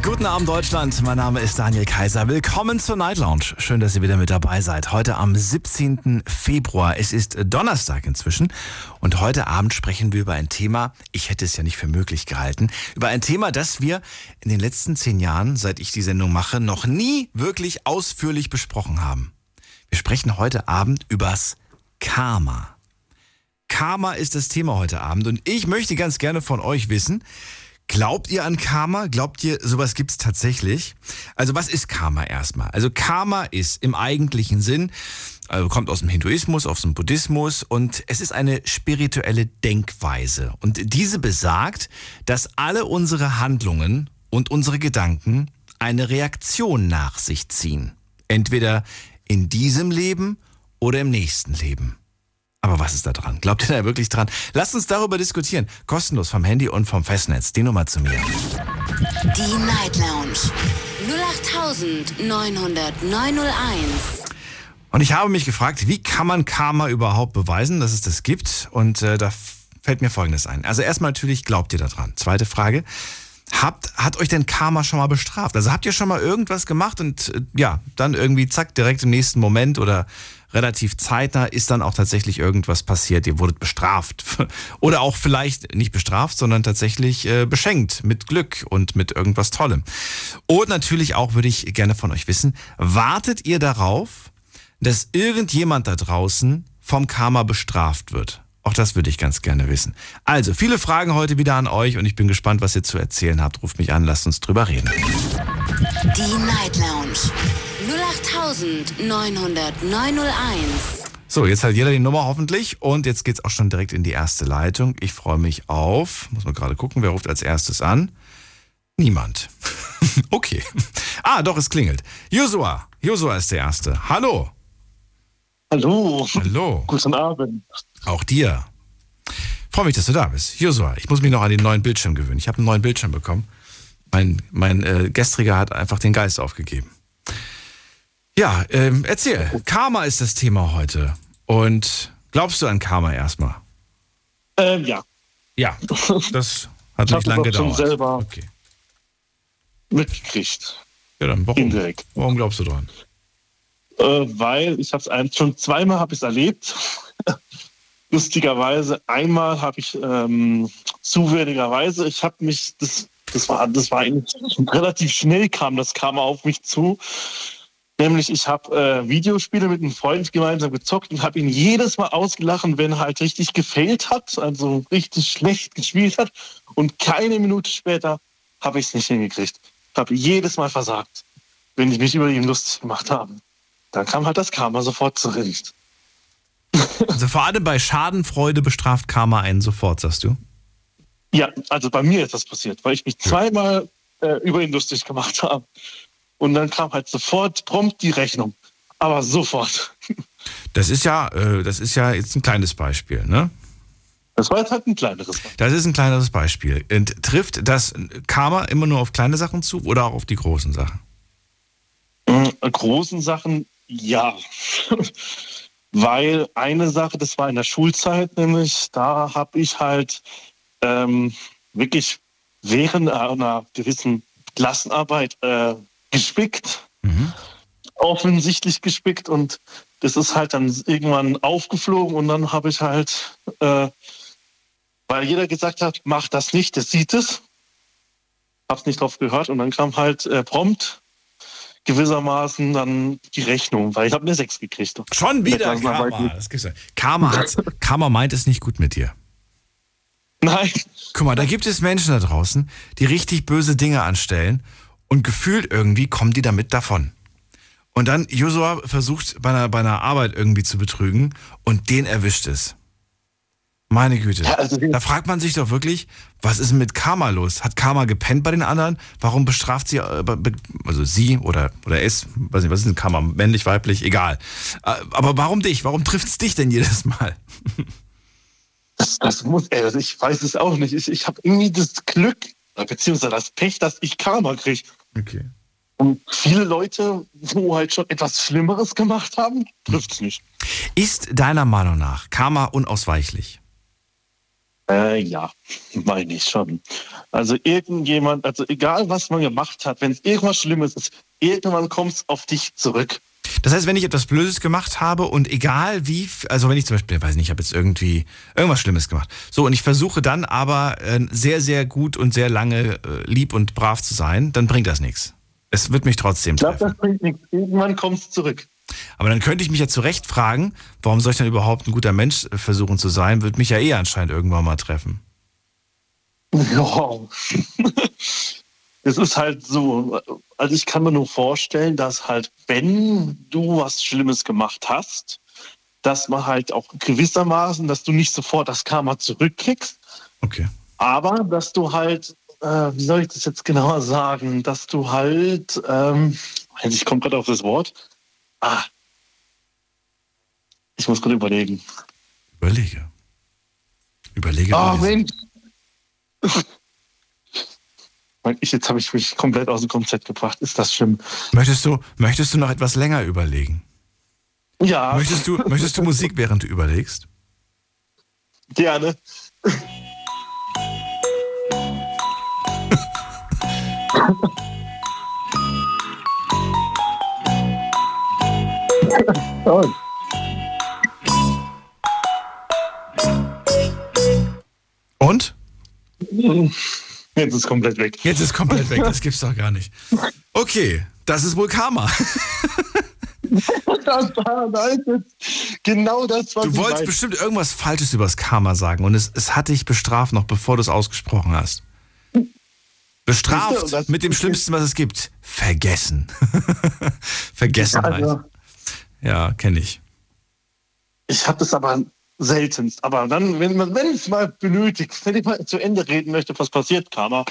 Guten Abend Deutschland, mein Name ist Daniel Kaiser. Willkommen zur Night Lounge. Schön, dass ihr wieder mit dabei seid. Heute am 17. Februar. Es ist Donnerstag inzwischen und heute Abend sprechen wir über ein Thema, ich hätte es ja nicht für möglich gehalten, über ein Thema, das wir in den letzten zehn Jahren, seit ich die Sendung mache, noch nie wirklich ausführlich besprochen haben. Wir sprechen heute Abend übers Karma. Karma ist das Thema heute Abend und ich möchte ganz gerne von euch wissen, Glaubt ihr an Karma? Glaubt ihr, sowas gibt's tatsächlich? Also was ist Karma erstmal? Also Karma ist im eigentlichen Sinn, also kommt aus dem Hinduismus, aus dem Buddhismus und es ist eine spirituelle Denkweise. Und diese besagt, dass alle unsere Handlungen und unsere Gedanken eine Reaktion nach sich ziehen. Entweder in diesem Leben oder im nächsten Leben. Aber was ist da dran? Glaubt ihr da wirklich dran? Lasst uns darüber diskutieren. Kostenlos vom Handy und vom Festnetz. Die Nummer zu mir. Die Night Lounge. 08901. Und ich habe mich gefragt, wie kann man Karma überhaupt beweisen, dass es das gibt? Und äh, da fällt mir Folgendes ein. Also erstmal natürlich, glaubt ihr daran? Zweite Frage. Habt, hat euch denn Karma schon mal bestraft? Also habt ihr schon mal irgendwas gemacht und äh, ja, dann irgendwie zack, direkt im nächsten Moment oder relativ zeitnah ist dann auch tatsächlich irgendwas passiert. Ihr wurdet bestraft. Oder auch vielleicht nicht bestraft, sondern tatsächlich äh, beschenkt mit Glück und mit irgendwas Tollem. Und natürlich auch würde ich gerne von euch wissen, wartet ihr darauf, dass irgendjemand da draußen vom Karma bestraft wird? Auch das würde ich ganz gerne wissen. Also, viele Fragen heute wieder an euch und ich bin gespannt, was ihr zu erzählen habt. Ruft mich an, lasst uns drüber reden. Die Night Lounge. 08901. So, jetzt hat jeder die Nummer hoffentlich und jetzt geht's auch schon direkt in die erste Leitung. Ich freue mich auf, muss man gerade gucken, wer ruft als erstes an? Niemand. okay. Ah, doch, es klingelt. Josua. Josua ist der Erste. Hallo. Hallo. Hallo. Guten Abend. Auch dir. Freue mich, dass du da bist. Josua, ich muss mich noch an den neuen Bildschirm gewöhnen. Ich habe einen neuen Bildschirm bekommen. Mein, mein äh, Gestriger hat einfach den Geist aufgegeben. Ja, ähm, erzähl. Karma ist das Thema heute. Und glaubst du an Karma erstmal? Ähm, ja. Ja, das hat Ich nicht lange auch schon gedauert. selber- Okay. Mitgekriegt. Ja, dann warum? Indirekt. Warum glaubst du dran? Äh, weil ich habe es schon zweimal habe ich erlebt. Lustigerweise einmal habe ich ähm, zufälligerweise, ich habe mich das das war das war eigentlich relativ schnell kam das kam auf mich zu. Nämlich ich habe äh, Videospiele mit einem Freund gemeinsam gezockt und habe ihn jedes Mal ausgelachen, wenn er halt richtig gefailt hat, also richtig schlecht gespielt hat. Und keine Minute später habe ich es nicht hingekriegt. Habe jedes Mal versagt, wenn ich mich über ihn lustig gemacht habe. Dann kam halt das Karma sofort zurecht. Also vor allem bei Schadenfreude bestraft Karma einen sofort, sagst du? Ja, also bei mir ist das passiert, weil ich mich zweimal äh, über ihn lustig gemacht habe. Und dann kam halt sofort prompt die Rechnung. Aber sofort. Das ist ja, äh, das ist ja jetzt ein kleines Beispiel, ne? Das war jetzt halt ein kleineres. Das ist ein kleineres Beispiel. Und trifft das Karma immer nur auf kleine Sachen zu oder auch auf die großen Sachen? Äh, großen Sachen, ja. Weil eine Sache, das war in der Schulzeit, nämlich da habe ich halt ähm, wirklich während einer gewissen Klassenarbeit äh, gespickt, offensichtlich gespickt und das ist halt dann irgendwann aufgeflogen und dann habe ich halt, äh, weil jeder gesagt hat, mach das nicht, das sieht es, hab's nicht drauf gehört und dann kam halt äh, prompt gewissermaßen dann die Rechnung, weil ich habe eine 6 gekriegt. Schon wieder Karma. Das gibt's ja. Karma, hat's, Karma meint es nicht gut mit dir. Nein. Guck mal, da gibt es Menschen da draußen, die richtig böse Dinge anstellen und gefühlt irgendwie kommen die damit davon. Und dann Josua versucht bei einer, bei einer Arbeit irgendwie zu betrügen und den erwischt es. Meine Güte. Ja, also da fragt man sich doch wirklich, was ist mit Karma los? Hat Karma gepennt bei den anderen? Warum bestraft sie, äh, also sie oder, oder es, weiß nicht, was ist denn Karma? Männlich, weiblich, egal. Äh, Aber warum dich? Warum trifft es dich denn jedes Mal? Das, das muss, ey, also ich weiß es auch nicht. Ich, ich habe irgendwie das Glück, beziehungsweise das Pech, dass ich Karma kriege. Okay. Und viele Leute, wo halt schon etwas Schlimmeres gemacht haben, trifft es nicht. Ist deiner Meinung nach Karma unausweichlich? Äh, ja, meine ich schon. Also irgendjemand, also egal was man gemacht hat, wenn es irgendwas Schlimmes ist, irgendwann kommt es auf dich zurück. Das heißt, wenn ich etwas Blödes gemacht habe und egal wie, also wenn ich zum Beispiel, weiß nicht, ich habe jetzt irgendwie irgendwas Schlimmes gemacht, so und ich versuche dann aber äh, sehr, sehr gut und sehr lange äh, lieb und brav zu sein, dann bringt das nichts. Es wird mich trotzdem Ich glaube, treffen. das bringt nichts. Irgendwann kommt es zurück. Aber dann könnte ich mich ja zu Recht fragen, warum soll ich dann überhaupt ein guter Mensch äh, versuchen zu sein? Wird mich ja eh anscheinend irgendwann mal treffen. Ja. Es ist halt so, also ich kann mir nur vorstellen, dass halt, wenn du was Schlimmes gemacht hast, dass man halt auch gewissermaßen, dass du nicht sofort das Karma zurückkriegst, Okay. aber dass du halt, äh, wie soll ich das jetzt genauer sagen, dass du halt, ähm, also ich komme gerade auf das Wort, ah, ich muss gerade überlegen. Überlege. Überlege. Überlege. Mensch. Ich, jetzt habe ich mich komplett aus dem Konzept gebracht. Ist das schlimm? Möchtest du, möchtest du noch etwas länger überlegen? Ja, Möchtest du, möchtest du Musik, während du überlegst? gerne. Und? Jetzt ist komplett weg. Jetzt ist komplett weg, das gibt's doch gar nicht. Okay, das ist wohl Karma. Das war da ist genau das, was Du wolltest meine. bestimmt irgendwas Falsches über das Karma sagen und es, es hat dich bestraft, noch bevor du es ausgesprochen hast. Du, Bestraft das- mit dem Schlimmsten, was es gibt. Vergessen. Vergessenheit. Also, Ja, kenne ich. ich habe das aber seltenst. Aber dann, wenn man, wenn es mal benötigt, wenn ich mal zu Ende reden möchte, was passiert, Karma.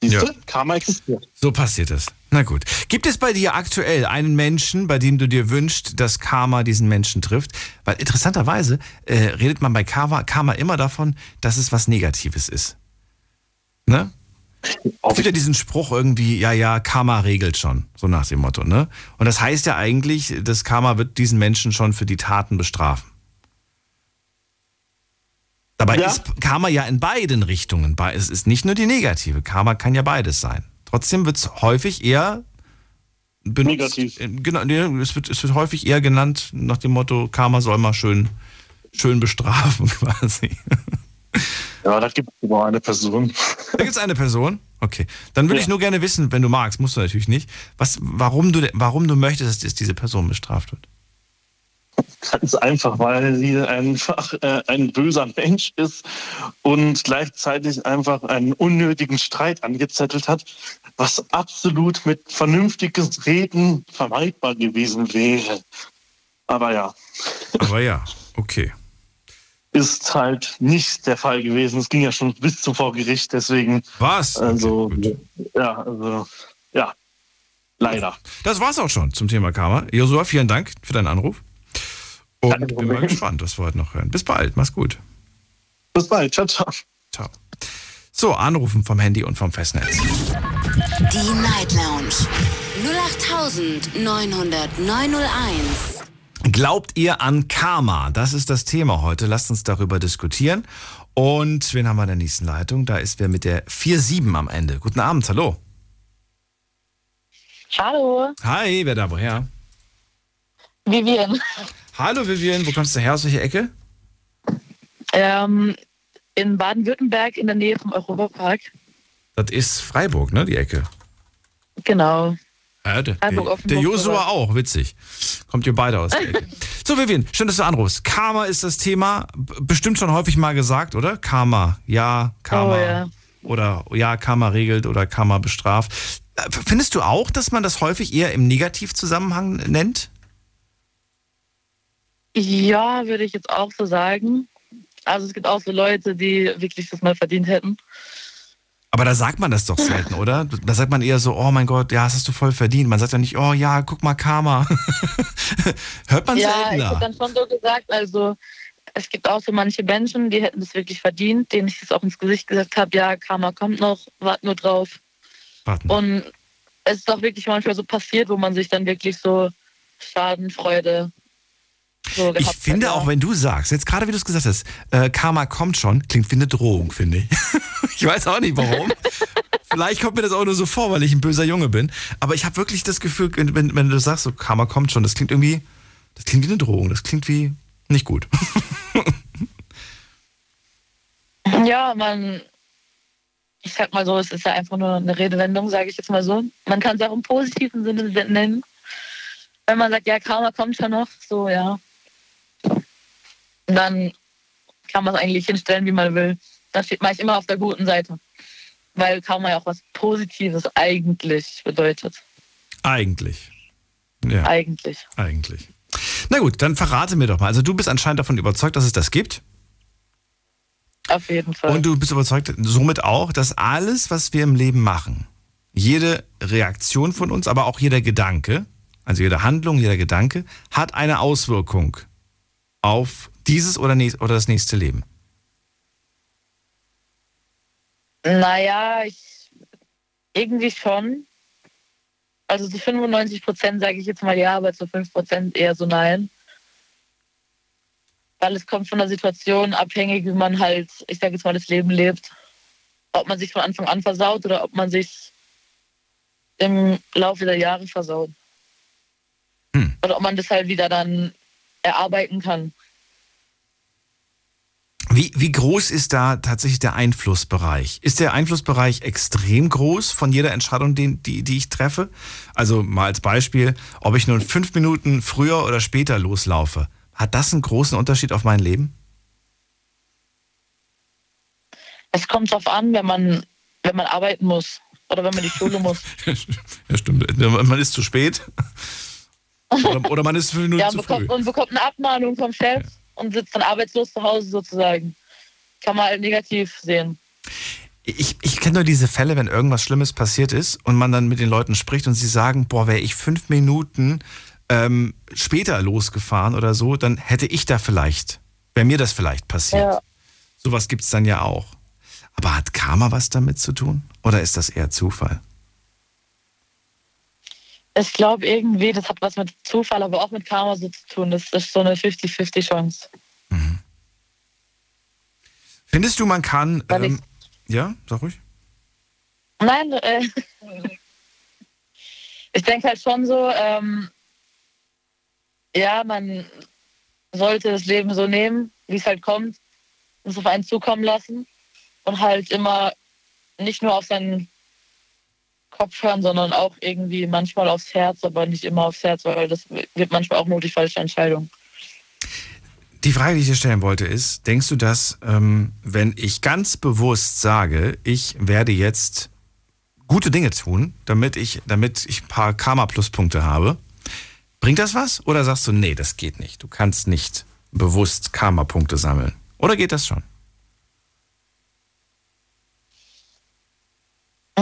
Siehst Ja. du? Karma existiert. So passiert es. Na gut. Gibt es bei dir aktuell einen Menschen, bei dem du dir wünschst, dass Karma diesen Menschen trifft? Weil interessanterweise äh, redet man bei Karma, Karma immer davon, dass es was Negatives ist. Ne? Gibt ja diesen Spruch irgendwie, ja, ja, Karma regelt schon, so nach dem Motto, ne? Und das heißt ja eigentlich, das Karma wird diesen Menschen schon für die Taten bestrafen. Dabei Ja. ist Karma ja in beiden Richtungen. Es ist nicht nur die negative. Karma kann ja beides sein. Trotzdem wird es häufig eher benutzt. Negativ. äh, Genau, es wird, es wird häufig eher genannt nach dem Motto, Karma soll mal schön, schön bestrafen quasi. Ja, da gibt es nur eine Person. Da gibt es eine Person. Okay. Dann würde Ja. ich nur gerne wissen, wenn du magst, musst du natürlich nicht, was, warum, du, warum du möchtest, dass diese Person bestraft wird. Ganz einfach, weil sie einfach äh, ein böser Mensch ist und gleichzeitig einfach einen unnötigen Streit angezettelt hat, was absolut mit vernünftiges Reden vermeidbar gewesen wäre. Aber ja, Aber ja, okay. ist halt nicht der Fall gewesen. Es ging ja schon bis zum Vorgericht, deswegen, Was? Okay, also, gut. ja, also, ja, leider. Das war's auch schon zum Thema Karma. Josua, vielen Dank für deinen Anruf. Und bin mal gespannt, was wir heute noch hören. Bis bald, mach's gut. Bis bald, ciao, ciao. Ciao. So, anrufen vom Handy und vom Festnetz. Die Night Lounge 0890901. Glaubt ihr an Karma? Das ist das Thema heute. Lasst uns darüber diskutieren. Und wen haben wir in der nächsten Leitung? Da ist wer mit der 47 am Ende. Guten Abend, hallo. Hallo, Hi, wer da woher? Vivian. Hallo Vivian, wo kommst du her? Aus welcher Ecke? Ähm, in Baden-Württemberg in der Nähe vom Europapark. Das ist Freiburg, ne, die Ecke. Genau. Ja, der, Freiburg der, Josua auch, witzig. Kommt ihr beide aus der Ecke. So, Vivian, schön, dass du anrufst. Karma ist das Thema. Bestimmt schon häufig mal gesagt, oder? Karma. Ja, Karma. Oh, ja. Oder ja, Karma regelt oder Karma bestraft. Äh, Findest du auch, dass man das häufig eher im Negativzusammenhang nennt? Ja, würde ich jetzt auch so sagen. Also es gibt auch so Leute, die wirklich das mal verdient hätten. Aber da sagt man das doch selten, oder? Da sagt man eher so, oh mein Gott, ja, das hast du voll verdient. Man sagt ja nicht, oh ja, guck mal, Karma. Hört man ja, ich habe seltener. dann schon so gesagt, also es gibt auch so manche Menschen, die hätten das wirklich verdient, denen ich das auch ins Gesicht gesagt habe, ja, Karma kommt noch, wart nur drauf. Warten. Und es ist doch wirklich manchmal so passiert, wo man sich dann wirklich so Schadenfreude so Ich finde hat, auch, wenn du sagst, jetzt gerade wie du es gesagt hast, äh, Karma kommt schon, klingt wie eine Drohung, finde ich. ich weiß auch nicht warum. Vielleicht kommt mir das auch nur so vor, weil ich ein böser Junge bin. Aber ich habe wirklich das Gefühl, wenn, wenn du sagst, so Karma kommt schon, das klingt irgendwie, das klingt wie eine Drohung, das klingt wie nicht gut. ja, man, ich sag mal so, es ist ja einfach nur eine Redewendung, sage ich jetzt mal so. Man kann es auch im positiven Sinne nennen. Wenn man sagt, ja, Karma kommt schon noch, so, ja. Dann kann man es eigentlich hinstellen, wie man will. Da steht man immer auf der guten Seite. Weil Karma ja auch was Positives eigentlich bedeutet. Eigentlich. Ja. Eigentlich. Eigentlich. Na gut, dann verrate mir doch mal. Also du bist anscheinend davon überzeugt, dass es das gibt. Auf jeden Fall. Und du bist überzeugt somit auch, dass alles, was wir im Leben machen, jede Reaktion von uns, aber auch jeder Gedanke, also jede Handlung, jeder Gedanke, hat eine Auswirkung auf dieses oder, oder das nächste Leben. Naja, ich, irgendwie schon. Also zu 95 Prozent sage ich jetzt mal ja, aber zu 5 Prozent eher so nein. Weil es kommt von der Situation abhängig, wie man halt, ich sage jetzt mal, das Leben lebt. Ob man sich von Anfang an versaut oder ob man sich im Laufe der Jahre versaut. Hm. Oder ob man das halt wieder dann erarbeiten kann. Wie, wie groß ist da tatsächlich der Einflussbereich? Ist der Einflussbereich extrem groß von jeder Entscheidung, die, die, die ich treffe? Also mal als Beispiel, ob ich nun fünf Minuten früher oder später loslaufe. Hat das einen großen Unterschied auf mein Leben? Es kommt darauf an, wenn man, wenn man arbeiten muss oder wenn man die Schule muss. ja, stimmt. Man ist zu spät. Oder, oder man ist fünf Minuten ja, zu bekommt, früh. Und bekommt eine Abmahnung vom Chef. Ja und sitzt dann arbeitslos zu Hause sozusagen. Kann man halt negativ sehen. Ich, ich kenne nur diese Fälle, wenn irgendwas Schlimmes passiert ist und man dann mit den Leuten spricht und sie sagen, boah, wäre ich fünf Minuten ähm, später losgefahren oder so, dann hätte ich da vielleicht, wäre mir das vielleicht passiert. Ja. Sowas gibt es dann ja auch. Aber hat Karma was damit zu tun? Oder ist das eher Zufall? Ich glaube irgendwie, das hat was mit Zufall, aber auch mit Karma so zu tun. Das ist so eine 50-50 Chance. Mhm. Findest du, man kann. Ähm, ja, sag ruhig. Nein, äh, ich denke halt schon so, ähm, ja, man sollte das Leben so nehmen, wie es halt kommt, es auf einen zukommen lassen und halt immer nicht nur auf seinen Kopf hören, sondern auch irgendwie manchmal aufs Herz, aber nicht immer aufs Herz, weil das wird manchmal auch nur die falsche Entscheidung. Die Frage, die ich dir stellen wollte, ist, denkst du, dass ähm, wenn ich ganz bewusst sage, ich werde jetzt gute Dinge tun, damit ich, damit ich ein paar Karma-Pluspunkte habe, bringt das was? Oder sagst du, nee, das geht nicht. Du kannst nicht bewusst Karma-Punkte sammeln. Oder geht das schon?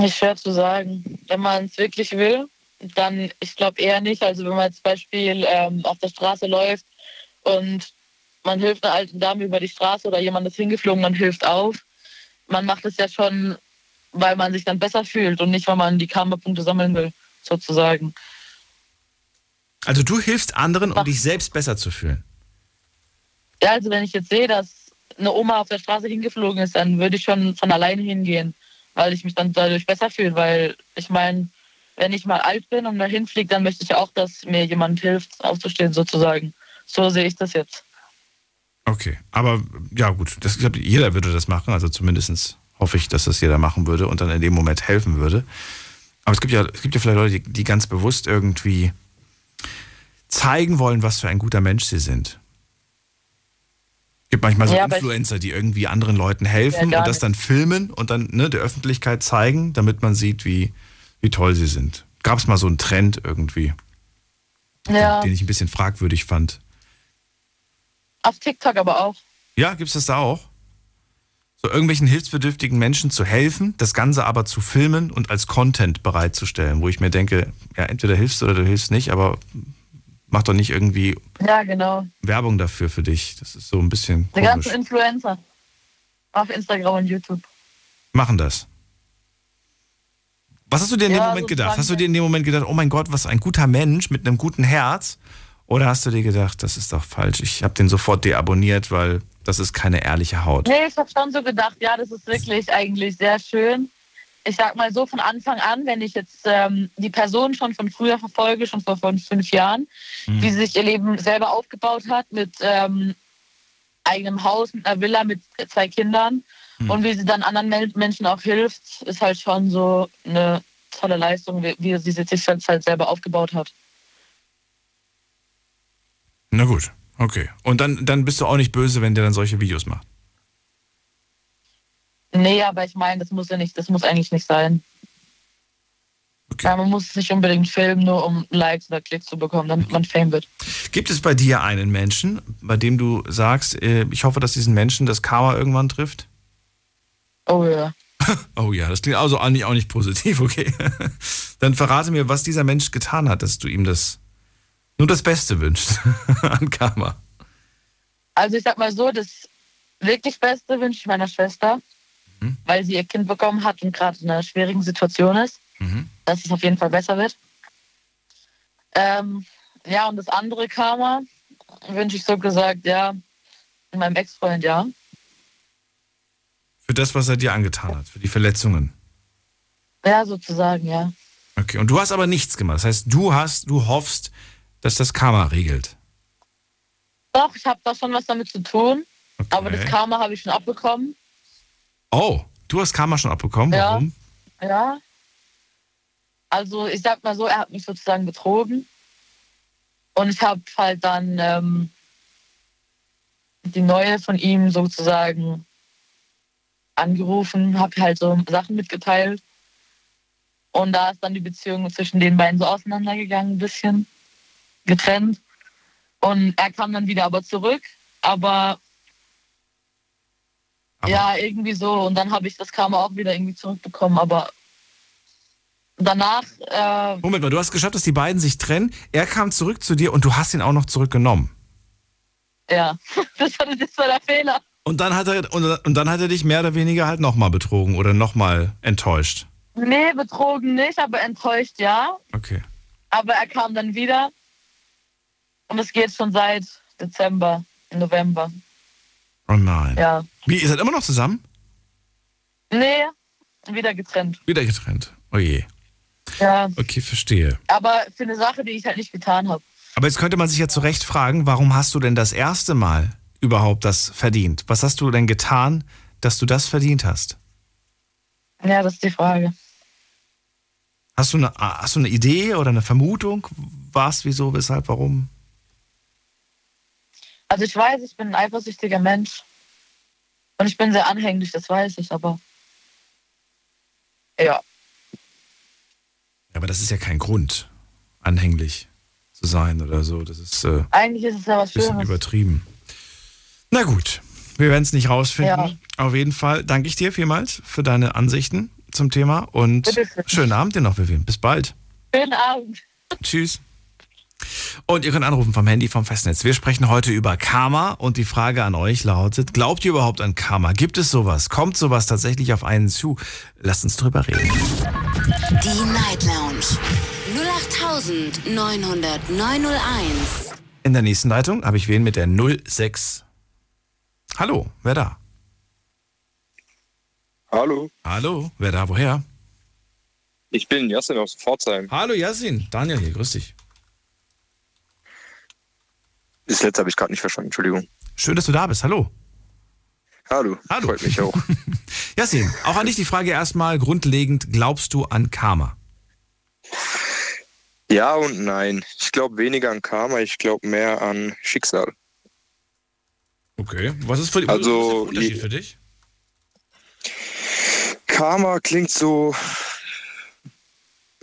Ist schwer zu sagen. Wenn man es wirklich will, dann, ich glaube eher nicht. Also wenn man zum Beispiel ähm, auf der Straße läuft und man hilft einer alten Dame über die Straße oder jemand ist hingeflogen, man hilft auf. Man macht es ja schon, weil man sich dann besser fühlt und nicht, weil man die Karma-Punkte sammeln will, sozusagen. Also du hilfst anderen, um dich selbst besser zu fühlen? Ja, also wenn ich jetzt sehe, dass eine Oma auf der Straße hingeflogen ist, dann würde ich schon von alleine hingehen weil ich mich dann dadurch besser fühle, weil ich meine, wenn ich mal alt bin und dahin fliege, dann möchte ich auch, dass mir jemand hilft, aufzustehen sozusagen. So sehe ich das jetzt. Okay, aber ja gut, das, ich glaube, jeder würde das machen, also zumindest hoffe ich, dass das jeder machen würde und dann in dem Moment helfen würde. Aber es gibt ja, es gibt ja vielleicht Leute, die, die ganz bewusst irgendwie zeigen wollen, was für ein guter Mensch sie sind gibt manchmal so ja, Influencer, die irgendwie anderen Leuten helfen ja, und das dann filmen und dann ne, der Öffentlichkeit zeigen, damit man sieht, wie, wie toll sie sind. Gab es mal so einen Trend irgendwie, ja. den ich ein bisschen fragwürdig fand. Auf TikTok aber auch. Ja, gibt es das da auch? So irgendwelchen hilfsbedürftigen Menschen zu helfen, das Ganze aber zu filmen und als Content bereitzustellen, wo ich mir denke, ja, entweder hilfst du oder du hilfst nicht, aber mach doch nicht irgendwie ja, genau. Werbung dafür für dich. Das ist so ein bisschen. Die ganzen Influencer auf Instagram und YouTube machen das. Was hast du dir in Ja, dem Moment gedacht? Hast du dir in dem Moment gedacht, oh mein Gott, was ein guter Mensch mit einem guten Herz? Oder hast du dir gedacht, das ist doch falsch, ich habe den sofort deabonniert, weil das ist keine ehrliche Haut? Nee, ich habe schon so gedacht, ja, das ist wirklich eigentlich sehr schön. Ich sag mal so von Anfang an, wenn ich jetzt ähm, die Person schon von früher verfolge, schon vor fünf Jahren, wie sie sich ihr Leben selber aufgebaut hat mit ähm, eigenem Haus, mit einer Villa, mit zwei Kindern und wie sie dann anderen Mel Menschen auch hilft, ist halt schon so eine tolle Leistung, wie, wie sie sich halt selber aufgebaut hat. Na gut, okay. Und dann, dann bist du auch nicht böse, wenn der dann solche Videos macht. Nee, aber ich meine, das muss ja nicht, das muss eigentlich nicht sein. Okay. Ja, man muss es nicht unbedingt filmen, nur um Likes oder Klicks zu bekommen, damit man Fame wird. Gibt es bei dir einen Menschen, bei dem du sagst, äh, ich hoffe, dass diesen Menschen das Karma irgendwann trifft? Oh ja. Oh ja, das klingt also eigentlich auch nicht positiv, okay. Dann verrate mir, was dieser Mensch getan hat, dass du ihm das nur das Beste wünschst an Karma. Also ich sag mal so, das wirklich Beste wünsche ich meiner Schwester, Mhm. weil sie ihr Kind bekommen hat und gerade in einer schwierigen Situation ist, Mhm. dass es auf jeden Fall besser wird. Ähm, ja, und das andere Karma wünsche ich so gesagt, ja, meinem Ex-Freund, ja. Für das, was er dir angetan hat, für die Verletzungen. Ja, sozusagen, ja. Okay, und du hast aber nichts gemacht. Das heißt, du hast, du hoffst, dass das Karma regelt. Doch, ich habe da schon was damit zu tun, Okay. aber das Karma habe ich schon abbekommen. Oh, du hast Karma schon abbekommen? Ja. Warum? Ja. Also ich sag mal so, er hat mich sozusagen betrogen. Und ich habe halt dann ähm, die neue von ihm sozusagen angerufen, habe halt so Sachen mitgeteilt. Und da ist dann die Beziehung zwischen den beiden so auseinandergegangen, ein bisschen getrennt. Und er kam dann wieder aber zurück. Aber, Aber- ja, irgendwie so. Und dann habe ich das Karma auch wieder irgendwie zurückbekommen. Aber danach, äh, Moment mal, du hast geschafft, dass die beiden sich trennen. Er kam zurück zu dir und du hast ihn auch noch zurückgenommen. ja, das war, das war der Fehler. Und dann hat er, und, und dann hat er dich mehr oder weniger halt nochmal betrogen oder nochmal enttäuscht. Nee, betrogen nicht, aber enttäuscht ja. Okay. Aber er kam dann wieder. Und es geht schon seit Dezember, November. Oh nein. Ja. Wie, ihr seid immer noch zusammen? Nee, wieder getrennt. Wieder getrennt. Oh je. Ja. Okay, verstehe. Aber für eine Sache, die ich halt nicht getan habe. Aber jetzt könnte man sich ja zu Recht fragen, warum hast du denn das erste Mal überhaupt das verdient? Was hast du denn getan, dass du das verdient hast? Ja, das ist die Frage. Hast du eine, hast du eine Idee oder eine Vermutung? Was, wieso, weshalb, warum? Also ich weiß, ich bin ein eifersüchtiger Mensch. Und ich bin sehr anhänglich, das weiß ich, aber. Ja. Aber das ist ja kein Grund, anhänglich zu sein oder so. Das ist äh, ein Eigentlich ist es ja was bisschen Schönes. übertrieben. Na gut, wir werden es nicht rausfinden. Ja. Auf jeden Fall danke ich dir vielmals für deine Ansichten zum Thema und schönen Abend dir noch, Vivian. Bis bald. Schönen Abend. Tschüss. Und ihr könnt anrufen vom Handy vom Festnetz. Wir sprechen heute über Karma und die Frage an euch lautet, glaubt ihr überhaupt an Karma? Gibt es sowas? Kommt sowas tatsächlich auf einen zu? Lasst uns drüber reden. Die Night Lounge 0890901. In der nächsten Leitung habe ich wen mit der 06. Hallo, wer da? Hallo, Hallo, wer da? Woher? ich bin Jasmin aus Pforzheim. Hallo Yasin, Daniel hier, grüß dich. Das letzte habe ich gerade nicht verstanden, Entschuldigung. Schön, dass du da bist. Hallo. Hallo, Hallo. freut mich auch. Yasin, auch an dich die Frage erstmal grundlegend, glaubst du an Karma? ja und nein. Ich glaube weniger an Karma, ich glaube mehr an Schicksal. Okay, was ist, für, Also, was ist der Unterschied für dich? Karma klingt so,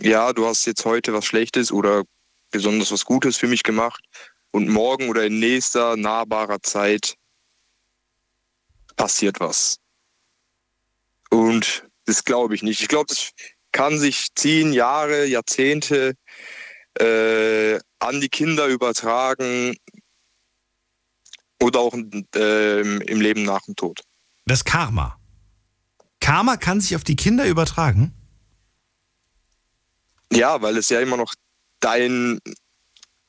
ja, du hast jetzt heute was Schlechtes oder besonders was Gutes für mich gemacht und morgen oder in nächster nahbarer Zeit passiert was. Und das glaube ich nicht. Ich glaube, das kann sich zehn Jahre, Jahrzehnte äh, an die Kinder übertragen oder auch äh, im Leben nach dem Tod. Das Karma. Karma kann sich auf die Kinder übertragen? Ja, weil es ja immer noch dein,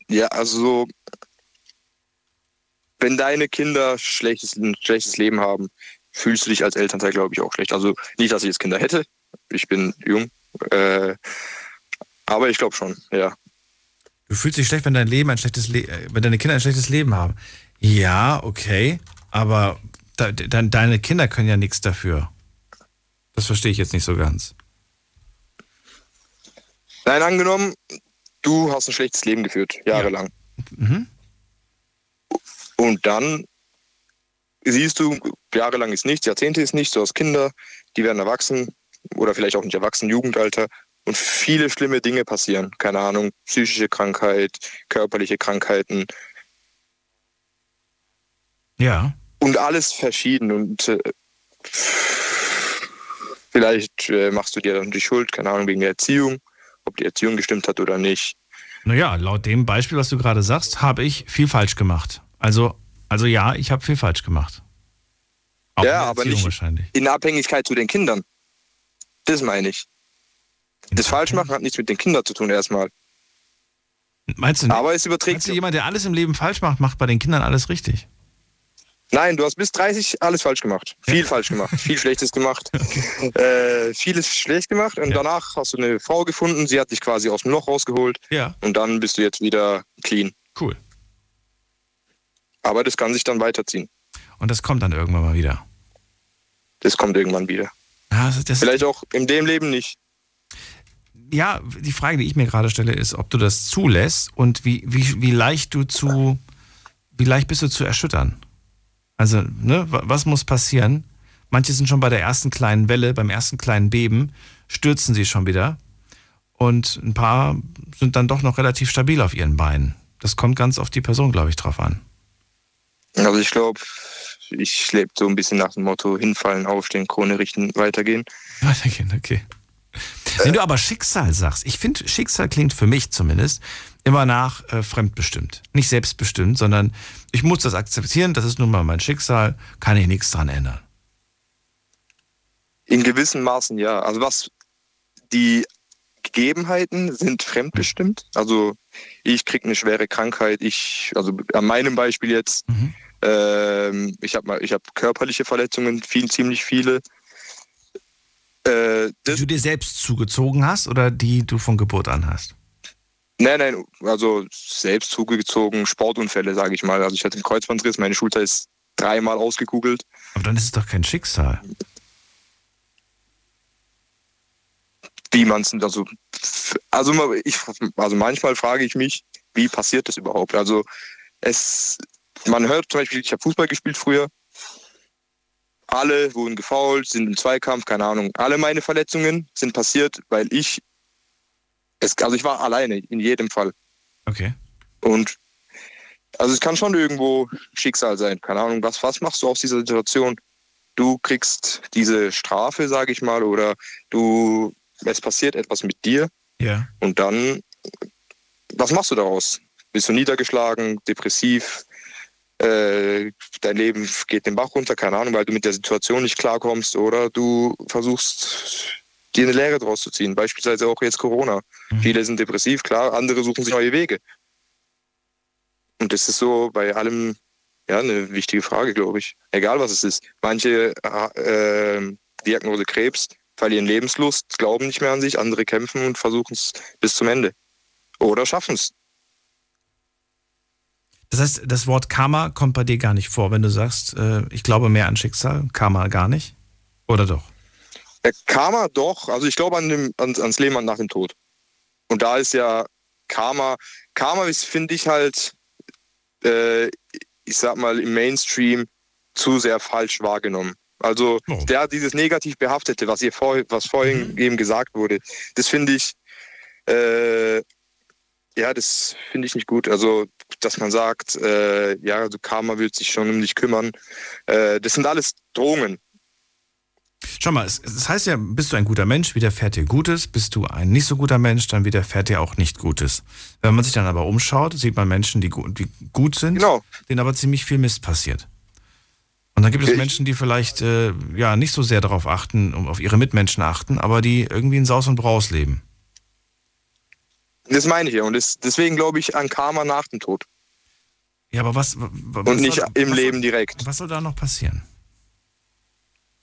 ja, also so, wenn deine Kinder schlechtes, ein schlechtes Leben haben, fühlst du dich als Elternteil, glaube ich, auch schlecht. Also nicht, dass ich jetzt Kinder hätte. Ich bin jung. Äh, aber ich glaube schon, ja. Du fühlst dich schlecht, wenn dein Leben ein schlechtes Le äh, wenn deine Kinder ein schlechtes Leben haben. Ja, okay. Aber de de deine Kinder können ja nichts dafür. Das verstehe ich jetzt nicht so ganz. Nein, angenommen, du hast ein schlechtes Leben geführt, jahrelang. Ja. Mhm. Und dann siehst du, jahrelang ist nichts, Jahrzehnte ist nichts, du hast Kinder, die werden erwachsen oder vielleicht auch nicht erwachsen, Jugendalter und viele schlimme Dinge passieren. Keine Ahnung, psychische Krankheit, körperliche Krankheiten. Ja. Und alles verschieden und äh, vielleicht äh, machst du dir dann die Schuld, keine Ahnung, wegen der Erziehung, ob die Erziehung gestimmt hat oder nicht. Naja, laut dem Beispiel, was du gerade sagst, habe ich viel falsch gemacht. Also, also ja, ich habe viel falsch gemacht. Auch ja, aber nicht in Abhängigkeit zu den Kindern. Das meine ich. Das Falschmachen hat nichts mit den Kindern zu tun erstmal. Meinst du nicht? Aber es überträgt Meinst du, jemand, der alles im Leben falsch macht, macht bei den Kindern alles richtig? Nein, du hast bis 30 alles falsch gemacht. Viel ja. falsch gemacht. Viel Schlechtes gemacht. Äh, vieles schlecht gemacht. Und ja. danach hast du eine Frau gefunden. Sie hat dich quasi aus dem Loch rausgeholt. Ja. Und dann bist du jetzt wieder clean. Cool. Aber das kann sich dann weiterziehen. Und das kommt dann irgendwann mal wieder. Das kommt irgendwann wieder. Ja, Vielleicht auch in dem Leben nicht. Ja, die Frage, die ich mir gerade stelle, ist, ob du das zulässt und wie, wie, wie leicht du zu, wie leicht bist du zu erschüttern? Also, ne, was muss passieren? Manche sind schon bei der ersten kleinen Welle, beim ersten kleinen Beben, stürzen sie schon wieder. Und ein paar sind dann doch noch relativ stabil auf ihren Beinen. Das kommt ganz auf die Person, glaube ich, drauf an. Also ich glaube, ich lebe so ein bisschen nach dem Motto hinfallen, aufstehen, Krone richten, weitergehen. Weitergehen, okay. Wenn du aber Schicksal sagst, ich finde, Schicksal klingt für mich zumindest immer nach äh, fremdbestimmt. Nicht selbstbestimmt, sondern ich muss das akzeptieren, das ist nun mal mein Schicksal, kann ich nichts dran ändern. In gewissen Maßen ja. Also was die Gegebenheiten sind fremdbestimmt. Also ich kriege eine schwere Krankheit. Ich, also an meinem Beispiel jetzt, mhm. Ähm, ich habe ich hab körperliche Verletzungen, viel, ziemlich viele. Äh, die du dir selbst zugezogen hast oder die du von Geburt an hast? Nein, nein, also selbst zugezogen, Sportunfälle, sage ich mal. Also ich hatte einen Kreuzbandriss, meine Schulter ist dreimal ausgekugelt. Aber dann ist es doch kein Schicksal. Wie man es, also, also, ich, also manchmal frage ich mich, wie passiert das überhaupt? Also es, man hört zum Beispiel, ich habe Fußball gespielt früher, alle wurden gefault, sind im Zweikampf, keine Ahnung. Alle meine Verletzungen sind passiert, weil ich es, also ich war alleine in jedem Fall. Okay. Und also es kann schon irgendwo Schicksal sein. Keine Ahnung, was, was machst du aus dieser Situation? Du kriegst diese Strafe, sage ich mal, oder du, es passiert etwas mit dir. Ja. Und dann, was machst du daraus? Bist du niedergeschlagen, depressiv? Äh, dein Leben geht den Bach runter, keine Ahnung, weil du mit der Situation nicht klarkommst oder du versuchst, dir eine Lehre draus zu ziehen. Beispielsweise auch jetzt Corona. Mhm. Viele sind depressiv, klar, andere suchen sich neue Wege. Und das ist so bei allem ja eine wichtige Frage, glaube ich. Egal was es ist. Manche äh, Diagnose Krebs verlieren Lebenslust, glauben nicht mehr an sich, andere kämpfen und versuchen es bis zum Ende. Oder schaffen es. Das heißt, das Wort Karma kommt bei dir gar nicht vor, wenn du sagst, äh, ich glaube mehr an Schicksal, Karma gar nicht? Oder doch? Der Karma doch, also ich glaube an dem, ans, ans Leben nach dem Tod. Und da ist ja Karma, Karma finde ich halt, äh, ich sag mal, im Mainstream zu sehr falsch wahrgenommen. Also oh. der dieses negativ behaftete, was ihr vor, was vorhin mhm. eben gesagt wurde, das finde ich, äh, ja, das finde ich nicht gut. Also, dass man sagt, äh, ja, also Karma wird sich schon um dich kümmern. Äh, das sind alles Drohungen. Schau mal, es, es, heißt ja, bist du ein guter Mensch, widerfährt dir Gutes, bist du ein nicht so guter Mensch, dann widerfährt dir auch nicht Gutes. Wenn man sich dann aber umschaut, sieht man Menschen, die, die gut sind, genau. denen aber ziemlich viel Mist passiert. Und dann gibt es Menschen, die vielleicht äh, ja nicht so sehr darauf achten, um auf ihre Mitmenschen achten, aber die irgendwie in Saus und Braus leben. Das meine ich ja. Und das, deswegen glaube ich an Karma nach dem Tod. Ja, aber was. was und nicht soll, im was Leben direkt. Was soll da noch passieren?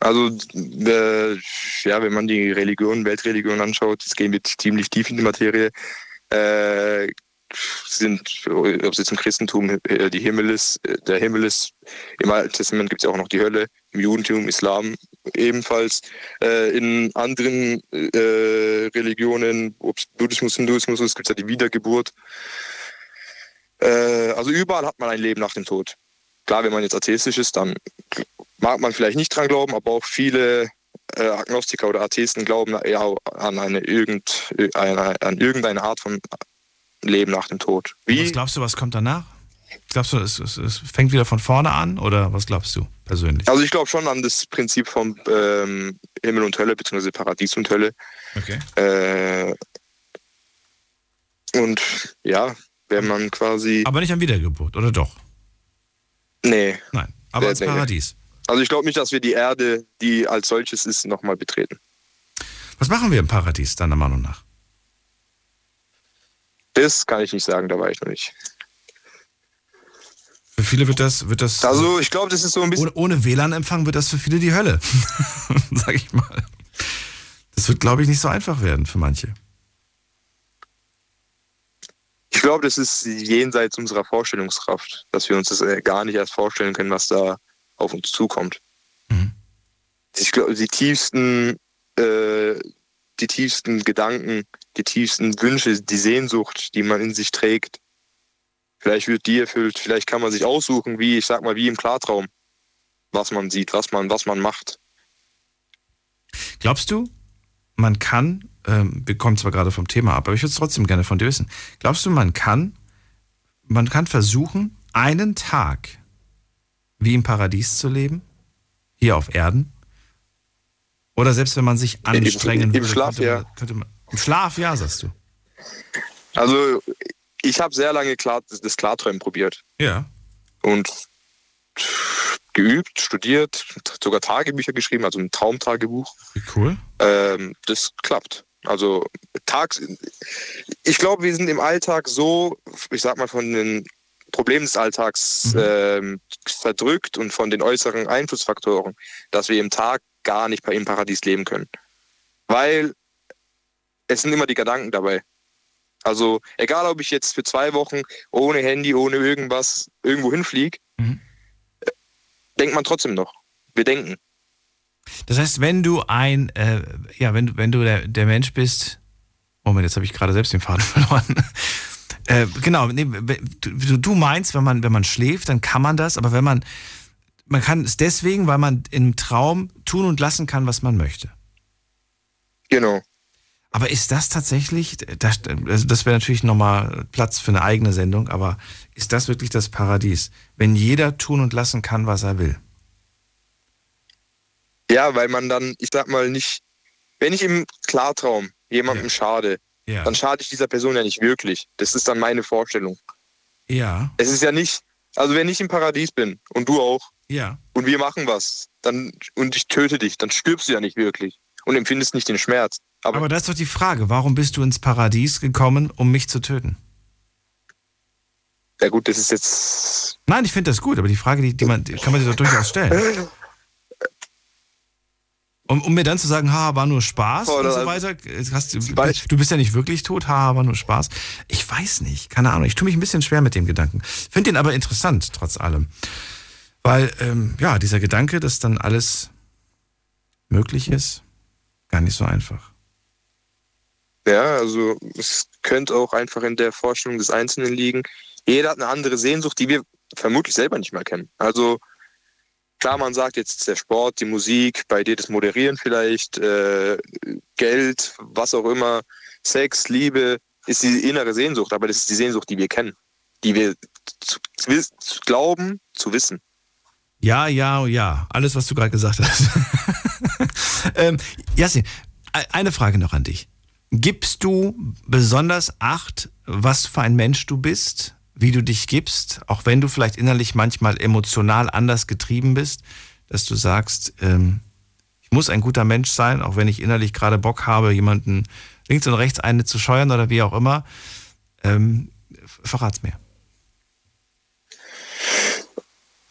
Also, äh, ja, wenn man die Religion, Weltreligion anschaut, das gehen wir ziemlich tief in die Materie, äh, sind, ob es jetzt im Christentum äh, die Himmel ist, äh, der Himmel ist, im Alten Testament gibt es ja auch noch die Hölle, im Judentum, Islam ebenfalls, äh, in anderen äh, Religionen, ob es Buddhismus, Hinduismus ist, gibt es ja die Wiedergeburt. Äh, also überall hat man ein Leben nach dem Tod. Klar, wenn man jetzt atheistisch ist, dann mag man vielleicht nicht dran glauben, aber auch viele äh, Agnostiker oder Atheisten glauben eher an eine irgend, eine, an irgendeine Art von Leben nach dem Tod. Wie? Was glaubst du, was kommt danach? Glaubst du, es, es, es, fängt wieder von vorne an oder was glaubst du persönlich? Also ich glaube schon an das Prinzip von ähm, Himmel und Hölle, beziehungsweise Paradies und Hölle. Okay. Äh, und ja, wenn man quasi. Aber nicht an Wiedergeburt, oder doch? Nee. Nein, aber als Paradies. Also ich glaube nicht, dass wir die Erde, die als solches ist, nochmal betreten. Was machen wir im Paradies, deiner Meinung nach? Das kann ich nicht sagen, da war ich noch nicht. Für viele wird das, wird das. Also ich glaube, das ist so ein bisschen. Ohne, ohne WLAN-Empfang wird das für viele die Hölle. Sag ich mal. Das wird, glaube ich, nicht so einfach werden für manche. Ich glaube, das ist jenseits unserer Vorstellungskraft, dass wir uns das äh, gar nicht erst vorstellen können, was da auf uns zukommt. Mhm. Ich glaube, die tiefsten, äh, die tiefsten Gedanken, die tiefsten Wünsche, die Sehnsucht, die man in sich trägt, vielleicht wird die erfüllt, vielleicht kann man sich aussuchen, wie, ich sag mal, wie im Klartraum, was man sieht, was man, was man macht. Glaubst du, man kann, ähm, wir kommen zwar gerade vom Thema ab, aber ich würde es trotzdem gerne von dir wissen. Glaubst du, man kann, man kann versuchen, einen Tag wie im Paradies zu leben? Hier auf Erden? Oder selbst wenn man sich anstrengen Im, im, im Schlaf, könnte, ja. Könnte man, Im Schlaf, ja, sagst du. Also, ich habe sehr lange klar, das Klarträumen probiert. Ja. Und geübt, studiert, sogar Tagebücher geschrieben, also ein Traumtagebuch. Wie cool. Ähm, das klappt. Also tags, ich glaube, wir sind im Alltag so, ich sag mal, von den Problemen des Alltags mhm. ähm, verdrückt und von den äußeren Einflussfaktoren, dass wir im Tag gar nicht bei im Paradies leben können. Weil es sind immer die Gedanken dabei. Also egal, ob ich jetzt für zwei Wochen ohne Handy, ohne irgendwas irgendwo hinfliege, mhm. denkt man trotzdem noch. Wir denken. Das heißt, wenn du ein, äh, ja, wenn, wenn du der, der Mensch bist, Moment, jetzt habe ich gerade selbst den Faden verloren. äh, genau, nee, du, du meinst, wenn man, wenn man schläft, dann kann man das, aber wenn man, man kann es deswegen, weil man im Traum tun und lassen kann, was man möchte. Genau. Aber ist das tatsächlich, das, also das wäre natürlich nochmal Platz für eine eigene Sendung, aber ist das wirklich das Paradies, wenn jeder tun und lassen kann, was er will? Ja, weil man dann, ich sag mal nicht, wenn ich im Klartraum jemandem ja. schade, ja. dann schade ich dieser Person ja nicht wirklich. Das ist dann meine Vorstellung. Ja. Es ist ja nicht, also wenn ich im Paradies bin und du auch, ja. und wir machen was, dann und ich töte dich, dann stirbst du ja nicht wirklich und empfindest nicht den Schmerz. Aber, Aber das ist doch die Frage, warum bist du ins Paradies gekommen, um mich zu töten? Ja gut, das ist jetzt. Nein, ich finde das gut, aber die Frage, die, die, man, die kann man sich doch durchaus stellen. Um, um, mir dann zu sagen, haha, war nur Spaß oh, und so weiter. Hast, du bist ja nicht wirklich tot, haha, war nur Spaß. Ich weiß nicht, keine Ahnung. Ich tue mich ein bisschen schwer mit dem Gedanken. Finde den aber interessant, trotz allem. Weil, ähm, ja, dieser Gedanke, dass dann alles möglich ist, gar nicht so einfach. Ja, also es könnte auch einfach in der Vorstellung des Einzelnen liegen. Jeder hat eine andere Sehnsucht, die wir vermutlich selber nicht mehr kennen. Also klar, man sagt jetzt der Sport, die Musik, bei dir das Moderieren vielleicht, äh, Geld, was auch immer, Sex, Liebe, ist die innere Sehnsucht, aber das ist die Sehnsucht, die wir kennen, die wir zu, zu, zu glauben, zu wissen. Ja, ja, ja, alles, was du gerade gesagt hast. ähm, e-, eine Frage noch an dich. Gibst du besonders Acht, was für ein Mensch du bist? wie du dich gibst, auch wenn du vielleicht innerlich manchmal emotional anders getrieben bist, dass du sagst, ähm, ich muss ein guter Mensch sein, auch wenn ich innerlich gerade Bock habe, jemanden links und rechts eine zu scheuern oder wie auch immer. Ähm, verrat's mir.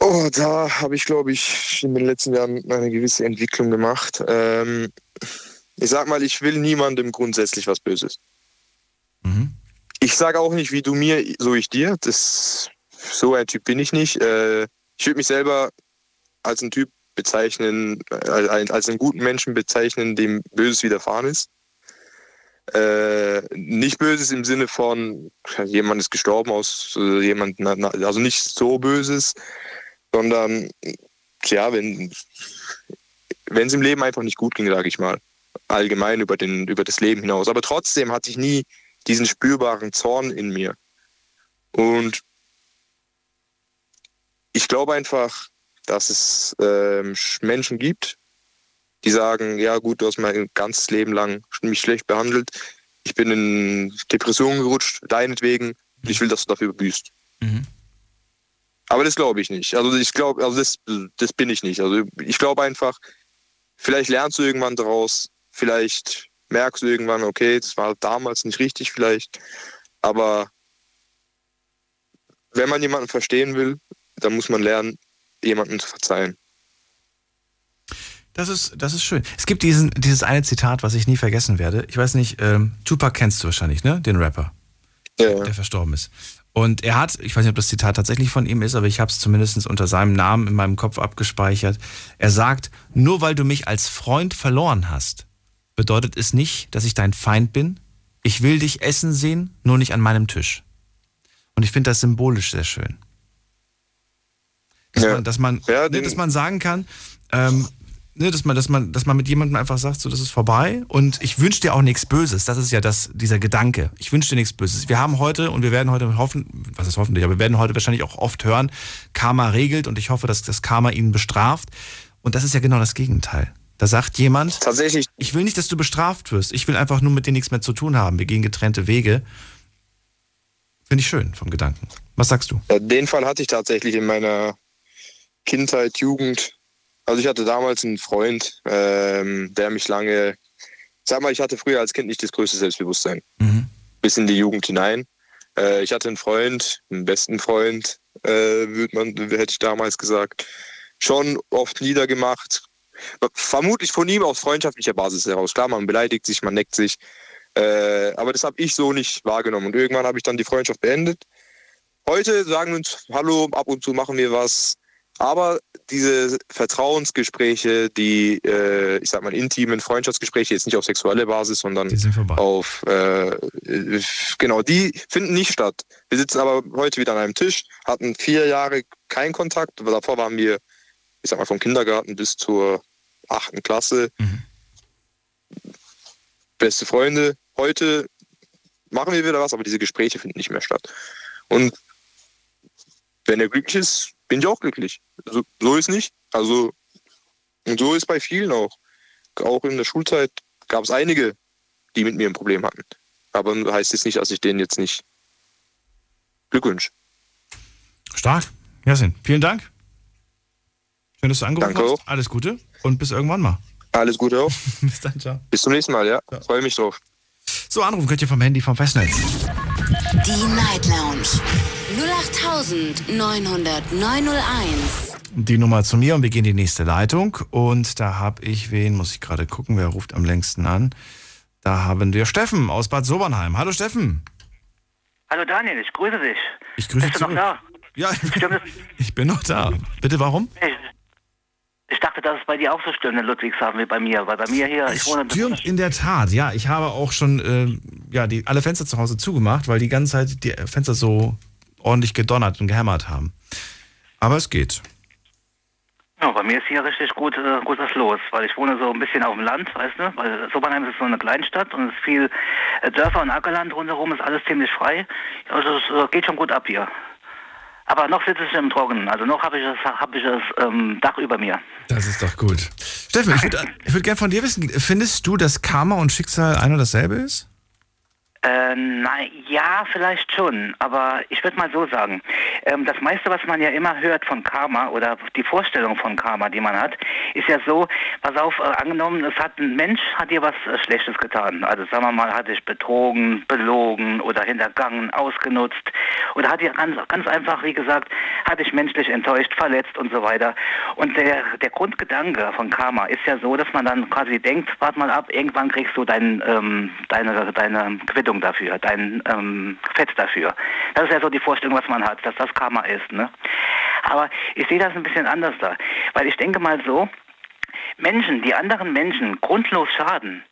Oh, da habe ich, glaube ich, in den letzten Jahren eine gewisse Entwicklung gemacht. Ähm, ich sag mal, ich will niemandem grundsätzlich was Böses. Mhm. Ich sage auch nicht, wie du mir, so ich dir. Das, so ein Typ bin ich nicht. Äh, ich würde mich selber als einen Typ bezeichnen, äh, als, als einen guten Menschen bezeichnen, dem Böses widerfahren ist. Äh, nicht Böses im Sinne von, jemand ist gestorben aus äh, jemand, also nicht so Böses, sondern ja, wenn es im Leben einfach nicht gut ging, sage ich mal, allgemein über den über das Leben hinaus. Aber trotzdem hatte ich nie diesen spürbaren Zorn in mir. Und ich glaube einfach, dass es äh, Menschen gibt, die sagen, ja gut, du hast mein ganzes Leben lang mich schlecht behandelt, ich bin in Depressionen gerutscht, deinetwegen, ich will, dass du dafür büßt. Mhm. Aber das glaube ich nicht. Also ich glaube, also das, das bin ich nicht. Also ich glaube einfach, vielleicht lernst du irgendwann daraus, vielleicht merkst du irgendwann, okay, das war damals nicht richtig vielleicht, aber wenn man jemanden verstehen will, dann muss man lernen, jemanden zu verzeihen. Das ist, das ist schön. Es gibt diesen, dieses eine Zitat, was ich nie vergessen werde. Ich weiß nicht, ähm, Tupac kennst du wahrscheinlich, ne? Den Rapper. Ja. Der verstorben ist. Und er hat, ich weiß nicht, ob das Zitat tatsächlich von ihm ist, aber ich habe es zumindest unter seinem Namen in meinem Kopf abgespeichert. Er sagt, nur weil du mich als Freund verloren hast, bedeutet es nicht, dass ich dein Feind bin. Ich will dich essen sehen, nur nicht an meinem Tisch. Und ich finde das symbolisch sehr schön. Dass, ja. man, dass, man, ja, ne, dass man sagen kann, ähm, ne, dass man, dass man, dass man mit jemandem einfach sagt, so, das ist vorbei und ich wünsche dir auch nichts Böses. Das ist ja das, dieser Gedanke. Ich wünsche dir nichts Böses. Wir haben heute und wir werden heute hoffen, was ist hoffentlich, aber wir werden heute wahrscheinlich auch oft hören, Karma regelt und ich hoffe, dass das Karma ihn bestraft. Und das ist ja genau das Gegenteil. Da sagt jemand, tatsächlich, ich will nicht, dass du bestraft wirst. Ich will einfach nur mit dir nichts mehr zu tun haben. Wir gehen getrennte Wege. Finde ich schön vom Gedanken. Was sagst du? Ja, den Fall hatte ich tatsächlich in meiner Kindheit, Jugend. Also ich hatte damals einen Freund, ähm, der mich lange, sag mal, ich hatte früher als Kind nicht das größte Selbstbewusstsein. Mhm. Bis in die Jugend hinein. Äh, ich hatte einen Freund, einen besten Freund, äh, würde man, hätte ich damals gesagt, schon oft niedergemacht. Vermutlich von ihm aus freundschaftlicher Basis heraus. Klar, man beleidigt sich, man neckt sich. Äh, aber das habe ich so nicht wahrgenommen. Und irgendwann habe ich dann die Freundschaft beendet. Heute sagen wir uns, hallo, ab und zu machen wir was. Aber diese Vertrauensgespräche, die, äh, ich sag mal, intimen Freundschaftsgespräche, jetzt nicht auf sexuelle Basis, sondern auf, äh, genau, die finden nicht statt. Wir sitzen aber heute wieder an einem Tisch, hatten vier Jahre keinen Kontakt. Davor waren wir, ich sag mal, vom Kindergarten bis zur achten Klasse. Mhm. Beste Freunde. Heute machen wir wieder was, aber diese Gespräche finden nicht mehr statt. Und wenn er glücklich ist, bin ich auch glücklich. Also, so ist nicht. Also, und so ist bei vielen auch. Auch in der Schulzeit gab es einige, die mit mir ein Problem hatten. Aber heißt es nicht, dass ich denen jetzt nicht Glückwunsch. Stark. Jasin, vielen Dank. Schön, dass du angerufen Danke hast. Auch. Alles Gute und bis irgendwann mal. Alles Gute auch. bis dann, ciao. Bis zum nächsten Mal, ja. ja. Freue mich drauf. So, anrufen könnt ihr vom Handy vom Festnetz. Die Night Lounge 0890901. Die Nummer zu mir und wir gehen in die nächste Leitung. Und da habe ich wen, muss ich gerade gucken, wer ruft am längsten an. Da haben wir Steffen aus Bad Sobernheim. Hallo Steffen. Hallo Daniel, ich grüße dich. Ich grüße Bist du noch da? Ja, ich bin noch da. Bitte, warum? Ich, ich dachte, dass es bei dir auch so stürmt in Ludwigshafen wie bei mir, weil bei mir hier, es ich wohne... stürmt in der Tat, ja. Ich habe auch schon äh, ja, die, alle Fenster zu Hause zugemacht, weil die ganze Zeit die Fenster so ordentlich gedonnert und gehämmert haben. Aber es geht. Ja, bei mir ist hier richtig gut, äh, gut was los, weil ich wohne so ein bisschen auf dem Land, weißt du, weil Sobernheim ist so eine Kleinstadt und es ist viel äh, Dörfer und Ackerland rundherum, ist alles ziemlich frei. Also es äh, geht schon gut ab hier. Aber noch sitze ich im Trockenen. Also noch habe ich das, hab ich das ähm, Dach über mir. Das ist doch gut. Steffen, ich würde würd gerne von dir wissen, findest du, dass Karma und Schicksal ein und dasselbe ist? Äh, na ja, vielleicht schon, aber ich würde mal so sagen, ähm, das meiste, was man ja immer hört von Karma oder die Vorstellung von Karma, die man hat, ist ja so, pass auf, äh, angenommen, es hat ein Mensch hat dir was äh, Schlechtes getan. Also sagen wir mal, hat dich betrogen, belogen oder hintergangen, ausgenutzt oder hat dir ganz, ganz einfach, wie gesagt, hat dich menschlich enttäuscht, verletzt und so weiter. Und der, der Grundgedanke von Karma ist ja so, dass man dann quasi denkt, warte mal ab, irgendwann kriegst du dein, ähm, deine, deine Quittung Quittung dafür, dein ähm, Fett dafür. Das ist ja so die Vorstellung, was man hat, dass das Karma ist. Ne? Aber ich sehe das ein bisschen anders da, weil ich denke mal so, Menschen, die anderen Menschen grundlos schaden,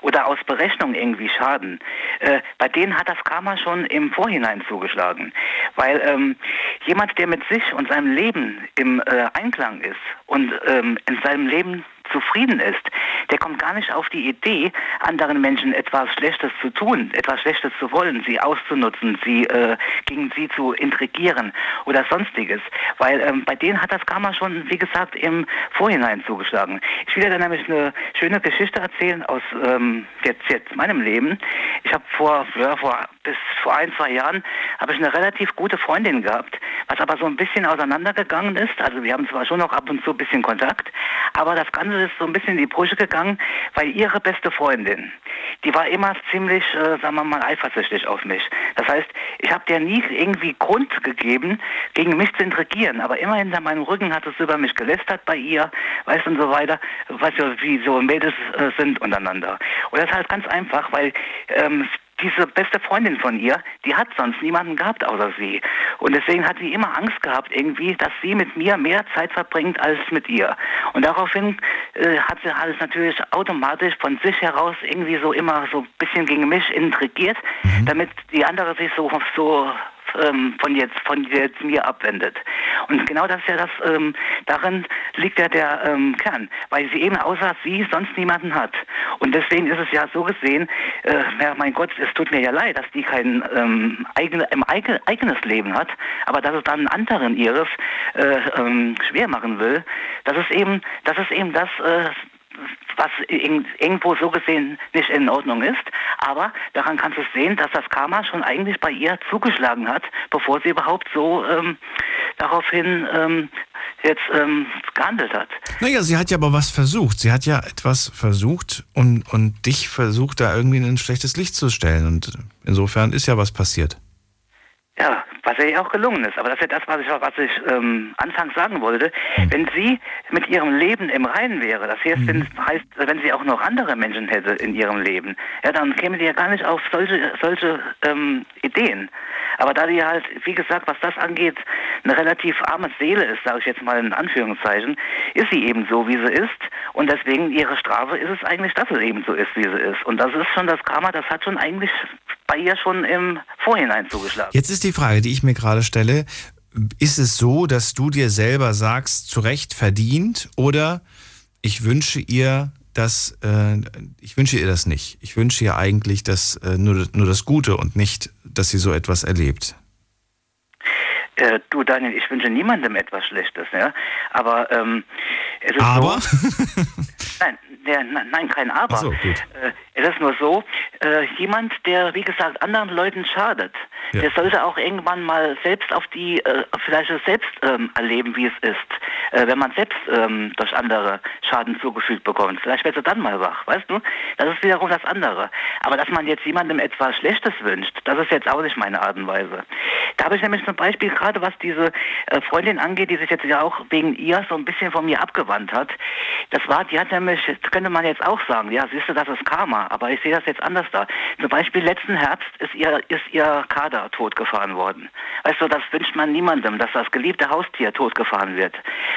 oder aus Berechnung irgendwie schaden, äh, bei denen hat das Karma schon im Vorhinein zugeschlagen. Weil ähm, jemand, der mit sich und seinem Leben im äh, Einklang ist und ähm, in seinem Leben zufrieden ist, der kommt gar nicht auf die Idee, anderen Menschen etwas Schlechtes zu tun, etwas Schlechtes zu wollen, sie auszunutzen, sie äh, gegen sie zu intrigieren oder sonstiges. Weil ähm, bei denen hat das Karma schon, wie gesagt, im Vorhinein zugeschlagen. Ich will dir nämlich eine schöne Geschichte erzählen aus ähm, jetzt, jetzt meinem Leben. Ich habe vor, ja, vor bis vor ein, zwei Jahren habe ich eine relativ gute Freundin gehabt, was aber so ein bisschen auseinandergegangen ist. Also wir haben zwar schon noch ab und zu ein bisschen Kontakt, aber das Ganze ist so ein bisschen in die Brüche gegangen, weil ihre beste Freundin, die war immer ziemlich, äh, sagen wir mal, eifersüchtig auf mich. Das heißt, ich habe dir nie irgendwie Grund gegeben, gegen mich zu intrigieren, aber immer hinter meinem Rücken hat es über mich gelästert bei ihr, weißt und so weiter, weißt du, wie so Mädels äh, sind untereinander. Und das ist halt ganz einfach, weil ähm, diese beste Freundin von ihr, die hat sonst niemanden gehabt außer sie. Und deswegen hat sie immer Angst gehabt irgendwie, dass sie mit mir mehr Zeit verbringt als mit ihr. Und daraufhin äh, hat sie alles natürlich automatisch von sich heraus irgendwie so immer so ein bisschen gegen mich intrigiert, mhm. damit die andere sich so, so ähm, von jetzt von jetzt mir abwendet. Und genau das ist ja das, ähm, darin liegt ja der ähm, Kern, weil sie eben außer sie sonst niemanden hat. Und deswegen ist es ja so gesehen, äh, ja, mein Gott, es tut mir ja leid, dass die kein ähm, eigene, eigen, eigenes Leben hat, aber dass es dann anderen ihres äh, ähm, schwer machen will, das ist eben, das ist eben das, äh, was irgendwo so gesehen nicht in Ordnung ist. Aber daran kannst du sehen, dass das Karma schon eigentlich bei ihr zugeschlagen hat, bevor sie überhaupt so ähm, daraufhin ähm, jetzt ähm, gehandelt hat. Naja, sie hat ja aber was versucht. Sie hat ja etwas versucht und, und dich versucht, da irgendwie in ein schlechtes Licht zu stellen. Und insofern ist ja was passiert. Ja, was ja auch gelungen ist. Aber das ist ja das, was ich, was ich ähm, anfangs sagen wollte. Mhm. Wenn sie mit ihrem Leben im Reinen wäre, das heißt, mhm. heißt, wenn sie auch noch andere Menschen hätte in ihrem Leben, ja, dann käme sie ja gar nicht auf solche, solche ähm, Ideen. Aber da die halt, wie gesagt, was das angeht, eine relativ arme Seele ist, sage ich jetzt mal in Anführungszeichen, ist sie eben so, wie sie ist. Und deswegen ihre Strafe ist es eigentlich, dass sie eben so ist, wie sie ist. Und das ist schon das Karma, das hat schon eigentlich bei ihr schon im Vorhinein zugeschlagen. Jetzt ist die Frage, die ich mir gerade stelle, ist es so, dass du dir selber sagst, zu Recht verdient oder ich wünsche ihr das, äh, ich wünsche ihr das nicht. Ich wünsche ihr eigentlich das, äh, nur, nur das Gute und nicht, dass sie so etwas erlebt. Äh, du Daniel, ich wünsche niemandem etwas Schlechtes, ja. Aber ähm, es ist Aber? so. nein, der, nein, kein Aber. So, äh, es ist nur so, äh, jemand, der, wie gesagt, anderen Leuten schadet, ja. der sollte auch irgendwann mal selbst auf die, äh, vielleicht selbst ähm, erleben, wie es ist, äh, wenn man selbst ähm, durch andere Schaden zugefügt bekommt. Vielleicht wird er dann mal wach, weißt du? Das ist wiederum das andere. Aber dass man jetzt jemandem etwas Schlechtes wünscht, das ist jetzt auch nicht meine Art und Weise. Da habe ich nämlich zum Beispiel gerade, was diese äh, Freundin angeht, die sich jetzt ja auch wegen ihr so ein bisschen von mir abgewandt hat. Das war, die hat nämlich, das könnte man jetzt auch sagen, ja, siehst du, das ist Karma, aber ich sehe das jetzt anders da. Zum Beispiel letzten Herbst ist ihr, ist ihr Kader totgefahren worden. Weißt du, das wünscht man niemandem, dass das geliebte Haustier totgefahren wird.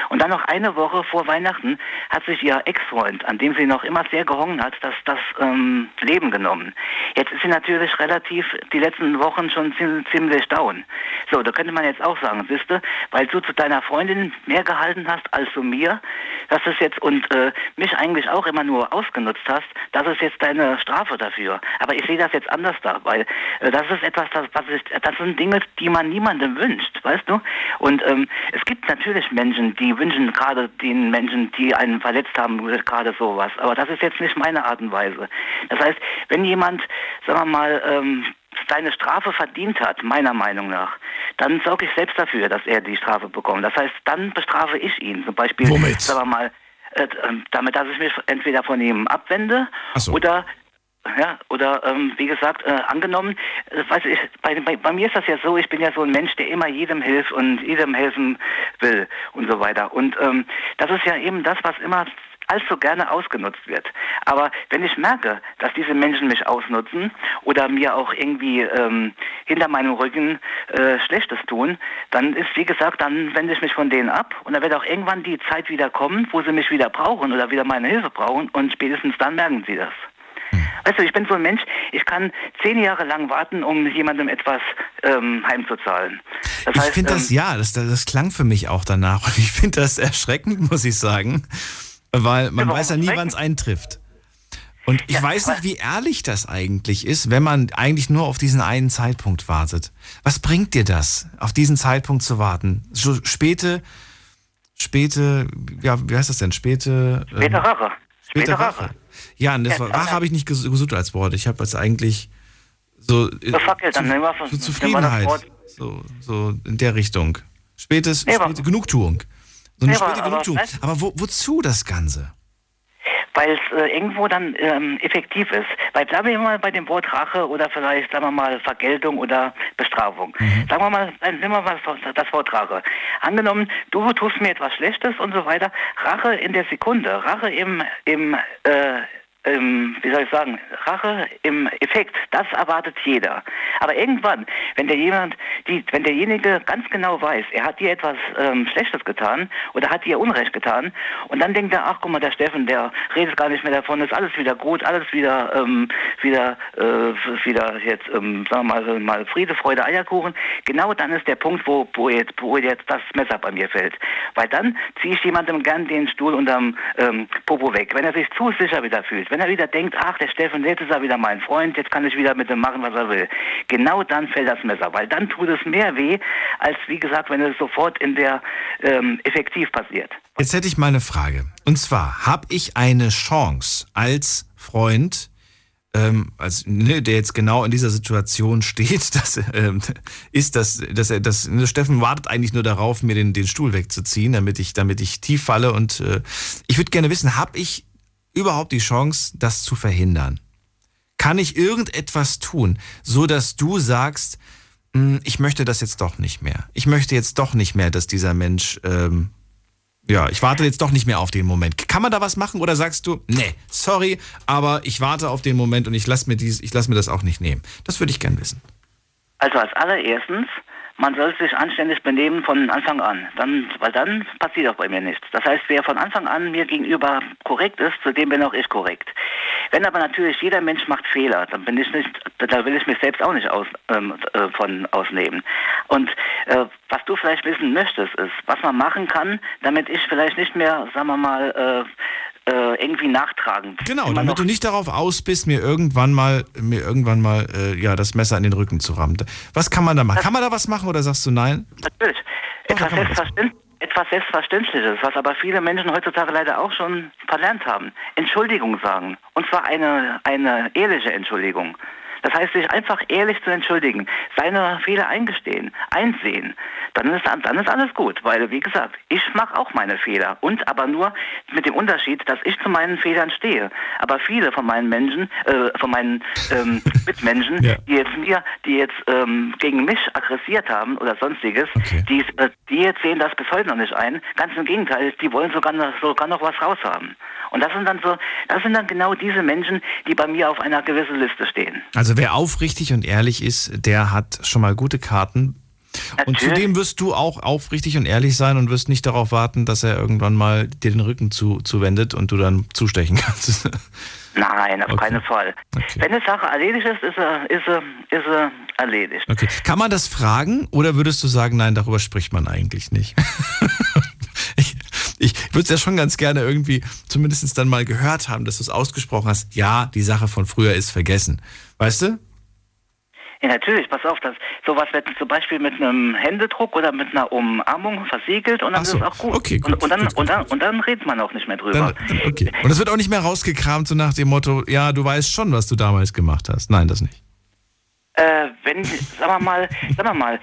Und dann noch eine Woche vor Weihnachten hat sich ihr Ex-Freund, an dem sie noch immer sehr gehongen hat, das, das ähm, Leben genommen. Jetzt ist sie natürlich relativ die letzten Wochen schon ziemlich down. So, da könnte man jetzt auch sagen, siehste, weil du zu deiner Freundin mehr gehalten hast als zu mir, dass es jetzt und äh, mich eigentlich auch immer nur ausgenutzt hast, das ist jetzt deine Strafe dafür. Aber ich sehe das jetzt anders da, weil äh, das ist etwas, das, was ist, das sind Dinge, die man niemandem wünscht, weißt du? Und ähm, es gibt natürlich Menschen, die wünschen gerade den Menschen, die einen verletzt haben, gerade sowas. Aber das ist jetzt nicht meine Art und Weise. Das heißt, wenn jemand, sagen wir mal, ähm, seine Strafe verdient hat, meiner Meinung nach, dann sorge ich selbst dafür, dass er die Strafe bekommt. Das heißt, dann bestrafe ich ihn. Zum Beispiel, Womit? sagen wir mal, äh, damit, dass ich mich entweder von ihm abwende so. oder ja, oder ähm, wie gesagt, äh, angenommen, äh, weiß ich, bei, bei, bei mir ist das ja so, ich bin ja so ein Mensch, der immer jedem hilft und jedem helfen will und so weiter. Und ähm, das ist ja eben das, was immer allzu gerne ausgenutzt wird. Aber wenn ich merke, dass diese Menschen mich ausnutzen oder mir auch irgendwie ähm, hinter meinem Rücken äh, Schlechtes tun, dann ist, wie gesagt, dann wende ich mich von denen ab und dann wird auch irgendwann die Zeit wieder kommen, wo sie mich wieder brauchen oder wieder meine Hilfe brauchen und spätestens dann merken sie das. Weißt du, ich bin so ein Mensch, ich kann zehn Jahre lang warten, um jemandem etwas ähm, heimzuzahlen. Das ich finde das, ähm, ja, das, das klang für mich auch danach. Und ich finde das erschreckend, muss ich sagen. Weil man ja, weiß ja nie, wann es eintrifft. Und ich ja, weiß nicht, wie ehrlich das eigentlich ist, wenn man eigentlich nur auf diesen einen Zeitpunkt wartet. Was bringt dir das, auf diesen Zeitpunkt zu warten? So späte, späte, ja, wie heißt das denn? Späte. Ähm, späte Rache. Späte, späte Rache. Rache. Ja, das ja, Rache habe ich nicht gesucht als Wort. Ich habe jetzt eigentlich so. Äh, Verfackelt, zu, dann so Zufriedenheit. So, so in der Richtung. Spätes, nee, späte Genugtuung. So eine späte Genugtuung. Aber wo, wozu das Ganze? weil es äh, irgendwo dann ähm, effektiv ist. Weil bleiben wir mal bei dem Wort Rache oder vielleicht, sagen wir mal, Vergeltung oder Bestrafung. Mhm. Sagen wir mal, nehmen wir mal das Wort Rache. Angenommen, du tust mir etwas Schlechtes und so weiter. Rache in der Sekunde, Rache im, im äh, ähm, wie soll ich sagen, Rache im Effekt, das erwartet jeder. Aber irgendwann, wenn der jemand, die, wenn derjenige ganz genau weiß, er hat dir etwas ähm, Schlechtes getan oder hat dir Unrecht getan, und dann denkt er, ach guck mal, der Steffen, der redet gar nicht mehr davon, ist alles wieder gut, alles wieder, ähm, wieder, äh, wieder jetzt, ähm, sagen wir mal, mal Friede, Freude, Eierkuchen. Genau dann ist der Punkt, wo, wo jetzt, wo jetzt das Messer bei mir fällt. Weil dann ziehe ich jemandem gern den Stuhl unterm ähm, Popo weg, wenn er sich zu sicher wieder fühlt wenn er wieder denkt, ach, der Steffen, jetzt ist er wieder mein Freund, jetzt kann ich wieder mit ihm machen, was er will. Genau dann fällt das Messer, weil dann tut es mehr weh, als wie gesagt, wenn es sofort in der ähm, effektiv passiert. Jetzt hätte ich mal eine Frage. Und zwar, habe ich eine Chance als Freund, ähm, als, ne, der jetzt genau in dieser Situation steht, dass, ähm, ist, dass, dass er, dass ne, Steffen wartet eigentlich nur darauf, mir den, den Stuhl wegzuziehen, damit ich, damit ich tief falle. Und äh, ich würde gerne wissen, habe ich überhaupt die Chance, das zu verhindern? Kann ich irgendetwas tun, so dass du sagst, hm, ich möchte das jetzt doch nicht mehr. Ich möchte jetzt doch nicht mehr, dass dieser Mensch, ähm, ja, ich warte jetzt doch nicht mehr auf den Moment. Kann man da was machen oder sagst du, nee, sorry, aber ich warte auf den Moment und ich lasse mir lasse mir das auch nicht nehmen. Das würde ich gern wissen. Also als allererstens man soll sich anständig benehmen von Anfang an. Dann, weil dann passiert auch bei mir nichts. Das heißt, wer von Anfang an mir gegenüber korrekt ist, zu dem bin auch ich korrekt. Wenn aber natürlich jeder Mensch macht Fehler, dann bin ich nicht, da will ich mich selbst auch nicht aus, ähm, äh, von ausnehmen. Und äh, was du vielleicht wissen möchtest, ist, was man machen kann, damit ich vielleicht nicht mehr, sagen wir mal, äh, äh, irgendwie nachtragen. Genau, damit du nicht darauf aus bist, mir irgendwann mal, mir irgendwann mal äh, ja, das Messer in den Rücken zu rammen. Was kann man da machen? Das kann man da was machen oder sagst du nein? Natürlich. Doch, etwas, selbstverständlich, etwas Selbstverständliches, was aber viele Menschen heutzutage leider auch schon verlernt haben. Entschuldigung sagen. Und zwar eine, eine ehrliche Entschuldigung. Das heißt, sich einfach ehrlich zu entschuldigen, seine Fehler eingestehen, einsehen, dann ist, dann ist alles gut. Weil, wie gesagt, ich mache auch meine Fehler. Und aber nur mit dem Unterschied, dass ich zu meinen Fehlern stehe. Aber viele von meinen Menschen, äh, von meinen ähm, Mitmenschen, ja. die jetzt mir, die jetzt ähm, gegen mich aggressiert haben oder sonstiges, okay. die, äh, die jetzt sehen das bis heute noch nicht ein. Ganz im Gegenteil, die wollen sogar noch, sogar noch was raushaben. Und das sind dann so, das sind dann genau diese Menschen, die bei mir auf einer gewissen Liste stehen. Also wer aufrichtig und ehrlich ist, der hat schon mal gute Karten. Und zudem wirst du auch aufrichtig und ehrlich sein und wirst nicht darauf warten, dass er irgendwann mal dir den Rücken zu, zuwendet und du dann zustechen kannst. Nein, auf Okay. keinen Fall. Okay. Wenn eine Sache erledigt ist, ist sie, ist sie, ist sie erledigt. Okay. Kann man das fragen oder würdest du sagen, nein, darüber spricht man eigentlich nicht? ich würde es ja schon ganz gerne irgendwie zumindest dann mal gehört haben, dass du es ausgesprochen hast. Ja, die Sache von früher ist vergessen. Weißt du? Ja, natürlich, pass auf, das sowas wird zum Beispiel mit einem Händedruck oder mit einer Umarmung versiegelt und dann so, ist es auch gut. okay, gut, und, und, dann, gut, gut, und, dann, und dann redet man auch nicht mehr drüber. Dann, okay. Und es wird auch nicht mehr rausgekramt, so nach dem Motto, ja, du weißt schon, was du damals gemacht hast. Nein, das nicht. Äh, wenn, sagen wir mal, sagen wir mal,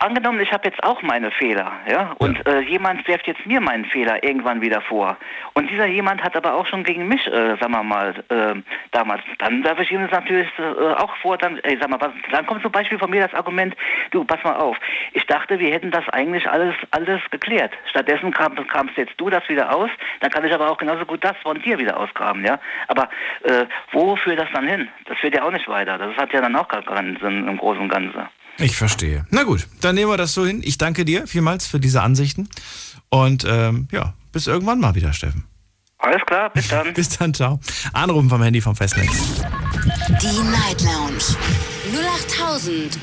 angenommen, ich habe jetzt auch meine Fehler, ja, und äh, jemand wirft jetzt mir meinen Fehler irgendwann wieder vor. Und dieser jemand hat aber auch schon gegen mich, äh, sagen wir mal, äh, damals, dann werfe ich ihm das natürlich äh, auch vor, dann, ey, sag mal, was, dann kommt zum Beispiel von mir das Argument, du, pass mal auf, ich dachte, wir hätten das eigentlich alles, alles geklärt. Stattdessen kam, kamst jetzt du das wieder aus, dann kann ich aber auch genauso gut das von dir wieder ausgraben, ja. Aber äh, wo führt das dann hin? Das führt ja auch nicht weiter. Das hat ja dann auch gar keinen Sinn im Großen und Ganzen. Ich verstehe. Na gut, dann nehmen wir das so hin. Ich danke dir vielmals für diese Ansichten. Und ähm, ja, bis irgendwann mal wieder, Steffen. Alles klar, bis dann. Bis dann, ciao. Anrufen vom Handy vom Festnetz. Die Night Lounge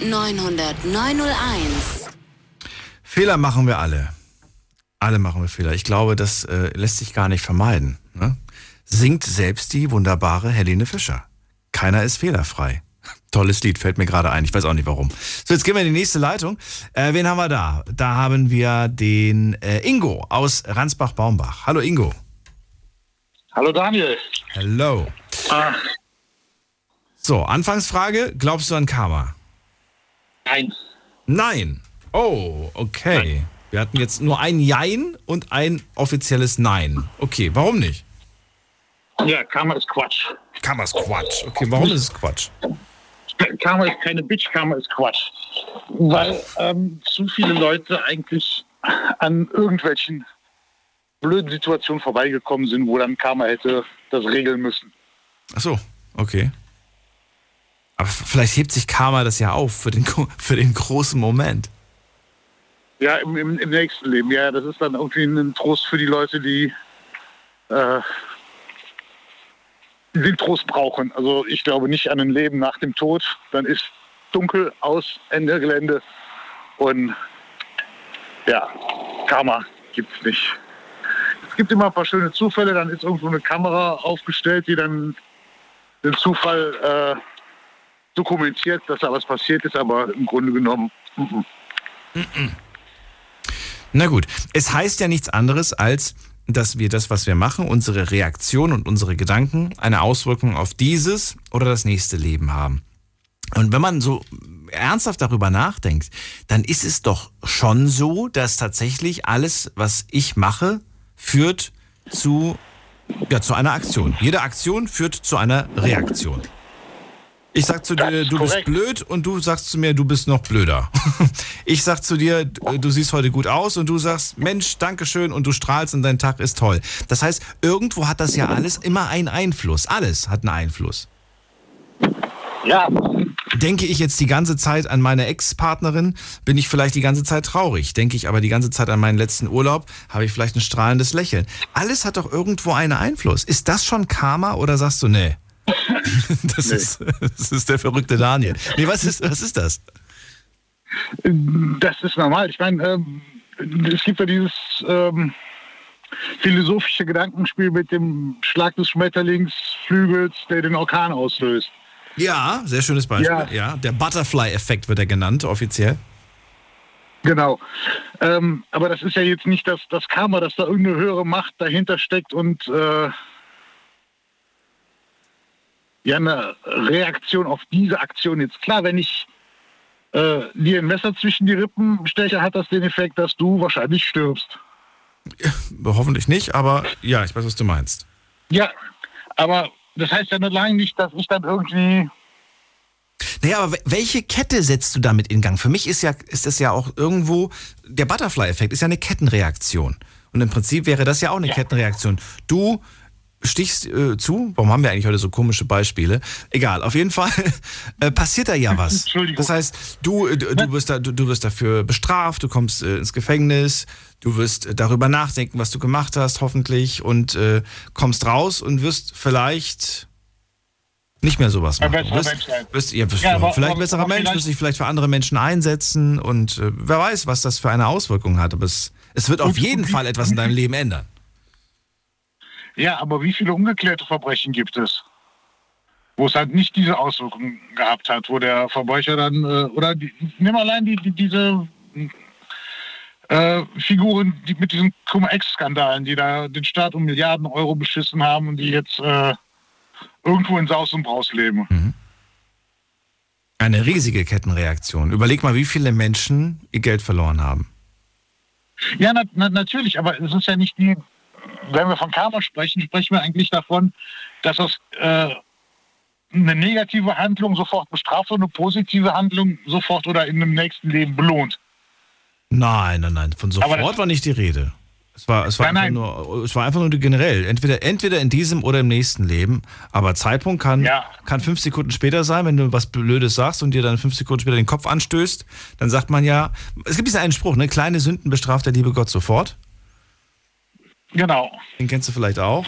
0890901. Fehler machen wir alle. Alle machen wir Fehler. Ich glaube, das äh, lässt sich gar nicht vermeiden. Ne? Singt selbst die wunderbare Helene Fischer. Keiner ist fehlerfrei. Tolles Lied, fällt mir gerade ein. Ich weiß auch nicht warum. So, jetzt gehen wir in die nächste Leitung. Äh, wen haben wir da? Da haben wir den äh, Ingo aus Ransbach-Baumbach. Hallo Ingo. Hallo Daniel. Hello. Ah, So, Anfangsfrage. Glaubst du an Karma? nein. Nein. Oh, okay. Wir hatten jetzt nur ein Jein und ein offizielles Nein. Okay, warum nicht? Ja, Karma ist Quatsch. Karma ist Quatsch. Okay, warum ist es Quatsch? Karma ist keine Bitch, Karma ist Quatsch. Weil ähm, zu viele Leute eigentlich an irgendwelchen blöden Situationen vorbeigekommen sind, wo dann Karma hätte das regeln müssen. Ach so, okay. Aber vielleicht hebt sich Karma das ja auf für den, für den großen Moment. Ja, im, im, im nächsten Leben. Ja, das ist dann irgendwie ein Trost für die Leute, die äh, den Trost brauchen. Also ich glaube nicht an ein Leben nach dem Tod. Dann ist dunkel aus, Ende Gelände. Und ja, Karma gibt es nicht. Es gibt immer ein paar schöne Zufälle, dann ist irgendwo eine Kamera aufgestellt, die dann den Zufall äh, dokumentiert, dass da was passiert ist, aber im Grunde genommen mm, mm. Na gut, es heißt ja nichts anderes, als dass wir das, was wir machen, unsere Reaktion und unsere Gedanken eine Auswirkung auf dieses oder das nächste Leben haben. Und wenn man so ernsthaft darüber nachdenkt, dann ist es doch schon so, dass tatsächlich alles, was ich mache, führt zu, ja, zu einer Aktion. Jede Aktion führt zu einer Reaktion. Ich sag zu dir, ist du bist korrekt. blöd und du sagst zu mir, du bist noch blöder. Ich sag zu dir, du siehst heute gut aus und du sagst, Mensch, Dankeschön und du strahlst und dein Tag ist toll. Das heißt, irgendwo hat das ja alles immer einen Einfluss. Alles hat einen Einfluss. ja, Denke ich jetzt die ganze Zeit an meine Ex-Partnerin, bin ich vielleicht die ganze Zeit traurig. Denke ich aber die ganze Zeit an meinen letzten Urlaub, habe ich vielleicht ein strahlendes Lächeln. Alles hat doch irgendwo einen Einfluss. Ist das schon Karma oder sagst du, nee? Das, Ist, das ist der verrückte Daniel. Nee, was ist, was ist das? Das ist normal. Ich meine, ähm, es gibt ja dieses ähm, philosophische Gedankenspiel mit dem Schlag des Schmetterlingsflügels, der den Orkan auslöst. Ja, sehr schönes Beispiel. Ja, Ja. der Butterfly-Effekt wird er genannt, offiziell. Genau. Ähm, aber das ist ja jetzt nicht das, das Karma, dass da irgendeine höhere Macht dahinter steckt und äh, ja eine Reaktion auf diese Aktion jetzt klar, wenn ich äh, dir ein Messer zwischen die Rippen steche, hat das den Effekt, dass du wahrscheinlich stirbst. Hoffentlich nicht, aber ja, ich weiß, was du meinst. Ja, aber das heißt ja nicht lange nicht, dass ich dann irgendwie. Naja, aber wel- welche Kette setzt du damit in Gang? Für mich ist ja, ist das ja auch irgendwo, der Butterfly-Effekt ist ja eine Kettenreaktion. Und im Prinzip wäre das ja auch eine Kettenreaktion. Du stichst äh, zu. Warum haben wir eigentlich heute so komische Beispiele? Egal, auf jeden Fall äh, passiert da ja was. Das heißt, du, äh, du, wirst da, du, du wirst dafür bestraft, du kommst äh, ins Gefängnis, du wirst darüber nachdenken, was du gemacht hast, hoffentlich, und äh, kommst raus und wirst vielleicht nicht mehr sowas machen. Ein wirst, wirst, ja, wirst ja, aber, vielleicht ein besserer Mensch, wirst dich vielleicht für andere Menschen einsetzen und äh, wer weiß, was das für eine Auswirkung hat. Aber es, es wird auf jeden Fall etwas in deinem Leben ändern. Ja, aber wie viele ungeklärte Verbrechen gibt es? Wo es halt nicht diese Auswirkungen gehabt hat, wo der Verbrecher dann, äh, oder die, nimm allein die, die, diese äh, Figuren die mit diesen Cum-Ex-Skandalen, die da den Staat um Milliarden Euro beschissen haben und die jetzt äh, irgendwo in Saus und Braus leben. Mhm. Eine riesige Kettenreaktion. Überleg mal, wie viele Menschen ihr Geld verloren haben. Ja, na, na, natürlich, aber es ist ja nicht die, wenn wir von Karma sprechen, sprechen wir eigentlich davon, dass das äh, eine negative Handlung sofort bestraft und eine positive Handlung sofort oder in einem nächsten Leben belohnt. Nein, nein, nein, von sofort war nicht die Rede. Es war, es war, nein, einfach, nein. Nur, es war einfach nur generell. Entweder, entweder in diesem oder im nächsten Leben. Aber Zeitpunkt kann, ja. kann fünf Sekunden später sein, wenn du was Blödes sagst und dir dann fünf Sekunden später den Kopf anstößt. Dann sagt man ja, es gibt diesen einen Spruch, ne? Kleine Sünden bestraft der liebe Gott sofort. Genau. Den kennst du vielleicht auch.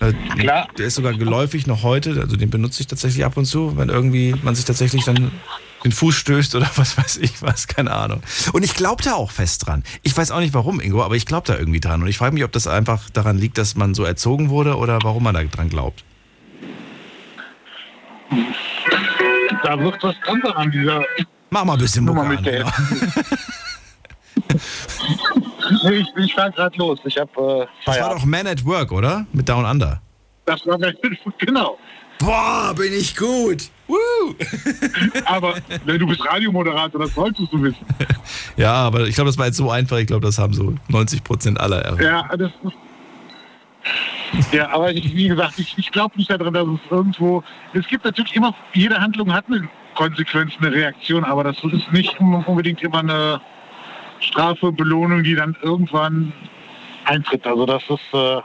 Äh, Klar. Der ist sogar geläufig noch heute, also den benutze ich tatsächlich ab und zu, wenn irgendwie man sich tatsächlich dann den Fuß stößt oder was weiß ich was, keine Ahnung. Und ich glaube da auch fest dran. Ich weiß auch nicht warum, Ingo, aber ich glaube da irgendwie dran. Und ich frage mich, ob das einfach daran liegt, dass man so erzogen wurde oder warum man da dran glaubt. Da wird was dran an dieser. Mach mal ein bisschen Mucke an. Genau. ich ich fahre gerade los. Ich habe äh, Das war doch Man at Work, oder? Mit Down Under. Das war genau. Boah, bin ich gut. Woo. aber ne, du bist Radiomoderator, das solltest du wissen. Ja, aber ich glaube, das war jetzt so einfach. Ich glaube, das haben so 90 Prozent aller erreicht. Ja, das ist, ja, aber ich, wie gesagt, ich, ich glaube nicht daran, dass es irgendwo. Es gibt natürlich immer, jede Handlung hat eine Konsequenz, eine Reaktion, aber das ist nicht unbedingt immer eine Strafe, Belohnung, die dann irgendwann eintritt. Also das ist, äh,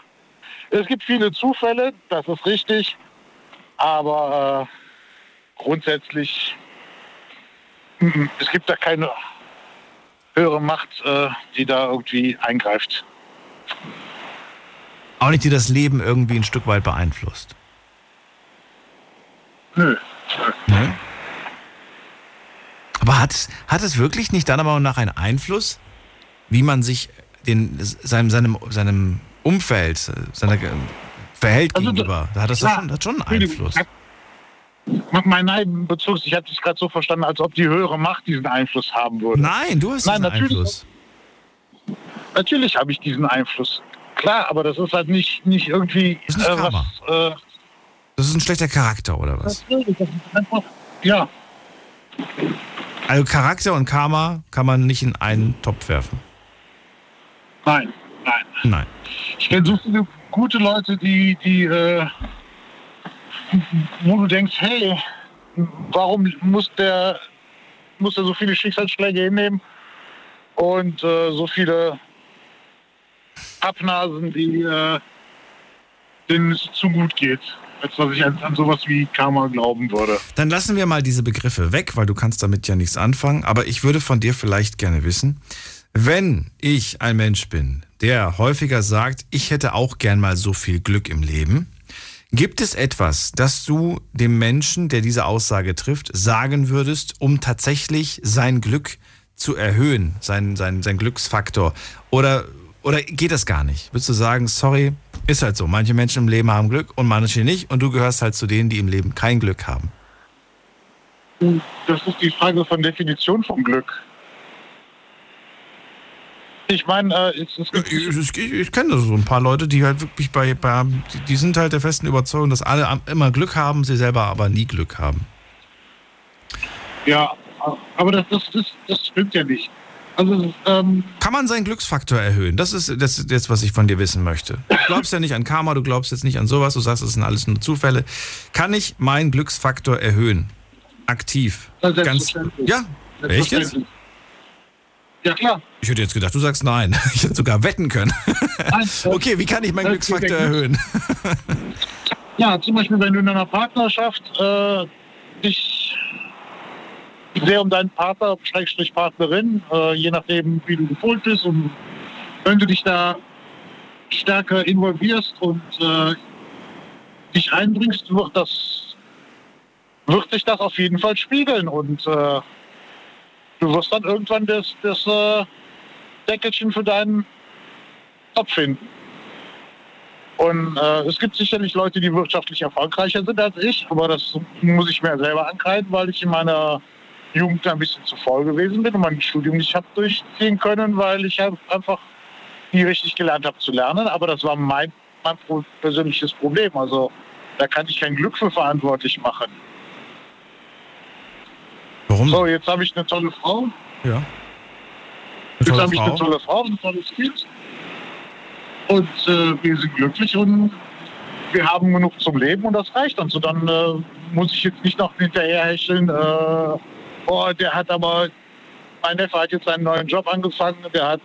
es gibt viele Zufälle, das ist richtig, aber äh, grundsätzlich mm, es gibt da keine höhere Macht, äh, die da irgendwie eingreift. Auch nicht, die das Leben irgendwie ein Stück weit beeinflusst. Nö. Nö. Aber hat es, hat es wirklich nicht deiner Meinung nach einen Einfluss, wie man sich den, seinem, seinem, seinem Umfeld, seiner verhält also, gegenüber? Da hat das klar, schon, hat schon einen Einfluss. Mein Nein Bezug, ich habe das gerade so verstanden, als ob die höhere Macht diesen Einfluss haben würde. Nein, du hast Nein, diesen natürlich, Einfluss. Natürlich habe ich diesen Einfluss. Klar, aber das ist halt nicht, nicht irgendwie das ist äh, was. Äh, das ist ein schlechter Charakter, oder was? Das ist einfach, ja. Also Charakter und Karma kann man nicht in einen Topf werfen. Nein, nein. Nein. Ich kenne so viele gute Leute, die, die äh, wo du denkst, hey, warum muss der, muss der so viele Schicksalsschläge hinnehmen und äh, so viele Abnasen, die äh, denen es zu gut geht als dass ich an, an sowas wie Karma glauben würde. Dann lassen wir mal diese Begriffe weg, weil du kannst damit ja nichts anfangen. Aber ich würde von dir vielleicht gerne wissen, wenn ich ein Mensch bin, der häufiger sagt, ich hätte auch gern mal so viel Glück im Leben, gibt es etwas, das du dem Menschen, der diese Aussage trifft, sagen würdest, um tatsächlich sein Glück zu erhöhen, sein, sein, sein Glücksfaktor? Oder, oder geht das gar nicht? Würdest du sagen, sorry, ist halt so. Manche Menschen im Leben haben Glück und manche nicht. Und du gehörst halt zu denen, die im Leben kein Glück haben. Das ist die Frage von Definition von Glück. Ich meine, äh, es, es ich, ich, ich, ich kenne so ein paar Leute, die halt wirklich bei, bei die, die sind halt der festen Überzeugung, dass alle immer Glück haben, sie selber aber nie Glück haben. Ja, aber das, das, das, das stimmt ja nicht. Also, ähm, Kann man seinen Glücksfaktor erhöhen? Das ist das ist jetzt, was ich von dir wissen möchte. Du glaubst ja nicht an Karma, du glaubst jetzt nicht an sowas, du sagst, es sind alles nur Zufälle. Kann ich meinen Glücksfaktor erhöhen? Aktiv. Ganz, ja, echt jetzt? Ja, klar. Ich hätte jetzt gedacht, du sagst nein. Ich hätte sogar wetten können. Nein, Okay, wie kann ich meinen Glücksfaktor erhöhen? Ja, zum Beispiel, wenn du in einer Partnerschaft äh, dich sehr um deinen Partner, Schrägstrich Partnerin, äh, je nachdem, wie du gepolt bist, und wenn du dich da stärker involvierst und äh, dich einbringst, wird das wird sich das auf jeden Fall spiegeln und äh, du wirst dann irgendwann das, das äh, Deckelchen für deinen Job finden. Und äh, es gibt sicherlich Leute, die wirtschaftlich erfolgreicher sind als ich, aber das muss ich mir selber ankreiden, weil ich in meiner Jugend ein bisschen zu faul gewesen bin und mein Studium nicht habe durchziehen können, weil ich einfach nie richtig gelernt habe zu lernen. Aber das war mein, mein persönliches Problem. Also da kann ich kein Glück für verantwortlich machen. Warum? So, jetzt habe ich eine tolle Frau. Ja. Eine Jetzt habe ich eine tolle Frau, ein tolles Kind. Und äh, wir sind glücklich und wir haben genug zum Leben und das reicht uns. Und dann äh, muss ich jetzt nicht noch hinterher hecheln, äh, oh, der hat aber, mein Neffe hat jetzt einen neuen Job angefangen, der hat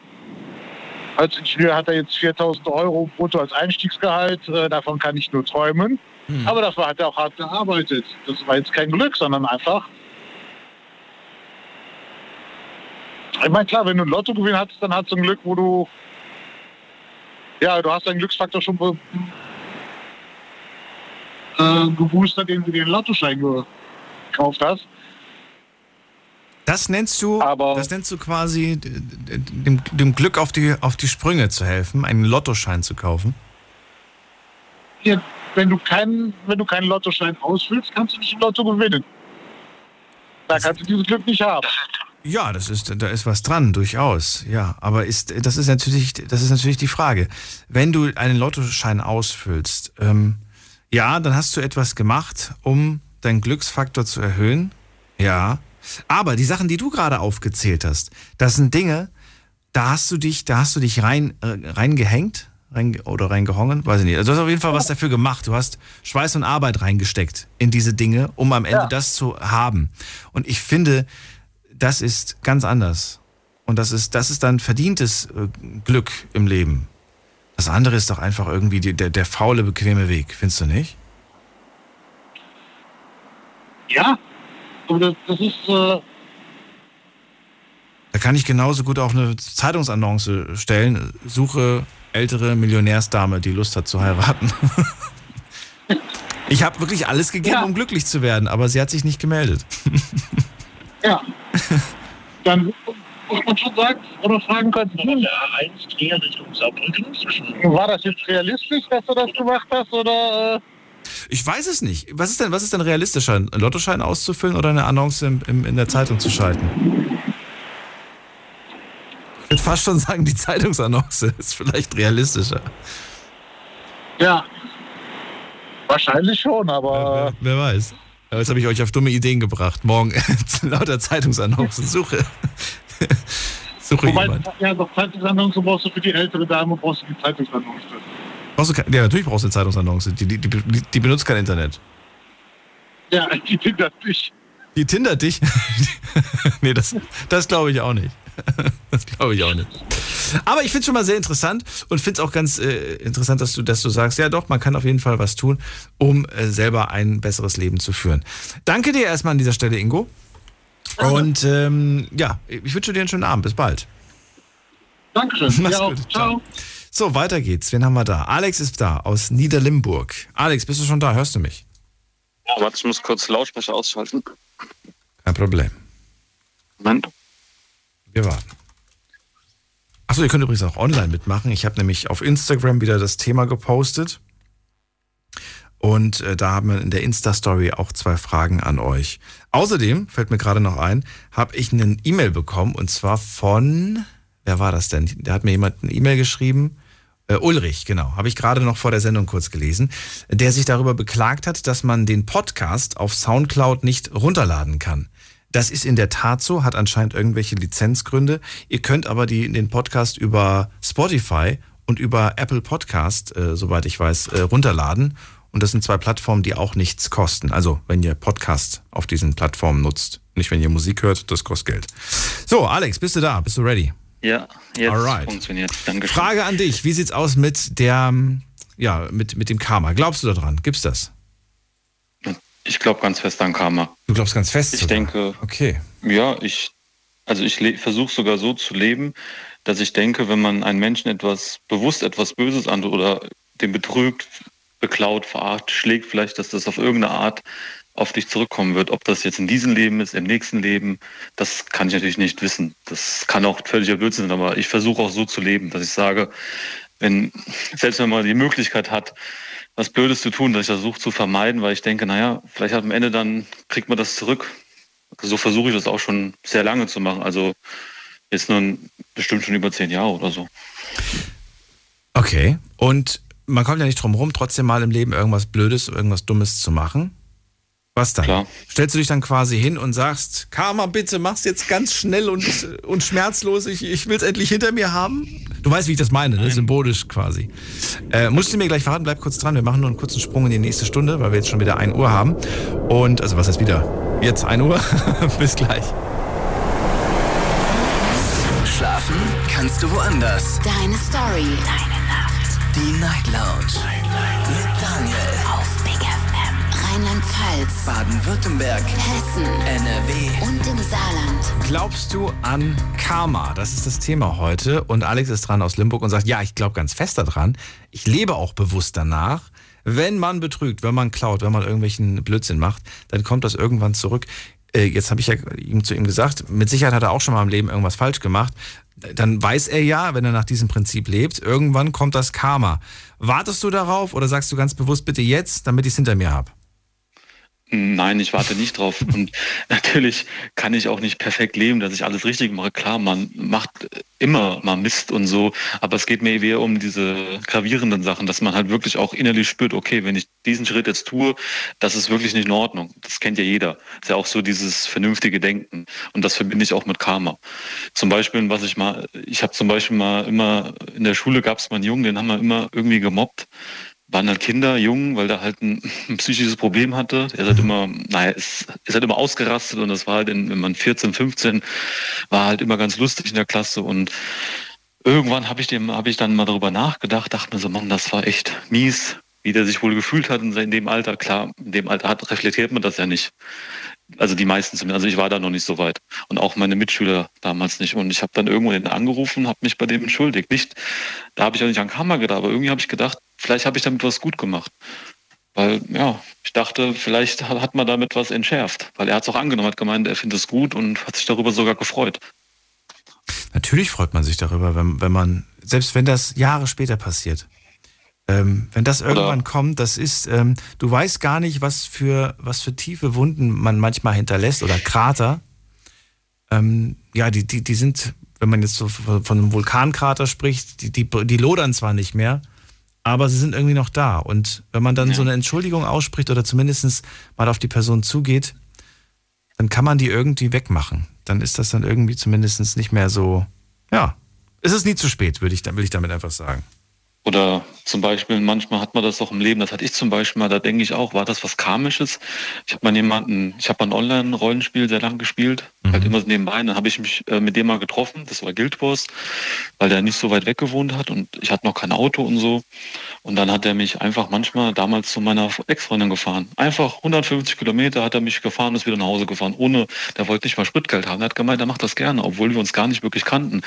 als Ingenieur hat er jetzt 4000 Euro brutto als Einstiegsgehalt, äh, davon kann ich nur träumen. Hm. Aber dafür hat er auch hart gearbeitet. Das war jetzt kein Glück, sondern einfach Ich meine, klar, wenn du einen Lottogewinn hattest, dann hast du ein Glück, wo du. Ja, du hast deinen Glücksfaktor schon be- äh, geboostert, indem du dir einen Lottoschein gekauft hast. Das nennst du, Aber- das nennst du quasi dem, dem Glück auf die, auf die Sprünge zu helfen, einen Lottoschein zu kaufen. Hier, wenn, du keinen, wenn du keinen Lottoschein ausfüllst, kannst du nicht im Lotto gewinnen. Da kannst du dieses Glück nicht haben. Ja, das ist, da ist was dran, durchaus. Ja, aber ist, das ist natürlich, das ist natürlich die Frage. Wenn du einen Lottoschein ausfüllst, ähm, ja, dann hast du etwas gemacht, um deinen Glücksfaktor zu erhöhen. Ja. Aber die Sachen, die du gerade aufgezählt hast, das sind Dinge, da hast du dich, da hast du dich rein, äh, reingehängt, rein, oder reingehongen, weiß ich nicht. Also du hast auf jeden Fall was dafür gemacht. Du hast Schweiß und Arbeit reingesteckt in diese Dinge, um am Ende Ja. das zu haben. Und ich finde, das ist ganz anders. Und das ist, das ist dann verdientes äh, Glück im Leben. Das andere ist doch einfach irgendwie die, der, der faule, bequeme Weg, findest du nicht? Ja, aber das, das ist. Äh, Da kann ich genauso gut auch eine Zeitungsannonce stellen. Suche ältere Millionärsdame, die Lust hat zu heiraten. Ich habe wirklich alles gegeben, Ja. um glücklich zu werden, aber sie hat sich nicht gemeldet. ja. Dann muss man schon sagen oder fragen können, hm, A1 Trier Richtung Saarbrücken. War das jetzt realistisch, dass du das gemacht hast? Oder. Äh, Ich weiß es nicht. Was ist denn, was ist denn realistischer? Einen Lottoschein auszufüllen oder eine Annonce im, im, in der Zeitung zu schalten? Ich würde fast schon sagen, die Zeitungsannonce ist vielleicht realistischer. ja. Wahrscheinlich schon, aber. Wer, wer weiß. Aber jetzt habe ich euch auf dumme Ideen gebracht. Morgen lauter Zeitungsannoncen. Suche. Suche Wobei, jemand. ja, doch Zeitungsannonce brauchst du für die ältere Dame, brauchst du die Zeitungsannonce. Brauchst du ja, natürlich brauchst du eine Zeitungsannonce. Die, die, die, die benutzt kein Internet. Ja, die hindert dich. Die tindert dich? nee, das, das glaube ich auch nicht. Das glaube ich auch nicht. Aber ich finde es schon mal sehr interessant und finde es auch ganz äh, interessant, dass du, dass du sagst, ja doch, man kann auf jeden Fall was tun, um äh, selber ein besseres Leben zu führen. Danke dir erstmal an dieser Stelle, Ingo. Und ähm, ja, ich wünsche dir einen schönen Abend. Bis bald. Dankeschön. Mach's Ja, gut. Ciao. So, weiter geht's. Wen haben wir da? Alex ist da aus Niederlimburg. Alex, bist du schon da? Hörst du mich? Ja, warte, ich muss kurz Lautsprecher ausschalten. Kein Problem. Moment. Wir warten. Achso, ihr könnt übrigens auch online mitmachen. Ich habe nämlich auf Instagram wieder das Thema gepostet. Und äh, da haben wir in der Insta-Story auch zwei Fragen an euch. Außerdem, fällt mir gerade noch ein, habe ich eine E-Mail bekommen und zwar von, wer war das denn? Da hat mir jemand eine E-Mail geschrieben. Äh, Ulrich, genau, habe ich gerade noch vor der Sendung kurz gelesen, der sich darüber beklagt hat, dass man den Podcast auf Soundcloud nicht runterladen kann. Das ist in der Tat so, hat anscheinend irgendwelche Lizenzgründe. Ihr könnt aber die, den Podcast über Spotify und über Apple Podcast, äh, soweit ich weiß, äh, runterladen. Und das sind zwei Plattformen, die auch nichts kosten. Also, wenn ihr Podcast auf diesen Plattformen nutzt. Nicht, wenn ihr Musik hört, das kostet Geld. So, Alex, bist du da? Bist du ready? Ja, jetzt Alright. funktioniert. Danke. Frage an dich, wie sieht's aus mit der, ja, mit, mit dem Karma? Glaubst du daran? Gibt's das? Ich glaube ganz fest an Karma. Du glaubst ganz fest? Ich sogar. denke, Okay. ja, ich, also ich versuche sogar so zu leben, dass ich denke, wenn man einem Menschen etwas bewusst etwas Böses an oder den betrügt, beklaut, verarscht, schlägt, vielleicht, dass das auf irgendeine Art auf dich zurückkommen wird. Ob das jetzt in diesem Leben ist, im nächsten Leben, das kann ich natürlich nicht wissen. Das kann auch völliger Blödsinn sein, aber ich versuche auch so zu leben, dass ich sage, wenn, selbst wenn man die Möglichkeit hat, was Blödes zu tun, dass ich versuche zu vermeiden, weil ich denke, naja, vielleicht am Ende dann, kriegt man das zurück. So versuche ich das auch schon sehr lange zu machen. Also jetzt nun bestimmt schon über zehn Jahre oder so. Okay. Und man kommt ja nicht drum rum, trotzdem mal im Leben irgendwas Blödes, irgendwas Dummes zu machen. Was dann? Klar. Stellst du dich dann quasi hin und sagst, Karma, bitte mach's jetzt ganz schnell und, und schmerzlos, ich, ich will's endlich hinter mir haben? Du weißt, wie ich das meine, ne? symbolisch quasi. Äh, musst du mir gleich verraten, bleib kurz dran, wir machen nur einen kurzen Sprung in die nächste Stunde, weil wir jetzt schon wieder 1 Uhr haben. Und, also was heißt wieder? Jetzt 1 Uhr? Bis gleich. Schlafen kannst du woanders. Deine Story. Deine Nacht. Die Night Lounge. Mit Daniel. Rheinland-Pfalz. Baden-Württemberg. Hessen. NRW. Und im Saarland. Glaubst du an Karma? Das ist das Thema heute. Und Alex ist dran aus Limburg und sagt, ja, ich glaube ganz fest daran. Ich lebe auch bewusst danach. Wenn man betrügt, wenn man klaut, wenn man irgendwelchen Blödsinn macht, dann kommt das irgendwann zurück. Äh, Jetzt habe ich ja ihm zu ihm gesagt, mit Sicherheit hat er auch schon mal im Leben irgendwas falsch gemacht. Dann weiß er ja, wenn er nach diesem Prinzip lebt, irgendwann kommt das Karma. Wartest du darauf oder sagst du ganz bewusst, bitte jetzt, damit ich es hinter mir habe? Nein, ich warte nicht drauf. Und natürlich kann ich auch nicht perfekt leben, dass ich alles richtig mache. Klar, man macht immer mal Mist und so, aber es geht mir eher um diese gravierenden Sachen, dass man halt wirklich auch innerlich spürt, okay, wenn ich diesen Schritt jetzt tue, das ist wirklich nicht in Ordnung. Das kennt ja jeder. Das ist ja auch so dieses vernünftige Denken. Und das verbinde ich auch mit Karma. Zum Beispiel, was ich mal, ich habe zum Beispiel mal immer, in der Schule gab es mal einen Jungen, den haben wir immer irgendwie gemobbt waren halt Kinder, Jungen, weil der halt ein, ein psychisches Problem hatte. Er ist halt immer, naja, ist, ist halt immer ausgerastet und das war halt, in, wenn man 14, 15, war halt immer ganz lustig in der Klasse und irgendwann habe ich dem, habe ich dann mal darüber nachgedacht, dachte mir so, Mann, das war echt mies, wie der sich wohl gefühlt hat in, in dem Alter. Klar, in dem Alter hat, reflektiert man das ja nicht. Also die meisten zumindest. Also ich war da noch nicht so weit. Und auch meine Mitschüler damals nicht. Und ich habe dann irgendwo den angerufen, habe mich bei dem entschuldigt. Nicht, da habe ich auch nicht an Karma gedacht, aber irgendwie habe ich gedacht, vielleicht habe ich damit was gut gemacht. Weil, ja, ich dachte, vielleicht hat hat man damit was entschärft. Weil er hat es auch angenommen, hat gemeint, er findet es gut und hat sich darüber sogar gefreut. Natürlich freut man sich darüber, wenn, wenn man, selbst wenn das Jahre später passiert. Ähm, wenn das irgendwann kommt, das ist, ähm, du weißt gar nicht, was für, was für tiefe Wunden man manchmal hinterlässt oder Krater. Ähm, ja, die, die, die sind, wenn man jetzt so von einem Vulkankrater spricht, die, die, die lodern zwar nicht mehr, aber sie sind irgendwie noch da. Und wenn man dann so eine Entschuldigung ausspricht oder zumindest mal auf die Person zugeht, dann kann man die irgendwie wegmachen. Dann ist das dann irgendwie zumindest nicht mehr so, ja, es ist nie zu spät, würde ich, will ich damit einfach sagen. Oder zum Beispiel, manchmal hat man das auch im Leben, das hatte ich zum Beispiel mal, da denke ich auch, war das was Karmisches? Ich habe mal jemanden, ich habe mal ein Online-Rollenspiel sehr lang gespielt, halt immer so nebenbei, dann habe ich mich äh, mit dem mal getroffen, das war Guild Wars, weil der nicht so weit weg gewohnt hat und ich hatte noch kein Auto und so. Und dann hat er mich einfach manchmal damals zu meiner Ex-Freundin gefahren. Einfach 150 Kilometer hat er mich gefahren und ist wieder nach Hause gefahren, ohne, der wollte nicht mal Spritgeld haben. Er hat gemeint, er macht das gerne, obwohl wir uns gar nicht wirklich kannten.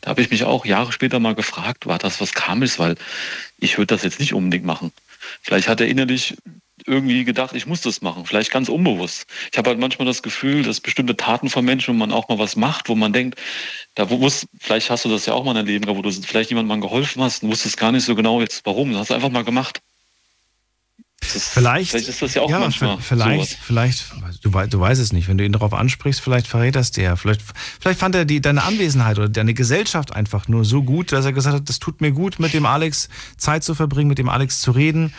Da habe ich mich auch Jahre später mal gefragt, war das was Karmisches, weil ich würde das jetzt nicht unbedingt machen. Vielleicht hat er innerlich irgendwie gedacht, ich muss das machen, vielleicht ganz unbewusst. Ich habe halt manchmal das Gefühl, dass bestimmte Taten von Menschen, wo man auch mal was macht, wo man denkt, da muss, vielleicht hast du das ja auch mal in deinem Leben, gehabt, wo du vielleicht jemandem mal geholfen hast und wusstest gar nicht so genau jetzt warum, du hast es einfach mal gemacht. Ist, Vielleicht, vielleicht ist das ja auch ja, manchmal vielleicht, sowas. vielleicht, du, du weißt es nicht, wenn du ihn darauf ansprichst, vielleicht verrät das dir. Vielleicht, vielleicht fand er die, deine Anwesenheit oder deine Gesellschaft einfach nur so gut, dass er gesagt hat, das tut mir gut, mit dem Alex Zeit zu verbringen, mit dem Alex zu reden.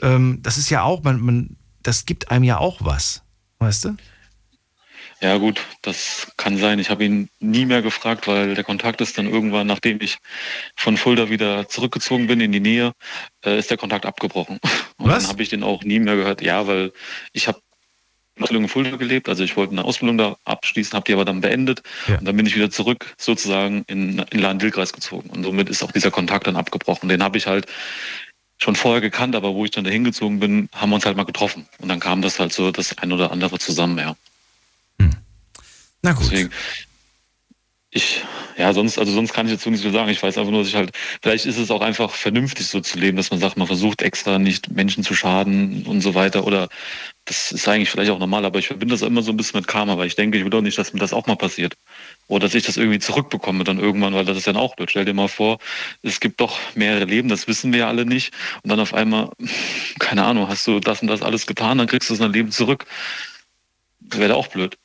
Ähm, das ist ja auch, man, man, das gibt einem ja auch was, weißt du? Ja gut, das kann sein. Ich habe ihn nie mehr gefragt, weil der Kontakt ist dann irgendwann, nachdem ich von Fulda wieder zurückgezogen bin in die Nähe, äh, ist der Kontakt abgebrochen. Und Was? dann habe ich den auch nie mehr gehört. Ja, weil ich habe Ausbildung in Fulda gelebt. Also ich wollte eine Ausbildung da abschließen, habe die aber dann beendet. Ja. Und dann bin ich wieder zurück sozusagen in, in Lahn-Dill-Kreis gezogen. Und somit ist auch dieser Kontakt dann abgebrochen. Den habe ich halt schon vorher gekannt, aber wo ich dann dahin gezogen bin, haben wir uns halt mal getroffen. Und dann kam das halt so das ein oder andere zusammen, ja. Na gut. Deswegen, ich, ja, sonst, also sonst kann ich dazu nichts mehr sagen. Ich weiß einfach nur, dass ich halt, vielleicht ist es auch einfach vernünftig so zu leben, dass man sagt, man versucht extra nicht Menschen zu schaden und so weiter. Oder das ist eigentlich vielleicht auch normal, aber ich verbinde das immer so ein bisschen mit Karma, weil ich denke, ich will doch nicht, dass mir das auch mal passiert. Oder dass ich das irgendwie zurückbekomme dann irgendwann, weil das ist dann auch blöd. Stell dir mal vor, es gibt doch mehrere Leben, das wissen wir ja alle nicht. Und dann auf einmal, keine Ahnung, hast du das und das alles getan, dann kriegst du dein Leben zurück. Das wäre auch blöd.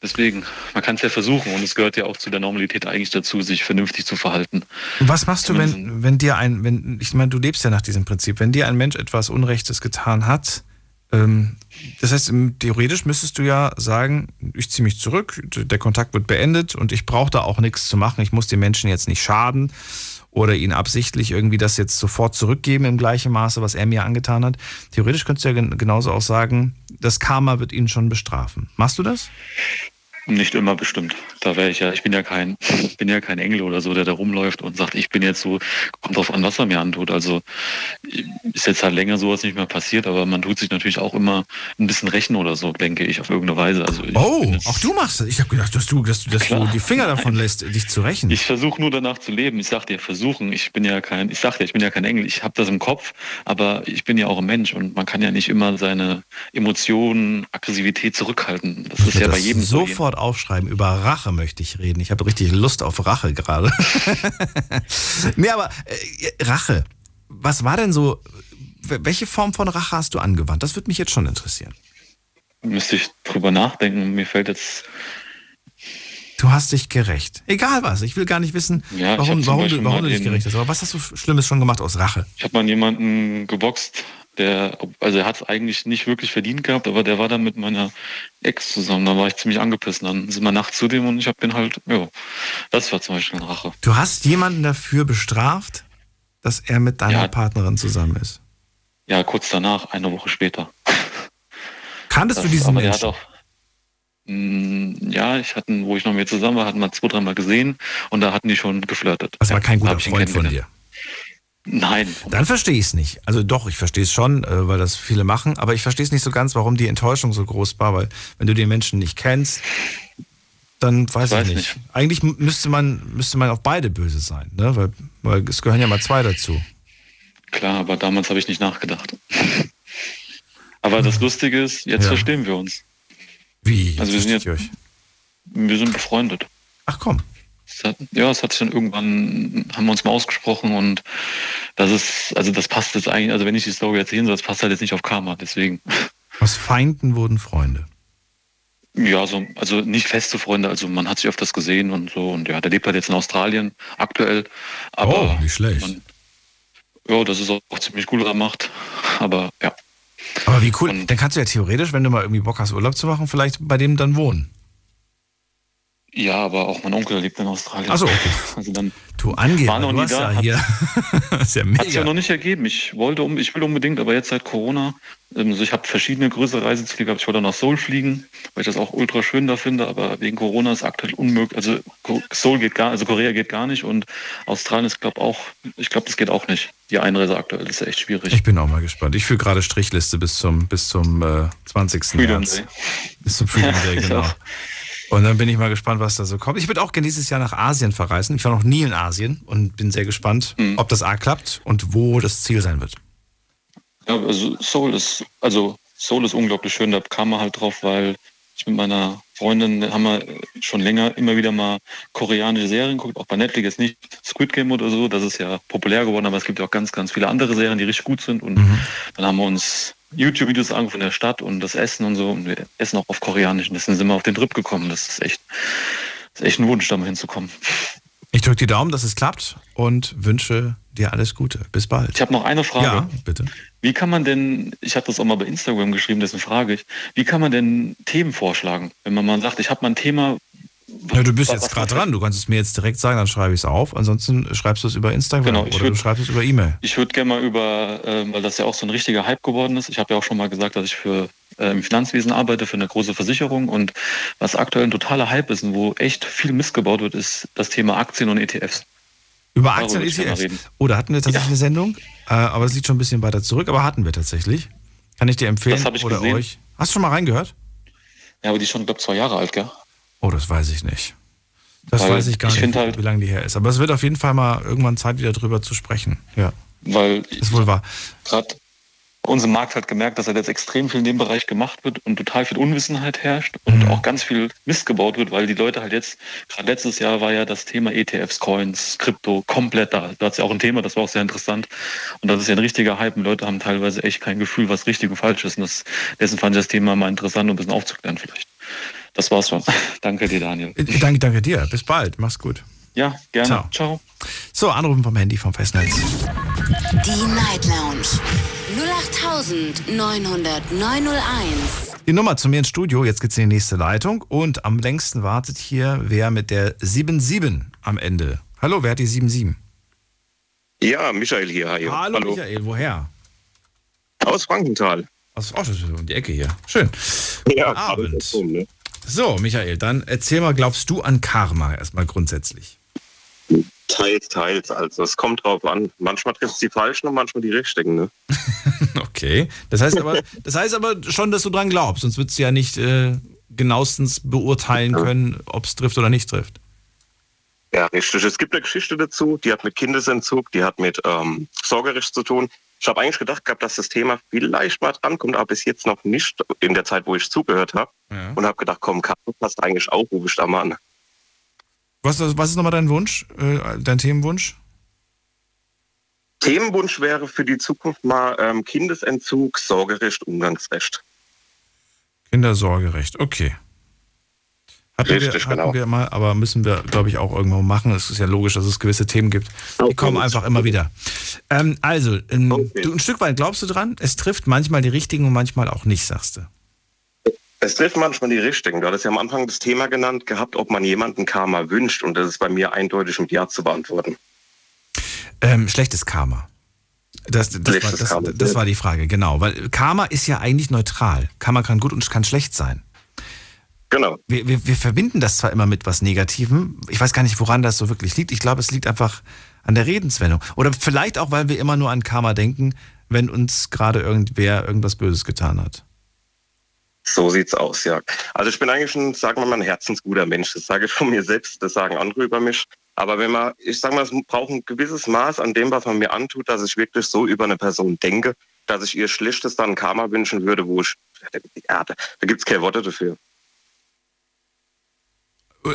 Deswegen, man kann es ja versuchen und es gehört ja auch zu der Normalität eigentlich dazu, sich vernünftig zu verhalten. Was machst du, wenn, wenn dir ein, wenn, ich meine, du lebst ja nach diesem Prinzip, wenn dir ein Mensch etwas Unrechtes getan hat, ähm, das heißt, theoretisch müsstest du ja sagen, ich ziehe mich zurück, der Kontakt wird beendet und ich brauche da auch nichts zu machen, ich muss den Menschen jetzt nicht schaden oder ihn absichtlich irgendwie das jetzt sofort zurückgeben im gleichen Maße, was er mir angetan hat. Theoretisch könntest du ja genauso auch sagen, das Karma wird ihn schon bestrafen. Machst du das? Nicht immer bestimmt. Da wäre ich ja, ich bin ja kein, bin ja kein Engel oder so, der da rumläuft und sagt, ich bin jetzt so, kommt drauf an, was er mir antut. Also ist jetzt halt länger sowas nicht mehr passiert, aber man tut sich natürlich auch immer ein bisschen rächen oder so, denke ich, auf irgendeine Weise. Also oh, auch du machst das. Ich habe gedacht, dass du, dass du, dass du die Finger davon lässt, dich zu rächen. Ich versuche nur danach zu leben. Ich sag dir, versuchen. Ich bin ja kein, ich sag dir, ich bin ja kein Engel. Ich habe das im Kopf, aber ich bin ja auch ein Mensch und man kann ja nicht immer seine Emotionen, Aggressivität zurückhalten. Das ist ja bei jedem sofort so aufschreiben. Über Rache möchte ich reden. Ich habe richtig Lust auf Rache gerade. nee, aber äh, Rache. Was war denn so, welche Form von Rache hast du angewandt? Das würde mich jetzt schon interessieren. Müsste ich drüber nachdenken. Mir fällt jetzt. Du hast dich gerecht. Egal was. Ich will gar nicht wissen, ja, warum, warum, du, warum du dich gerecht hast. Aber was hast du Schlimmes schon gemacht aus Rache? Ich habe mal jemanden geboxt, der, also er hat es eigentlich nicht wirklich verdient gehabt, aber der war dann mit meiner Ex zusammen. Da war ich ziemlich angepisst. Dann sind wir nachts zu dem und ich habe den halt, ja, das war zum Beispiel eine Rache. Du hast jemanden dafür bestraft, dass er mit deiner ja, Partnerin zusammen ist? Ja, kurz danach, eine Woche später. Kanntest das, du diesen Menschen? Auch, mh, mm, ja, ich hatte, wo ich noch mit zusammen war, hatten wir zwei, dreimal gesehen und da hatten die schon geflirtet. Das war kein guter Freund von dir. Nein. Dann verstehe ich es nicht. Also doch, ich verstehe es schon, äh, weil das viele machen, aber ich verstehe es nicht so ganz, warum die Enttäuschung so groß war, weil wenn du den Menschen nicht kennst, dann weiß ich, weiß ich nicht. nicht. Eigentlich müsste man, müsste man auf beide böse sein, ne? weil, weil es gehören ja mal zwei dazu. Klar, aber damals habe ich nicht nachgedacht. aber das Lustige ist, jetzt ja. verstehen wir uns. Wie? Jetzt also wir sind jetzt, wir sind befreundet. Ach komm. Hat, ja, es hat sich dann irgendwann, haben wir uns mal ausgesprochen und das ist, also das passt jetzt eigentlich, also wenn ich die Story erzählen soll, das passt halt jetzt nicht auf Karma, deswegen. Aus Feinden wurden Freunde. Ja, so, also nicht feste Freunde, also man hat sich öfters gesehen und so und ja, der lebt halt jetzt in Australien aktuell. Aber oh, nicht schlecht. Man, ja, das ist auch, auch ziemlich cool, was er macht. Aber ja. Aber wie cool. Und, dann kannst du ja theoretisch, wenn du mal irgendwie Bock hast, Urlaub zu machen, vielleicht bei dem dann wohnen. Ja, aber auch mein Onkel lebt in Australien. Achso, okay. Also dann du Angeber, war noch nie da. Ja hier. ist ja mega. Hat ja noch nicht ergeben. Ich wollte, um, ich will unbedingt, aber jetzt seit Corona, also ich habe verschiedene größere Reiseziele gehabt. Ich wollte nach Seoul fliegen, weil ich das auch ultra schön da finde, aber wegen Corona ist aktuell unmöglich. Also Seoul geht gar, also Korea geht gar nicht und Australien ist, glaube auch, ich glaube, das geht auch nicht. Die Einreise aktuell ist echt schwierig. Ich bin auch mal gespannt. Ich führe gerade Strichliste bis zum, bis zum äh, 20. Freedom März. Day. Bis zum Freedom Day, genau. Und dann bin ich mal gespannt, was da so kommt. Ich würde auch gerne dieses Jahr nach Asien verreisen. Ich war noch nie in Asien und bin sehr gespannt, mhm. ob das A klappt und wo das Ziel sein wird. Ja, also Seoul ist, also Seoul ist unglaublich schön. Da kam man halt drauf, weil ich mit meiner Freundin haben wir schon länger immer wieder mal koreanische Serien geguckt, auch bei Netflix jetzt nicht Squid Game oder so, das ist ja populär geworden, aber es gibt ja auch ganz, ganz viele andere Serien, die richtig gut sind. Und mhm. dann haben wir uns YouTube-Videos an von der Stadt und das Essen und so. Und wir essen auch auf Koreanisch. Und deswegen sind wir auf den Trip gekommen. Das ist echt, das ist echt ein Wunsch, da mal hinzukommen. Ich drücke die Daumen, dass es klappt und wünsche dir alles Gute. Bis bald. Ich habe noch eine Frage. Ja, bitte. Wie kann man denn, ich habe das auch mal bei Instagram geschrieben, deswegen frage ich, wie kann man denn Themen vorschlagen? Wenn man mal sagt, ich habe mal ein Thema, Ja, du bist jetzt gerade dran. Du kannst es mir jetzt direkt sagen, dann schreibe ich es auf. Ansonsten schreibst du es über Instagram Genau, oder ich würd- du schreibst es über E-Mail. Ich würde gerne mal über, ähm, weil das ja auch so ein richtiger Hype geworden ist. Ich habe ja auch schon mal gesagt, dass ich für äh, im Finanzwesen arbeite, für eine große Versicherung. Und was aktuell ein totaler Hype ist und wo echt viel missgebaut wird, ist das Thema Aktien und E ETFs. Über Aktien ich gerne ETFs. mal reden. Oh, da hatten wir tatsächlich eine Sendung, äh, aber es liegt schon ein bisschen weiter zurück, aber hatten wir tatsächlich. Kann ich dir empfehlen Das ich oder gesehen. euch. Hast du schon mal reingehört? Ja, aber die ist schon, glaube zwei Jahre alt, gell? Oh, das weiß ich nicht. Das Weil weiß ich gar ich nicht, halt- wie lange die her ist. Aber es wird auf jeden Fall mal irgendwann Zeit, wieder drüber zu sprechen. Ja, Weil ist wohl wahr. gerade bei uns im Markt halt gemerkt, dass halt jetzt extrem viel in dem Bereich gemacht wird und total viel Unwissenheit herrscht und Mhm. auch ganz viel Mist gebaut wird, weil die Leute halt jetzt, gerade letztes Jahr war ja das Thema ETFs, Coins, Krypto komplett da. Da hat ja auch ein Thema, das war auch sehr interessant. Und das ist ja ein richtiger Hype und Leute haben teilweise echt kein Gefühl, was richtig und falsch ist. Und das, dessen fand ich das Thema mal interessant, um ein bisschen aufzuklären vielleicht. Das war's schon. Danke dir, Daniel. Äh, Danke, danke dir. Bis bald. Mach's gut. Ja, gerne. Ciao. Ciao. So, anrufen vom Handy vom Festnetz. Die Night Lounge 0890901. Die Nummer zu mir ins Studio, jetzt geht's in die nächste Leitung und am längsten wartet hier wer mit der 77 am Ende. Hallo, wer hat die 77? Ja, Michael hier. Hi. Hallo, Michael, woher? Aus Frankenthal. Aus oh, das ist um die Ecke hier. Schön. Ja, Abend. das ist so, ne? So, Michael, dann erzähl mal, glaubst du an Karma erstmal grundsätzlich? Teils, teils. Also es kommt drauf an. Manchmal trifft es die Falschen und manchmal die Richtigen. Ne? Okay. Das heißt aber, das heißt aber schon, dass du dran glaubst, sonst würdest du ja nicht äh, genauestens beurteilen können, ob es trifft oder nicht trifft. Ja, richtig. Es gibt eine Geschichte dazu, die hat mit Kindesentzug, die hat mit ähm, Sorgerecht zu tun. Ich habe eigentlich gedacht gehabt, dass das Thema vielleicht mal drankommt, aber bis jetzt noch nicht in der Zeit, wo ich zugehört habe. Ja. Und habe gedacht, komm, Karma passt eigentlich auch, rufe ich da mal an. Was, was ist nochmal dein Wunsch, äh, dein Themenwunsch? Themenwunsch wäre für die Zukunft mal ähm, Kindesentzug, Sorgerecht, Umgangsrecht. Kindersorgerecht, okay. Hatten, Richtig, wir, hatten genau. wir mal, aber müssen wir, glaube ich, auch irgendwo machen. Es ist ja logisch, dass es gewisse Themen gibt. Die kommen einfach immer wieder. Ähm, also, ähm, du, ein Stück weit glaubst du dran, es trifft manchmal die richtigen und manchmal auch nicht, sagst du. Es trifft manchmal die Richtigen. Du hattest ja am Anfang das Thema genannt gehabt, ob man jemanden Karma wünscht. Und das ist bei mir eindeutig mit Ja zu beantworten. Ähm, schlechtes Karma. Das, das, war, Schlechtes das, Karma. das war die Frage, genau. Weil Karma ist ja eigentlich neutral. Karma kann gut und kann schlecht sein. Genau. Wir, wir, wir verbinden das zwar immer mit was Negativem. Ich weiß gar nicht, woran das so wirklich liegt. Ich glaube, es liegt einfach an der Redenswendung. Oder vielleicht auch, weil wir immer nur an Karma denken, wenn uns gerade irgendwer irgendwas Böses getan hat. So sieht's aus, ja. Also ich bin eigentlich ein, sagen wir mal, ein herzensguter Mensch. Das sage ich von mir selbst, das sagen andere über mich. Aber wenn man, ich sage mal, es braucht ein gewisses Maß an dem, was man mir antut, dass ich wirklich so über eine Person denke, dass ich ihr Schlechtes dann Karma wünschen würde, wo ich, ja, da, da gibt's keine Worte dafür.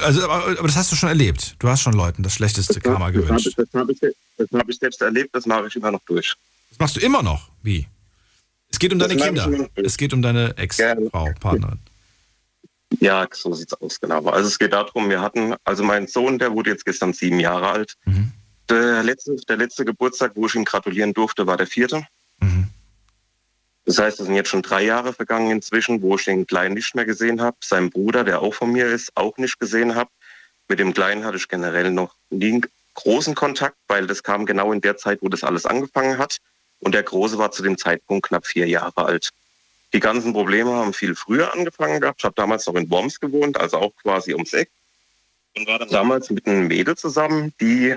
Also, aber, das hast du schon erlebt. Du hast schon Leuten das schlechteste Karma Das habe gewünscht. das hab ich, das hab ich selbst erlebt, das mache ich immer noch durch. Das machst du immer noch. Wie? Es geht um Das deine Kinder. Es geht um deine Ex-Frau, Partnerin. Ja, so sieht's aus, genau. Also es geht darum, wir hatten, also mein Sohn, der wurde jetzt gestern sieben Jahre alt. Der, letzte, der letzte Geburtstag, wo ich ihm gratulieren durfte, war der vierte. Das heißt, es sind jetzt schon drei Jahre vergangen inzwischen, wo ich den Kleinen nicht mehr gesehen habe. Sein Bruder, der auch von mir ist, auch nicht gesehen habe. Mit dem Kleinen hatte ich generell noch nie einen großen Kontakt, weil das kam genau in der Zeit, wo das alles angefangen hat. Und der Große war zu dem Zeitpunkt knapp vier Jahre alt. Die ganzen Probleme haben viel früher angefangen gehabt. Ich habe damals noch in Worms gewohnt, also auch quasi ums Eck. Und war dann damals mit einem Mädel zusammen, die,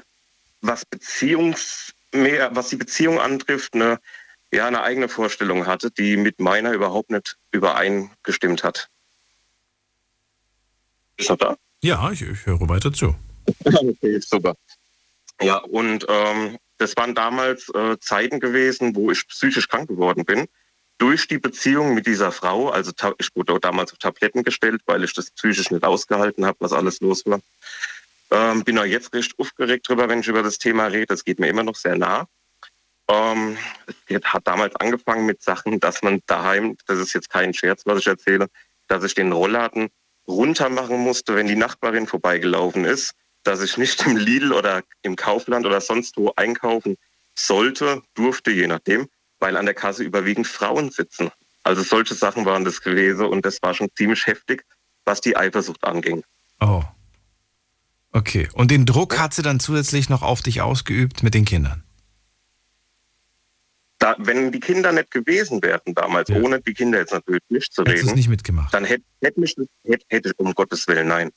was Beziehungs mehr, was die Beziehung antrifft, eine, ja, eine eigene Vorstellung hatte, die mit meiner überhaupt nicht übereingestimmt hat. Ist noch da? Ja, ich, ich höre weiter zu. Okay, super. Ja, und ähm, das waren damals äh, Zeiten gewesen, wo ich psychisch krank geworden bin. Durch die Beziehung mit dieser Frau, also ich wurde damals auf Tabletten gestellt, weil ich das psychisch nicht ausgehalten habe, was alles los war. Ähm, bin auch jetzt recht aufgeregt drüber, wenn ich über das Thema rede. Das geht mir immer noch sehr nah. Ähm, es hat damals angefangen mit Sachen, dass man daheim, das ist jetzt kein Scherz, was ich erzähle, dass ich den Rollladen runter machen musste, wenn die Nachbarin vorbeigelaufen ist, dass ich nicht im Lidl oder im Kaufland oder sonst wo einkaufen sollte, durfte, je nachdem, weil an der Kasse überwiegend Frauen sitzen. Also solche Sachen waren das gewesen und das war schon ziemlich heftig, was die Eifersucht anging. Oh. Okay. Und den Druck hat sie dann zusätzlich noch auf dich ausgeübt mit den Kindern? Da, wenn die Kinder nicht gewesen wären damals, ja. ohne die Kinder jetzt natürlich nicht zu reden, nicht mitgemacht. dann hätte hätt mich, hätte, hätte, um Gottes Willen, nein.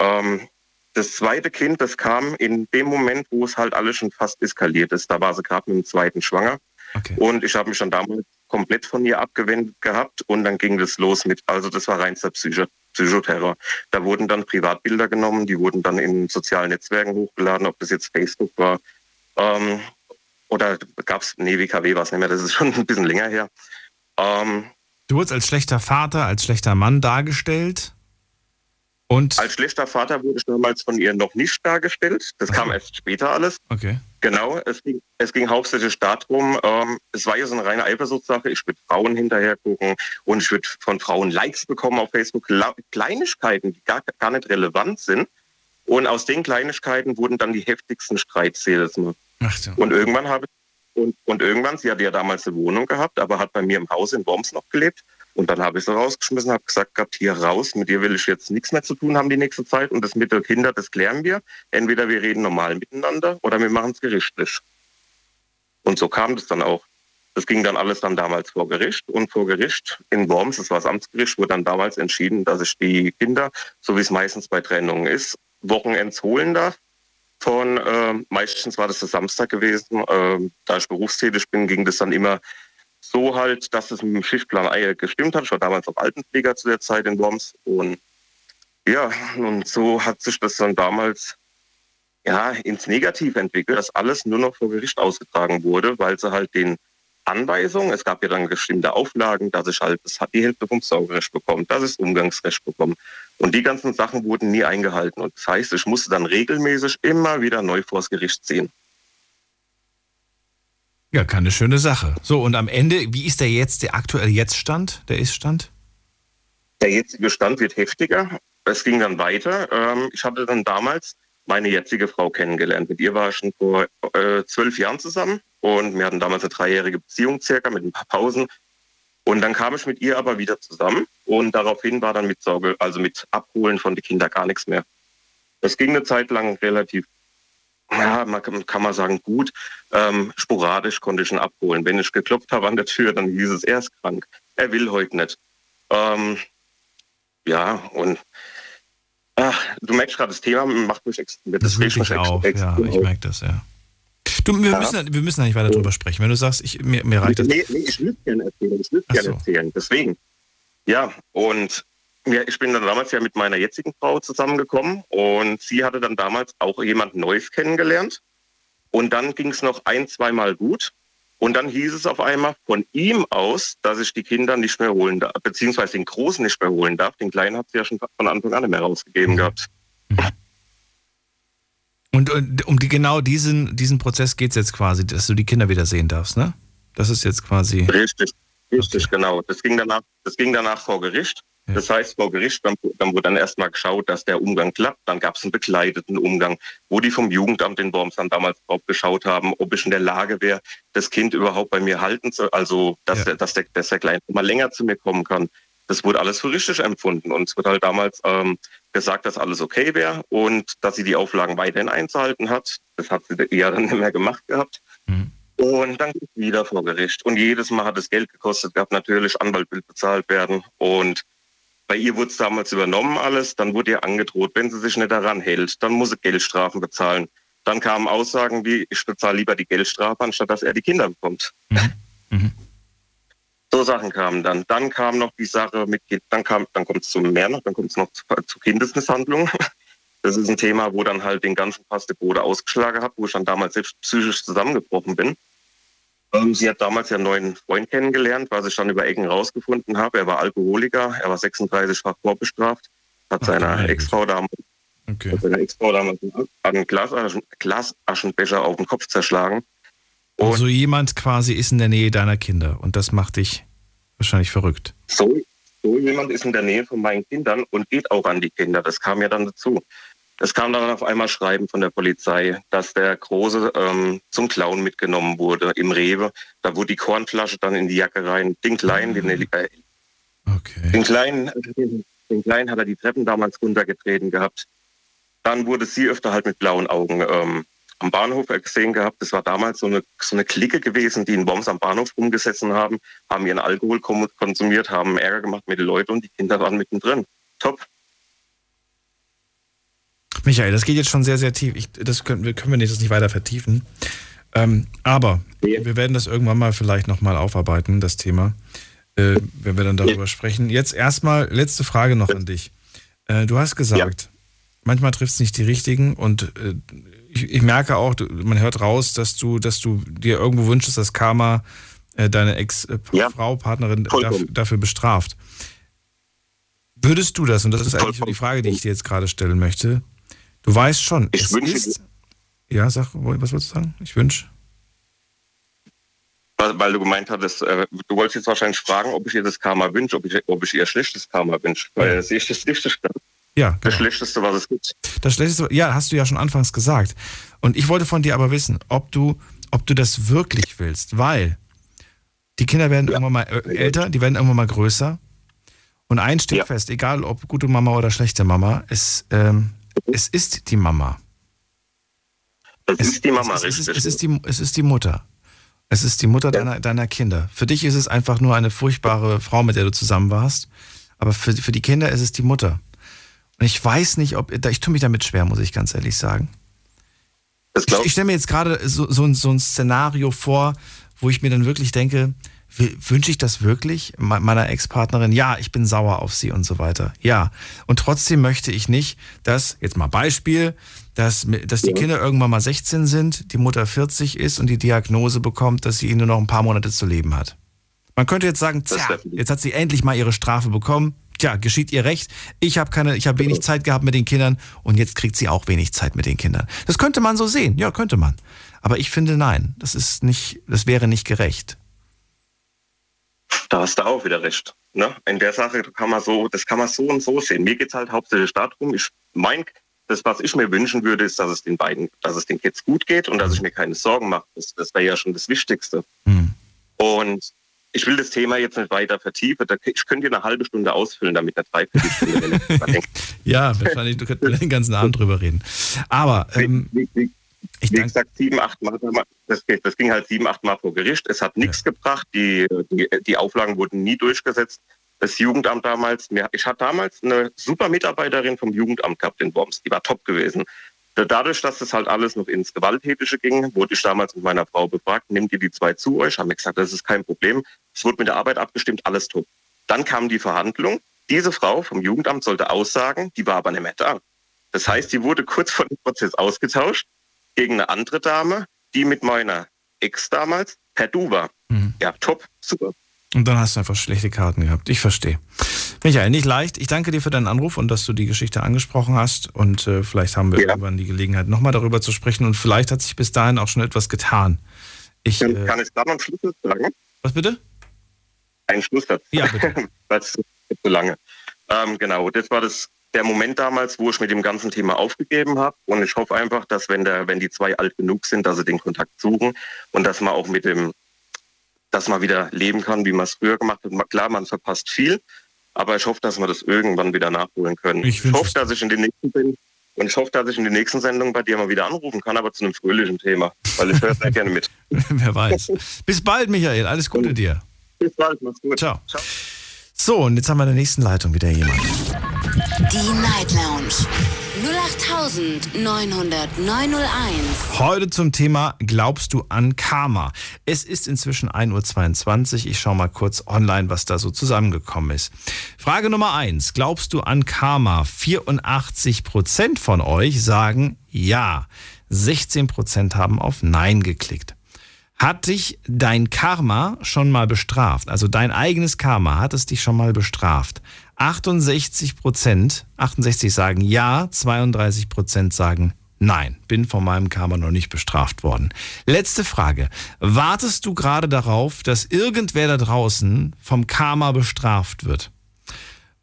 Ähm, das zweite Kind, das kam in dem Moment, wo es halt alles schon fast eskaliert ist. Da war sie gerade mit dem zweiten schwanger. Okay. Und ich habe mich dann damals komplett von ihr abgewendet gehabt und dann ging das los mit, also das war reinster Psycho Psychoterror. Da wurden dann Privatbilder genommen, die wurden dann in sozialen Netzwerken hochgeladen, ob das jetzt Facebook war. Ähm, oder gab es, nee, WKW war es nicht mehr, das ist schon ein bisschen länger her. Ähm, du wurdest als schlechter Vater, als schlechter Mann dargestellt? Und Als schlechter Vater wurde ich damals von ihr noch nicht dargestellt. Das okay. kam erst später alles. Okay. Genau, es ging, es ging hauptsächlich darum, ähm, es war ja so eine reine Eifersuchtssache. Ich würde Frauen hinterher gucken und ich würde von Frauen Likes bekommen auf Facebook. Kleinigkeiten, die gar, gar nicht relevant sind. Und aus den Kleinigkeiten wurden dann die heftigsten Streitszähler. Ach so. Und irgendwann habe und, und irgendwann, sie hatte ja damals eine Wohnung gehabt, aber hat bei mir im Haus in Worms noch gelebt. Und dann habe ich sie rausgeschmissen, habe gesagt gehabt, hier raus, mit dir will ich jetzt nichts mehr zu tun haben die nächste Zeit. Und das mit den Kindern, das klären wir. Entweder wir reden normal miteinander oder wir machen es gerichtlich. Und so kam das dann auch. Das ging dann alles dann damals vor Gericht. Und vor Gericht in Worms, das war das Amtsgericht, wurde dann damals entschieden, dass ich die Kinder, so wie es meistens bei Trennungen ist, Wochenends holen darf. Von äh, meistens war das der Samstag gewesen. Äh, da ich berufstätig bin, ging das dann immer so halt, dass es mit dem Schichtplan gestimmt hat. Ich war damals auch Altenpfleger zu der Zeit in Worms. Und ja, und so hat sich das dann damals ja, ins Negative entwickelt, dass alles nur noch vor Gericht ausgetragen wurde, weil sie halt den Anweisungen, es gab ja dann bestimmte Auflagen, dass ich halt das die Hälfte vom Saugerecht bekomme, dass ich das Umgangsrecht bekomme. Und die ganzen Sachen wurden nie eingehalten. Und das heißt, ich musste dann regelmäßig immer wieder neu vors Gericht ziehen. Ja, keine schöne Sache. So, und am Ende, wie ist der jetzt, der aktuelle Jetztstand, der Iststand? Der jetzige Stand wird heftiger. Es ging dann weiter. Ähm, ich hatte dann damals meine jetzige Frau kennengelernt. Mit ihr war ich schon vor äh, zwölf Jahren zusammen und wir hatten damals eine dreijährige Beziehung circa mit ein paar Pausen. Und dann kam ich mit ihr aber wieder zusammen und daraufhin war dann mit Sorge, also mit Abholen von den Kindern gar nichts mehr. Das ging eine Zeit lang relativ ja, man kann, man sagen, gut. Ähm, sporadisch konnte ich ihn abholen. Wenn ich geklopft habe an der Tür, dann hieß es, er ist krank. Er will heute nicht. Ähm, ja, und ach, du merkst gerade, das Thema macht mich extrem. Das, das regt mich auf. Ja, ich merke das, ja. Du, wir, ja. müssen, wir müssen nicht weiter drüber sprechen. Wenn du sagst, ich, mir, mir reicht das. Nee, nee, ich will gerne erzählen. Ich will gerne so. erzählen. Deswegen. Ja, und ja, ich bin dann damals ja mit meiner jetzigen Frau zusammengekommen und sie hatte dann damals auch jemand Neues kennengelernt. Und dann ging es noch ein, zweimal gut. Und dann hieß es auf einmal von ihm aus, dass ich die Kinder nicht mehr holen darf, beziehungsweise den Großen nicht mehr holen darf. Den Kleinen hat sie ja schon von Anfang an nicht mehr rausgegeben mhm. gehabt. Und, und um die, genau diesen, diesen Prozess geht es jetzt quasi, dass du die Kinder wieder sehen darfst, ne? Das ist jetzt quasi. Richtig, richtig, okay. genau. Das ging danach, das ging danach vor Gericht. Das heißt, vor Gericht, dann, dann wurde dann erstmal geschaut, dass der Umgang klappt. Dann gab es einen begleiteten Umgang, wo die vom Jugendamt in Worms dann damals drauf geschaut haben, ob ich in der Lage wäre, das Kind überhaupt bei mir halten zu, also dass, ja. der, dass, der, dass der Kleine mal länger zu mir kommen kann. Das wurde alles für richtig empfunden und es wurde halt damals ähm, gesagt, dass alles okay wäre und dass sie die Auflagen weiterhin einzuhalten hat. Das hat sie eher dann nicht mehr gemacht gehabt. Mhm. Und dann wieder vor Gericht. Und jedes Mal hat es Geld gekostet, gab natürlich Anwalt will bezahlt werden und bei ihr wurde es damals übernommen alles, dann wurde ihr angedroht, wenn sie sich nicht daran hält, dann muss sie Geldstrafen bezahlen. Dann kamen Aussagen wie, ich bezahle lieber die Geldstrafe, anstatt dass er die Kinder bekommt. Mhm. Mhm. So Sachen kamen dann. Dann kam noch die Sache mit, dann kam, dann kommt es zu mehr noch, dann kommt es noch zu, zu Kindesmisshandlung. Das ist ein Thema, wo dann halt den ganzen Pass de Bode ausgeschlagen hat, wo ich dann damals selbst psychisch zusammengebrochen bin. Ähm, sie hat damals ja einen neuen Freund kennengelernt, was ich dann über Ecken rausgefunden habe. Er war Alkoholiker, er war 36-fach vorbestraft, hat seiner Ex-Frau damals, okay. Ex damals einen Glasaschen, Glasaschenbecher auf den Kopf zerschlagen. Und also jemand quasi ist in der Nähe deiner Kinder und das macht dich wahrscheinlich verrückt. So, so jemand ist in der Nähe von meinen Kindern und geht auch an die Kinder. Das kam ja dann dazu. Es kam dann auf einmal Schreiben von der Polizei, dass der Große ähm, zum Clown mitgenommen wurde im Rewe. Da wurde die Kornflasche dann in die Jacke rein. Den Kleinen, den, äh, okay. den Kleinen, den, den Kleinen hat er die Treppen damals runtergetreten gehabt. Dann wurde sie öfter halt mit blauen Augen ähm, am Bahnhof gesehen gehabt. Das war damals so eine, so eine Clique gewesen, die in Worms am Bahnhof rumgesessen haben, haben ihren Alkohol konsumiert, haben Ärger gemacht mit den Leuten und die Kinder waren mittendrin. Top. Michael, das geht jetzt schon sehr, sehr tief. Ich, das können, können wir nicht, das nicht weiter vertiefen. Ähm, aber ja. wir werden das irgendwann mal vielleicht nochmal aufarbeiten, das Thema, äh, wenn wir dann darüber ja. sprechen. Jetzt erstmal letzte Frage noch an dich. Äh, du hast gesagt, ja. manchmal trifft es nicht die richtigen und äh, ich, ich, merke auch, man hört raus, dass du, dass du dir irgendwo wünschst, dass Karma äh, deine Ex-Frau, Partnerin dafür, dafür bestraft. Würdest du das, und das ist eigentlich die Frage, die ich dir jetzt gerade stellen möchte, du weißt schon, ich wünsche, ist, ja, sag, was wolltest du sagen? Ich wünsche. Weil, du gemeint hattest, äh, du wolltest jetzt wahrscheinlich fragen, ob ich ihr das Karma wünsche, ob ich, ob ich ihr schlechtes Karma wünsche. Weil das ist das Schlechteste. Ja, genau. Das Schlechteste, was es gibt. Das Schlechteste, ja, hast du ja schon anfangs gesagt. Und ich wollte von dir aber wissen, ob du, ob du das wirklich willst, weil die Kinder werden ja. irgendwann mal äh, älter, die werden irgendwann mal größer. Und eins steht ja. fest, egal ob gute Mama oder schlechte Mama, es, ähm, es ist die Mama. Es, ist die Mama, es, es, es, ist die, es ist die Mutter. Es ist die Mutter ja. deiner, deiner Kinder. Für dich ist es einfach nur eine furchtbare Frau, mit der du zusammen warst. Aber für, für die Kinder ist es die Mutter. Und ich weiß nicht, ob. Ich tue mich damit schwer, muss ich ganz ehrlich sagen. Ich, ich stelle mir jetzt gerade so, so, so ein Szenario vor, wo ich mir dann wirklich denke, wünsche ich das wirklich meiner Ex-Partnerin? Ja, ich bin sauer auf sie und so weiter. Ja. Und trotzdem möchte ich nicht, dass, jetzt mal Beispiel, dass, dass die Kinder irgendwann mal 16 sind, die Mutter 40 ist und die Diagnose bekommt, dass sie nur noch ein paar Monate zu leben hat. Man könnte jetzt sagen, tja, jetzt hat sie endlich mal ihre Strafe bekommen. Tja, geschieht ihr recht. Ich habe keine, ich habe wenig Zeit gehabt mit den Kindern und jetzt kriegt sie auch wenig Zeit mit den Kindern. Das könnte man so sehen. Ja, könnte man. Aber ich finde nein, das ist nicht, das wäre nicht gerecht. Da hast du auch wieder recht. Ne? In der Sache kann man so, das kann man so und so sehen. Mir geht es halt hauptsächlich darum, ich mein, das, was ich mir wünschen würde, ist, dass es den beiden, dass es den Kids gut geht und dass ich mir keine Sorgen mache. Das, das wäre ja schon das Wichtigste. Mhm. Und ich will das Thema jetzt nicht weiter vertiefen. Ich könnte dir eine halbe Stunde ausfüllen, damit eine Dreiviertelstunde. ja, wahrscheinlich, du könntest den ganzen Abend drüber reden. Aber ähm, wie, wie, ich Wie gesagt, sieben, acht Mal, das, das, ging halt sieben, acht Mal vor Gericht. Es hat nichts ja. gebracht. Die, die, die, Auflagen wurden nie durchgesetzt. Das Jugendamt damals, ich hatte damals eine super Mitarbeiterin vom Jugendamt gehabt in Worms, die war top gewesen. Dadurch, dass das halt alles noch ins Gewalttätige ging, wurde ich damals mit meiner Frau befragt, nehmt ihr die zwei zu euch? Haben mir gesagt, das ist kein Problem. Es wurde mit der Arbeit abgestimmt, alles top. Dann kam die Verhandlung. Diese Frau vom Jugendamt sollte aussagen, die war aber nicht mehr da. Das heißt, die wurde kurz vor dem Prozess ausgetauscht gegen eine andere Dame, die mit meiner Ex damals per Du war. Mhm. Ja, top, super. Und dann hast du einfach schlechte Karten gehabt. Ich verstehe. Michael, nicht leicht. Ich danke dir für deinen Anruf und dass du die Geschichte angesprochen hast. Und äh, vielleicht haben wir ja. irgendwann die Gelegenheit, nochmal darüber zu sprechen. Und vielleicht hat sich bis dahin auch schon etwas getan. Ich, äh, Kann ich da noch einen Schluss sagen? Was bitte? Einen Schlusssatz. Ja, bitte. das ist zu lange. Ähm, genau, das war das der Moment damals, wo ich mit dem ganzen Thema aufgegeben habe. Und ich hoffe einfach, dass wenn der, wenn die zwei alt genug sind, dass sie den Kontakt suchen und dass man auch mit dem, dass man wieder leben kann, wie man es früher gemacht hat. Klar, man verpasst viel, aber ich hoffe, dass wir das irgendwann wieder nachholen können. Ich, ich hoffe, dass ich in den nächsten bin. Und ich hoffe, dass ich in den nächsten Sendungen bei dir mal wieder anrufen kann, aber zu einem fröhlichen Thema, weil ich höre sehr gerne mit. Wer weiß. Bis bald, Michael. Alles Gute dir. Bis bald. Mach's gut. Ciao. Ciao. So, und jetzt haben wir in der nächsten Leitung wieder jemanden. Die Night Lounge 0890901. Heute zum Thema Glaubst du an Karma? Es ist inzwischen 1.22 Uhr. Ich schaue mal kurz online, was da so zusammengekommen ist. Frage Nummer 1. Glaubst du an Karma? 84% von euch sagen ja. 16% haben auf Nein geklickt. Hat dich dein Karma schon mal bestraft? Also dein eigenes Karma hat es dich schon mal bestraft? 68 Prozent, 68 sagen ja, 32 Prozent sagen nein. Bin von meinem Karma noch nicht bestraft worden. Letzte Frage. Wartest du gerade darauf, dass irgendwer da draußen vom Karma bestraft wird?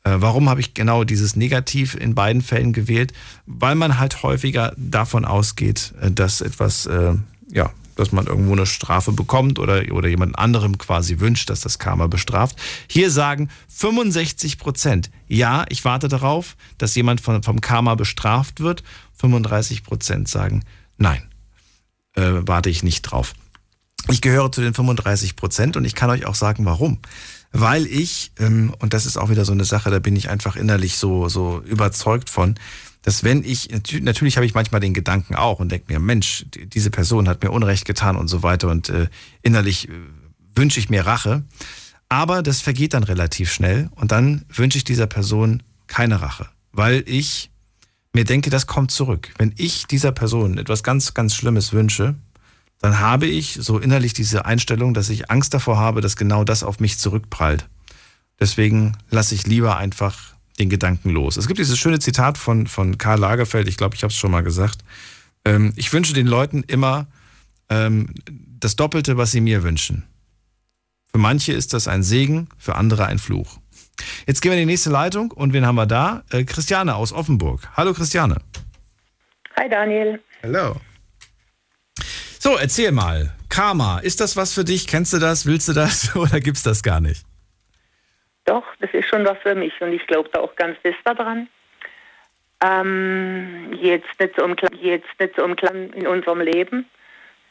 Äh, warum habe ich genau dieses Negativ in beiden Fällen gewählt? Weil man halt häufiger davon ausgeht, äh, dass etwas, äh, ja, dass man irgendwo eine Strafe bekommt oder, oder jemand anderem quasi wünscht, dass das Karma bestraft. Hier sagen 65 Prozent, ja, ich warte darauf, dass jemand von, vom Karma bestraft wird. 35 Prozent sagen, nein, äh, warte ich nicht drauf. Ich gehöre zu den 35 Prozent und ich kann euch auch sagen, warum. Weil ich, ähm, und das ist auch wieder so eine Sache, da bin ich einfach innerlich so, so überzeugt von, dass wenn ich, natürlich habe ich manchmal den Gedanken auch und denke mir, Mensch, diese Person hat mir Unrecht getan und so weiter und äh, innerlich äh, wünsche ich mir Rache. Aber das vergeht dann relativ schnell und dann wünsche ich dieser Person keine Rache, weil ich mir denke, das kommt zurück. Wenn ich dieser Person etwas ganz, ganz Schlimmes wünsche, dann habe ich so innerlich diese Einstellung, dass ich Angst davor habe, dass genau das auf mich zurückprallt. Deswegen lasse ich lieber einfach den Gedanken los. Es gibt dieses schöne Zitat von, von Karl Lagerfeld, ich glaube, ich habe es schon mal gesagt. Ähm, ich wünsche den Leuten immer ähm, das Doppelte, was sie mir wünschen. Für manche ist das ein Segen, für andere ein Fluch. Jetzt gehen wir in die nächste Leitung und wen haben wir da? Äh, Christiane aus Offenburg. Hallo Christiane. Hi Daniel. Hallo. So, erzähl mal. Karma, ist das was für dich? Kennst du das? Willst du das? Oder gibt's das gar nicht? Doch, das ist schon was für mich und ich glaube da auch ganz fest daran. Ähm, jetzt nicht so im jetzt nicht so im Kleinen in unserem Leben,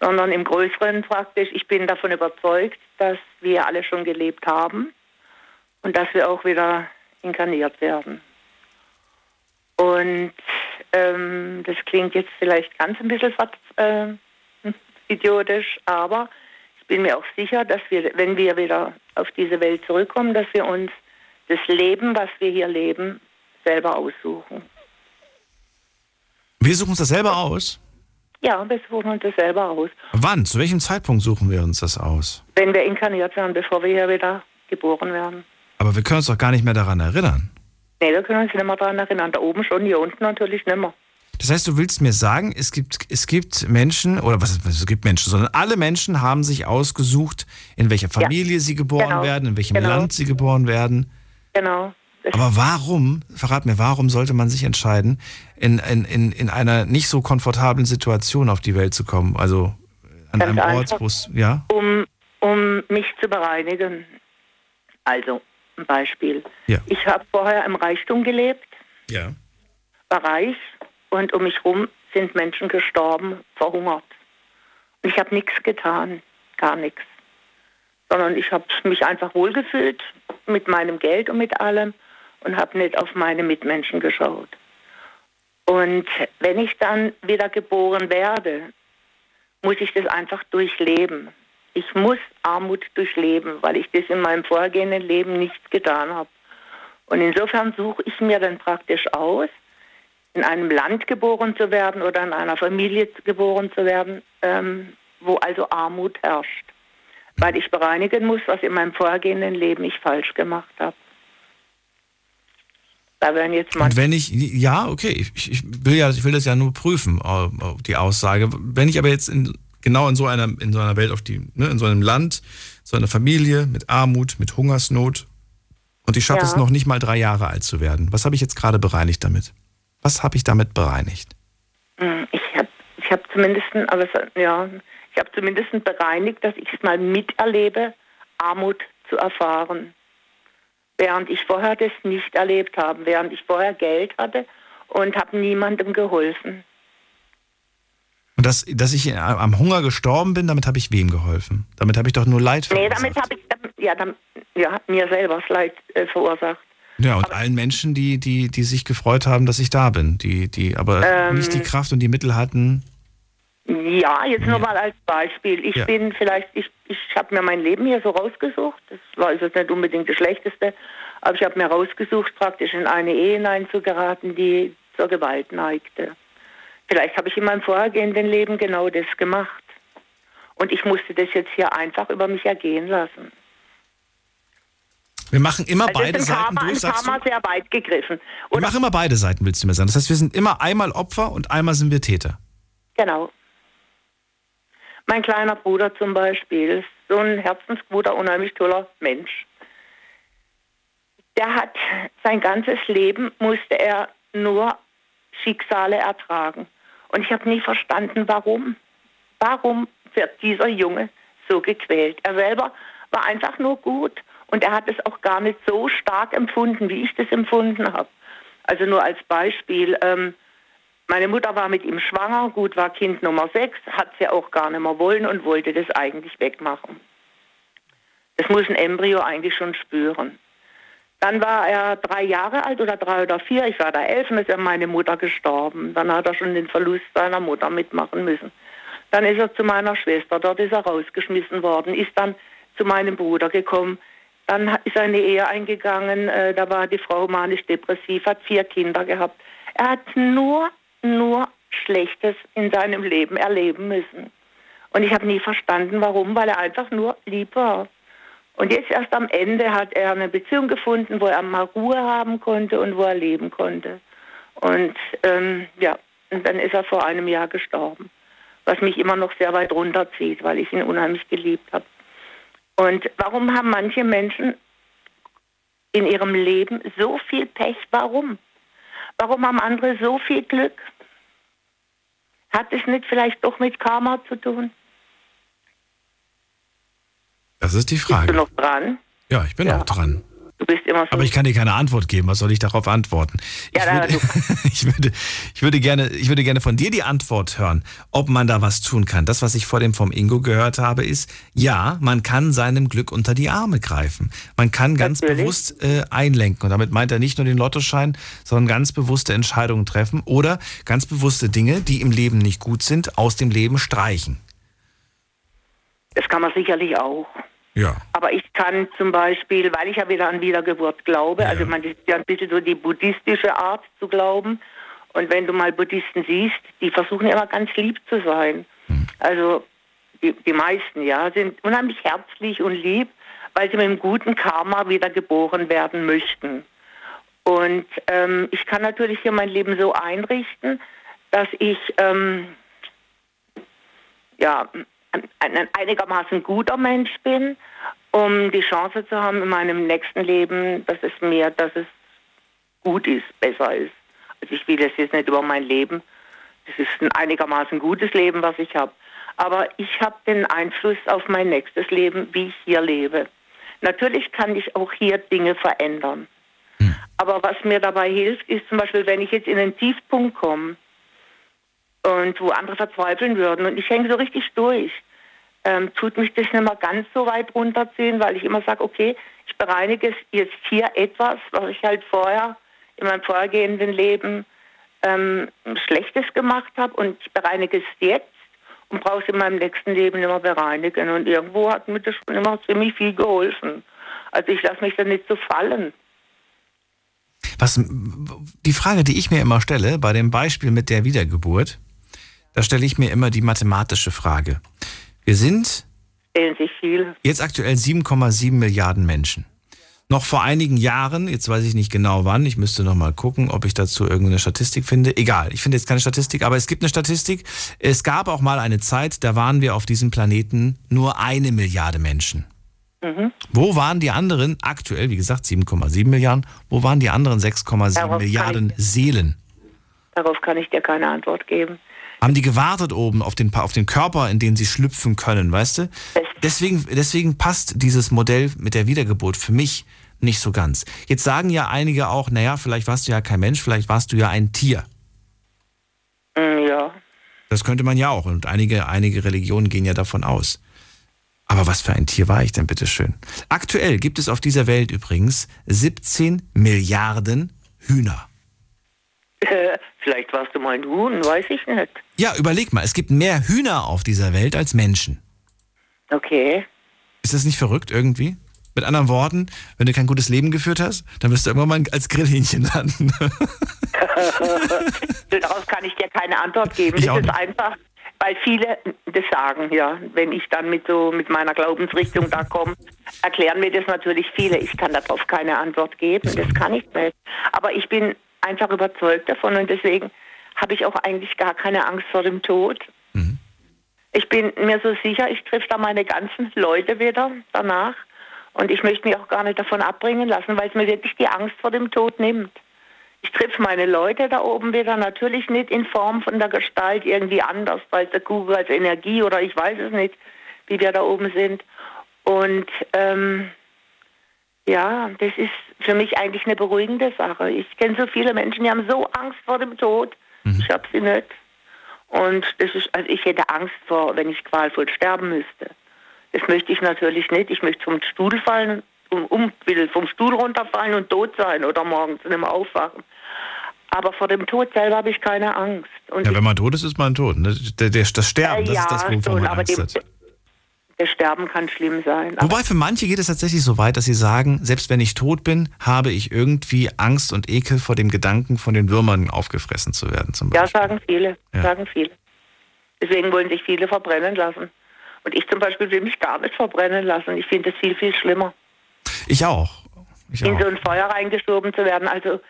sondern im Größeren praktisch. Ich bin davon überzeugt, dass wir alle schon gelebt haben und dass wir auch wieder inkarniert werden. Und ähm, das klingt jetzt vielleicht ganz ein bisschen äh, idiotisch, aber bin mir auch sicher, dass wir, wenn wir wieder auf diese Welt zurückkommen, dass wir uns das Leben, was wir hier leben, selber aussuchen. Wir suchen uns das selber aus? Ja, wir suchen uns das selber aus. Wann? Zu welchem Zeitpunkt suchen wir uns das aus? Wenn wir inkarniert werden, bevor wir hier wieder geboren werden. Aber wir können uns doch gar nicht mehr daran erinnern. Nee, wir können uns nicht mehr daran erinnern. Da oben schon, hier unten natürlich nicht mehr. Das heißt, du willst mir sagen, es gibt, es gibt Menschen, oder was, es gibt Menschen, sondern alle Menschen haben sich ausgesucht, in welcher Familie ja, sie geboren genau, werden, in welchem genau. Land sie geboren werden. Genau. Aber warum, verrat mir, warum sollte man sich entscheiden, in, in, in, in einer nicht so komfortablen Situation auf die Welt zu kommen? Also an Ganz einem Ort, wo es, ja? Um, um mich zu bereinigen. Also, ein Beispiel. Ja. Ich habe vorher im Reichtum gelebt. Ja. War reich, und um mich herum sind Menschen gestorben, verhungert. Und ich habe nichts getan, gar nichts. Sondern ich habe mich einfach wohlgefühlt mit meinem Geld und mit allem und habe nicht auf meine Mitmenschen geschaut. Und wenn ich dann wieder geboren werde, muss ich das einfach durchleben. Ich muss Armut durchleben, weil ich das in meinem vorhergehenden Leben nicht getan habe. Und insofern suche ich mir dann praktisch aus, in einem Land geboren zu werden oder in einer Familie geboren zu werden, ähm, wo also Armut herrscht. Weil ich bereinigen muss, was in meinem vorhergehenden Leben ich falsch gemacht habe. Da werden jetzt mal Und wenn ich, ja, okay, ich, ich, will ja, ich will das ja nur prüfen, äh, die Aussage. Wenn ich aber jetzt in, genau in so einer, in so einer Welt auf die, ne, in so einem Land, so einer Familie mit Armut, mit Hungersnot und ich schaffe ja. es noch nicht mal drei Jahre alt zu werden, was habe ich jetzt gerade bereinigt damit? Was habe ich damit bereinigt? Hm, ich habe ich hab zumindest, aber ja, ich habe zumindest bereinigt, dass ich es mal miterlebe, Armut zu erfahren. Während ich vorher das nicht erlebt habe, während ich vorher Geld hatte und habe niemandem geholfen. Und das, dass ich am Hunger gestorben bin, damit habe ich wem geholfen? Damit habe ich doch nur Leid verursacht. Nee, damit habe ich ja, dann, ja, mir selber das Leid äh, verursacht. Ja, und aber allen Menschen, die, die, die sich gefreut haben, dass ich da bin, die, die aber ähm, nicht die Kraft und die Mittel hatten. Ja, jetzt ja. nur mal als Beispiel. Ich ja. bin vielleicht, ich, ich habe mir mein Leben hier so rausgesucht. Das war also nicht unbedingt das Schlechteste, aber ich habe mir rausgesucht, praktisch in eine Ehe hineinzugeraten, die zur Gewalt neigte. Vielleicht habe ich in meinem vorhergehenden Leben genau das gemacht. Und ich musste das jetzt hier einfach über mich ergehen lassen. Wir machen immer also beide Seiten Karma, durch, sagst Karma du? sehr weit gegriffen. Oder wir machen immer beide Seiten, willst du mir sagen. Das heißt, wir sind immer einmal Opfer und einmal sind wir Täter. Genau. Mein kleiner Bruder zum Beispiel so ein herzensguter, unheimlich toller Mensch. Der hat sein ganzes Leben musste er nur Schicksale ertragen. Und ich habe nie verstanden, warum. Warum wird dieser Junge so gequält? Er selber war einfach nur gut und er hat es auch gar nicht so stark empfunden, wie ich das empfunden habe. Also nur als Beispiel, ähm, meine Mutter war mit ihm schwanger, gut war Kind Nummer sechs, hat sie auch gar nicht mehr wollen und wollte das eigentlich wegmachen. Das muss ein Embryo eigentlich schon spüren. Dann war er drei Jahre alt oder drei oder vier, ich war da elf und ist ja meine Mutter gestorben. Dann hat er schon den Verlust seiner Mutter mitmachen müssen. Dann ist er zu meiner Schwester, dort ist er rausgeschmissen worden, ist dann zu meinem Bruder gekommen. Dann ist eine Ehe eingegangen, äh, da war die Frau manisch-depressiv, hat vier Kinder gehabt. Er hat nur, nur Schlechtes in seinem Leben erleben müssen. Und ich habe nie verstanden, warum, weil er einfach nur lieb war. Und jetzt erst am Ende hat er eine Beziehung gefunden, wo er mal Ruhe haben konnte und wo er leben konnte. Und ähm, ja, und dann ist er vor einem Jahr gestorben, was mich immer noch sehr weit runterzieht, weil ich ihn unheimlich geliebt habe. Und warum haben manche Menschen in ihrem Leben so viel Pech? Warum? Warum haben andere so viel Glück? Hat es nicht vielleicht doch mit Karma zu tun? Das ist die Frage. Bist du noch dran? Ja, ich bin ja. auch dran. Du bist immer so. Aber ich kann dir keine Antwort geben. Was soll ich darauf antworten? Ich, ja, würde, ich, würde, ich, würde gerne, ich würde gerne von dir die Antwort hören, ob man da was tun kann. Das, was ich vor dem vom Ingo gehört habe, ist, ja, man kann seinem Glück unter die Arme greifen. Man kann ganz Natürlich. bewusst äh, einlenken. Und damit meint er nicht nur den Lottoschein, sondern ganz bewusste Entscheidungen treffen oder ganz bewusste Dinge, die im Leben nicht gut sind, aus dem Leben streichen. Das kann man sicherlich auch. Ja. Aber ich kann zum Beispiel, weil ich ja wieder an Wiedergeburt glaube, ja. also man ist ja ein bisschen so die buddhistische Art zu glauben. Und wenn du mal Buddhisten siehst, die versuchen immer ganz lieb zu sein. Hm. Also die, die meisten, ja, sind unheimlich herzlich und lieb, weil sie mit einem guten Karma wieder geboren werden möchten. Und ähm, ich kann natürlich hier mein Leben so einrichten, dass ich ähm, ja ein einigermaßen guter Mensch bin, um die Chance zu haben in meinem nächsten Leben, dass es mir, dass es gut ist, besser ist. Also ich will das jetzt nicht über mein Leben. Das ist ein einigermaßen gutes Leben, was ich habe. Aber ich habe den Einfluss auf mein nächstes Leben, wie ich hier lebe. Natürlich kann ich auch hier Dinge verändern. Hm. Aber was mir dabei hilft, ist zum Beispiel, wenn ich jetzt in einen Tiefpunkt komme und wo andere verzweifeln würden und ich hänge so richtig durch, ähm, tut mich das nicht mehr ganz so weit runterziehen, weil ich immer sage, okay, ich bereinige jetzt hier etwas, was ich halt vorher in meinem vorhergehenden Leben ähm, Schlechtes gemacht habe und ich bereinige es jetzt und brauche es in meinem nächsten Leben immer bereinigen. Und irgendwo hat mir das schon immer ziemlich viel geholfen. Also ich lasse mich da nicht so fallen. Was, die Frage, die ich mir immer stelle, bei dem Beispiel mit der Wiedergeburt, da stelle ich mir immer die mathematische Frage. Wir sind jetzt aktuell 7,7 Milliarden Menschen. Noch vor einigen Jahren, jetzt weiß ich nicht genau wann, ich müsste noch mal gucken, ob ich dazu irgendeine Statistik finde. Egal, ich finde jetzt keine Statistik, aber es gibt eine Statistik. Es gab auch mal eine Zeit, da waren wir auf diesem Planeten nur eine Milliarde Menschen. Mhm. Wo waren die anderen, aktuell, wie gesagt, 7,7 Milliarden, wo waren die anderen 6,7 Milliarden Seelen? Darauf kann ich dir keine Antwort geben haben die gewartet oben auf den, auf den Körper, in den sie schlüpfen können, weißt du? Deswegen, deswegen passt dieses Modell mit der Wiedergeburt für mich nicht so ganz. Jetzt sagen ja einige auch, naja, vielleicht warst du ja kein Mensch, vielleicht warst du ja ein Tier. Mm, ja. Das könnte man ja auch. Und einige, einige Religionen gehen ja davon aus. Aber was für ein Tier war ich denn, bitteschön? Aktuell gibt es auf dieser Welt übrigens 17 Milliarden Hühner. Vielleicht warst du mal ein Huhn, weiß ich nicht. Ja, überleg mal, es gibt mehr Hühner auf dieser Welt als Menschen. Okay. Ist das nicht verrückt irgendwie? Mit anderen Worten, wenn du kein gutes Leben geführt hast, dann wirst du irgendwann mal als Grillhähnchen landen. Darauf kann ich dir keine Antwort geben. Ich das ist einfach, weil viele das sagen, ja. Wenn ich dann mit so mit meiner Glaubensrichtung da komme, erklären mir das natürlich viele. Ich kann darauf keine Antwort geben. Das kann ich nicht. Aber ich bin einfach überzeugt davon und deswegen habe ich auch eigentlich gar keine Angst vor dem Tod. Mhm. Ich bin mir so sicher, ich treffe da meine ganzen Leute wieder danach und ich möchte mich auch gar nicht davon abbringen lassen, weil es mir wirklich die Angst vor dem Tod nimmt. ich treffe meine Leute da oben wieder, natürlich nicht in Form von der Gestalt irgendwie anders, weil der Kugel als Energie oder ich weiß es nicht, wie wir da oben sind. Und ähm, ja, das ist für mich eigentlich eine beruhigende Sache. Ich kenne so viele Menschen, die haben so Angst vor dem Tod. Mhm. Ich habe sie nicht. Und das ist, also ich hätte Angst vor, wenn ich qualvoll sterben müsste. Das möchte ich natürlich nicht. Ich möchte vom Stuhl fallen, um, um vom Stuhl runterfallen und tot sein oder morgens nicht mehr aufwachen. Aber vor dem Tod selber habe ich keine Angst. Und ja, wenn man tot ist, ist man tot. Ne? Das Sterben, das ja, ist das, wovon schon, man Angst hat. Das Sterben kann schlimm sein. Wobei für manche geht es tatsächlich so weit, dass sie sagen, selbst wenn ich tot bin, habe ich irgendwie Angst und Ekel vor dem Gedanken, von den Würmern aufgefressen zu werden. Zum Beispiel. Ja, sagen viele. Ja. Sagen viele. Deswegen wollen sich viele verbrennen lassen. Und ich zum Beispiel will mich gar nicht verbrennen lassen. Ich finde das viel, viel schlimmer. Ich auch. Ich in auch. so ein Feuer reingeschoben zu werden. Also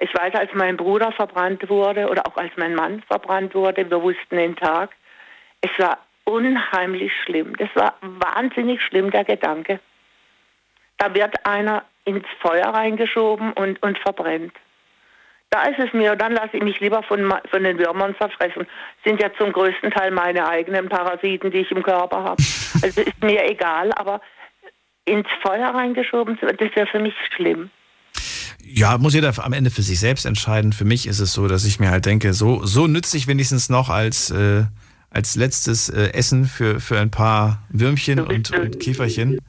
ich weiß, als mein Bruder verbrannt wurde oder auch als mein Mann verbrannt wurde, wir wussten den Tag, es war unheimlich schlimm. Das war wahnsinnig schlimm, der Gedanke. Da wird einer ins Feuer reingeschoben und, und verbrennt. Da ist es mir, dann lasse ich mich lieber von, von den Würmern zerfressen. Sind ja zum größten Teil meine eigenen Parasiten, die ich im Körper habe. Also ist mir egal, aber ins Feuer reingeschoben das wäre für mich schlimm. Ja, muss jeder am Ende für sich selbst entscheiden. Für mich ist es so, dass ich mir halt denke, so, so nützlich wenigstens noch als, äh, als letztes äh, Essen für, für ein paar Würmchen und, und Käferchen.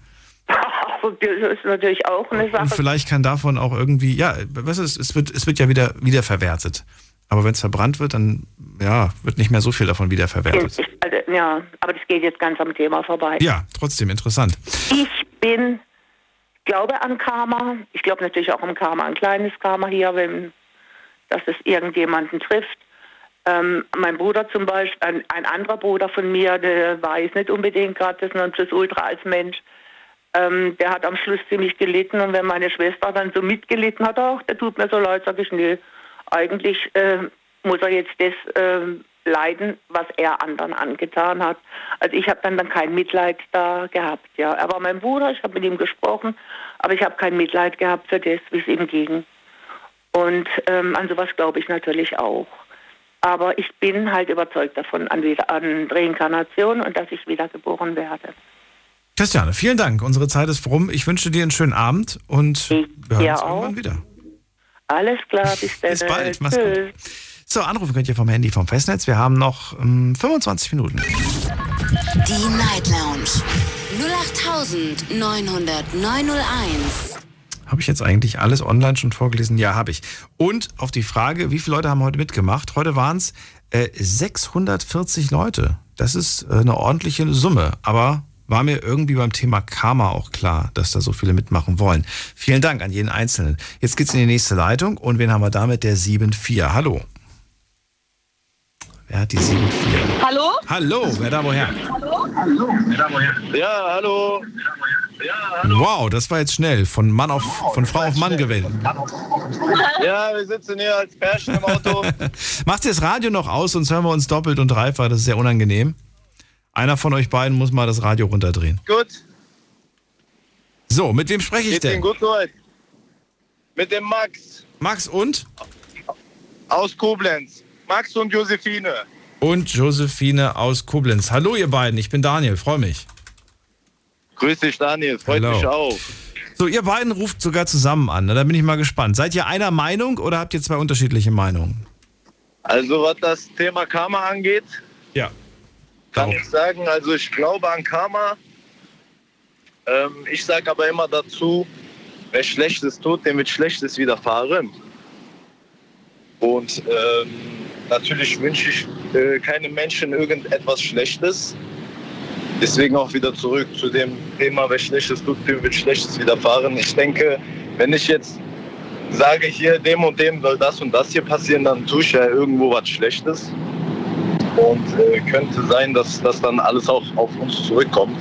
Das ist natürlich auch eine Sache. Und vielleicht kann davon auch irgendwie, ja, was ist, es wird, es wird ja wieder, wieder verwertet. Aber wenn es verbrannt wird, dann ja, wird nicht mehr so viel davon wiederverwertet. Also, ja, aber das geht jetzt ganz am Thema vorbei. Ja, trotzdem interessant. Ich bin, glaube an Karma. Ich glaube natürlich auch am Karma, ein kleines Karma hier, wenn dass es irgendjemanden trifft. Ähm, mein Bruder zum Beispiel, ein, ein, anderer Bruder von mir, der weiß nicht unbedingt gerade das Nonplusultra als Mensch. Ähm, der hat am Schluss ziemlich gelitten und wenn meine Schwester dann so mitgelitten hat, ach, der tut mir so leid, sag ich, nee, eigentlich äh, muss er jetzt das äh, leiden, was er anderen angetan hat. Also ich habe dann, dann kein Mitleid da gehabt. Ja, er war mein Bruder, ich habe mit ihm gesprochen, aber ich habe kein Mitleid gehabt für das, wie es ihm ging. Und ähm, an sowas glaube ich natürlich auch. Aber ich bin halt überzeugt davon an, an Reinkarnation und dass ich wiedergeboren werde. Christiane, vielen Dank. Unsere Zeit ist rum. Ich wünsche dir einen schönen Abend und wir hören uns irgendwann wieder. Alles klar, bis dann. bis bald. Mach's gut. So, anrufen könnt ihr vom Handy vom Festnetz. Wir haben noch ähm, 25 Minuten. Die Night Lounge 08901. Habe ich jetzt eigentlich alles online schon vorgelesen? Ja, habe ich. Und auf die Frage, wie viele Leute haben heute mitgemacht? Heute waren es äh, 640 Leute. Das ist äh, eine ordentliche Summe. Aber war mir irgendwie beim Thema Karma auch klar, dass da so viele mitmachen wollen. Vielen Dank an jeden Einzelnen. Jetzt geht's in die nächste Leitung. Und wen haben wir damit? Der 7-4. Hallo. Wer hat die 7-4? Hallo? Hallo, wer da woher? Hallo? Hallo, wer da woher? Ja, hallo. Wow, das war jetzt schnell. Von Mann auf, von Frau auf Mann gewählt. Ja, wir sitzen hier als Pärchen im Auto. Macht ihr das Radio noch aus, sonst hören wir uns doppelt und dreifach. Das ist sehr unangenehm. Einer von euch beiden muss mal das Radio runterdrehen. Gut. So, mit wem spreche ich denn? Ihnen gut soweit? Mit dem Max. Max und? Aus Koblenz. Max und Josephine. Und Josephine aus Koblenz. Hallo ihr beiden, ich bin Daniel, freue mich. Grüß dich, Daniel. Freut Hello. mich auch. So, ihr beiden ruft sogar zusammen an. Da bin ich mal gespannt. Seid ihr einer Meinung oder habt ihr zwei unterschiedliche Meinungen? Also, was das Thema Karma angeht, ja. kann ich sagen, also ich glaube an Karma. Ähm, ich sage aber immer dazu, wer Schlechtes tut, dem wird Schlechtes widerfahren. Und ähm, natürlich wünsche ich äh, keinem Menschen irgendetwas Schlechtes. Deswegen auch wieder zurück zu dem Thema, wer Schlechtes tut, dem wird Schlechtes widerfahren. Ich denke, wenn ich jetzt sage, hier dem und dem soll das und das hier passieren, dann tue ich ja irgendwo was Schlechtes. Und äh, könnte sein, dass das dann alles auch auf uns zurückkommt.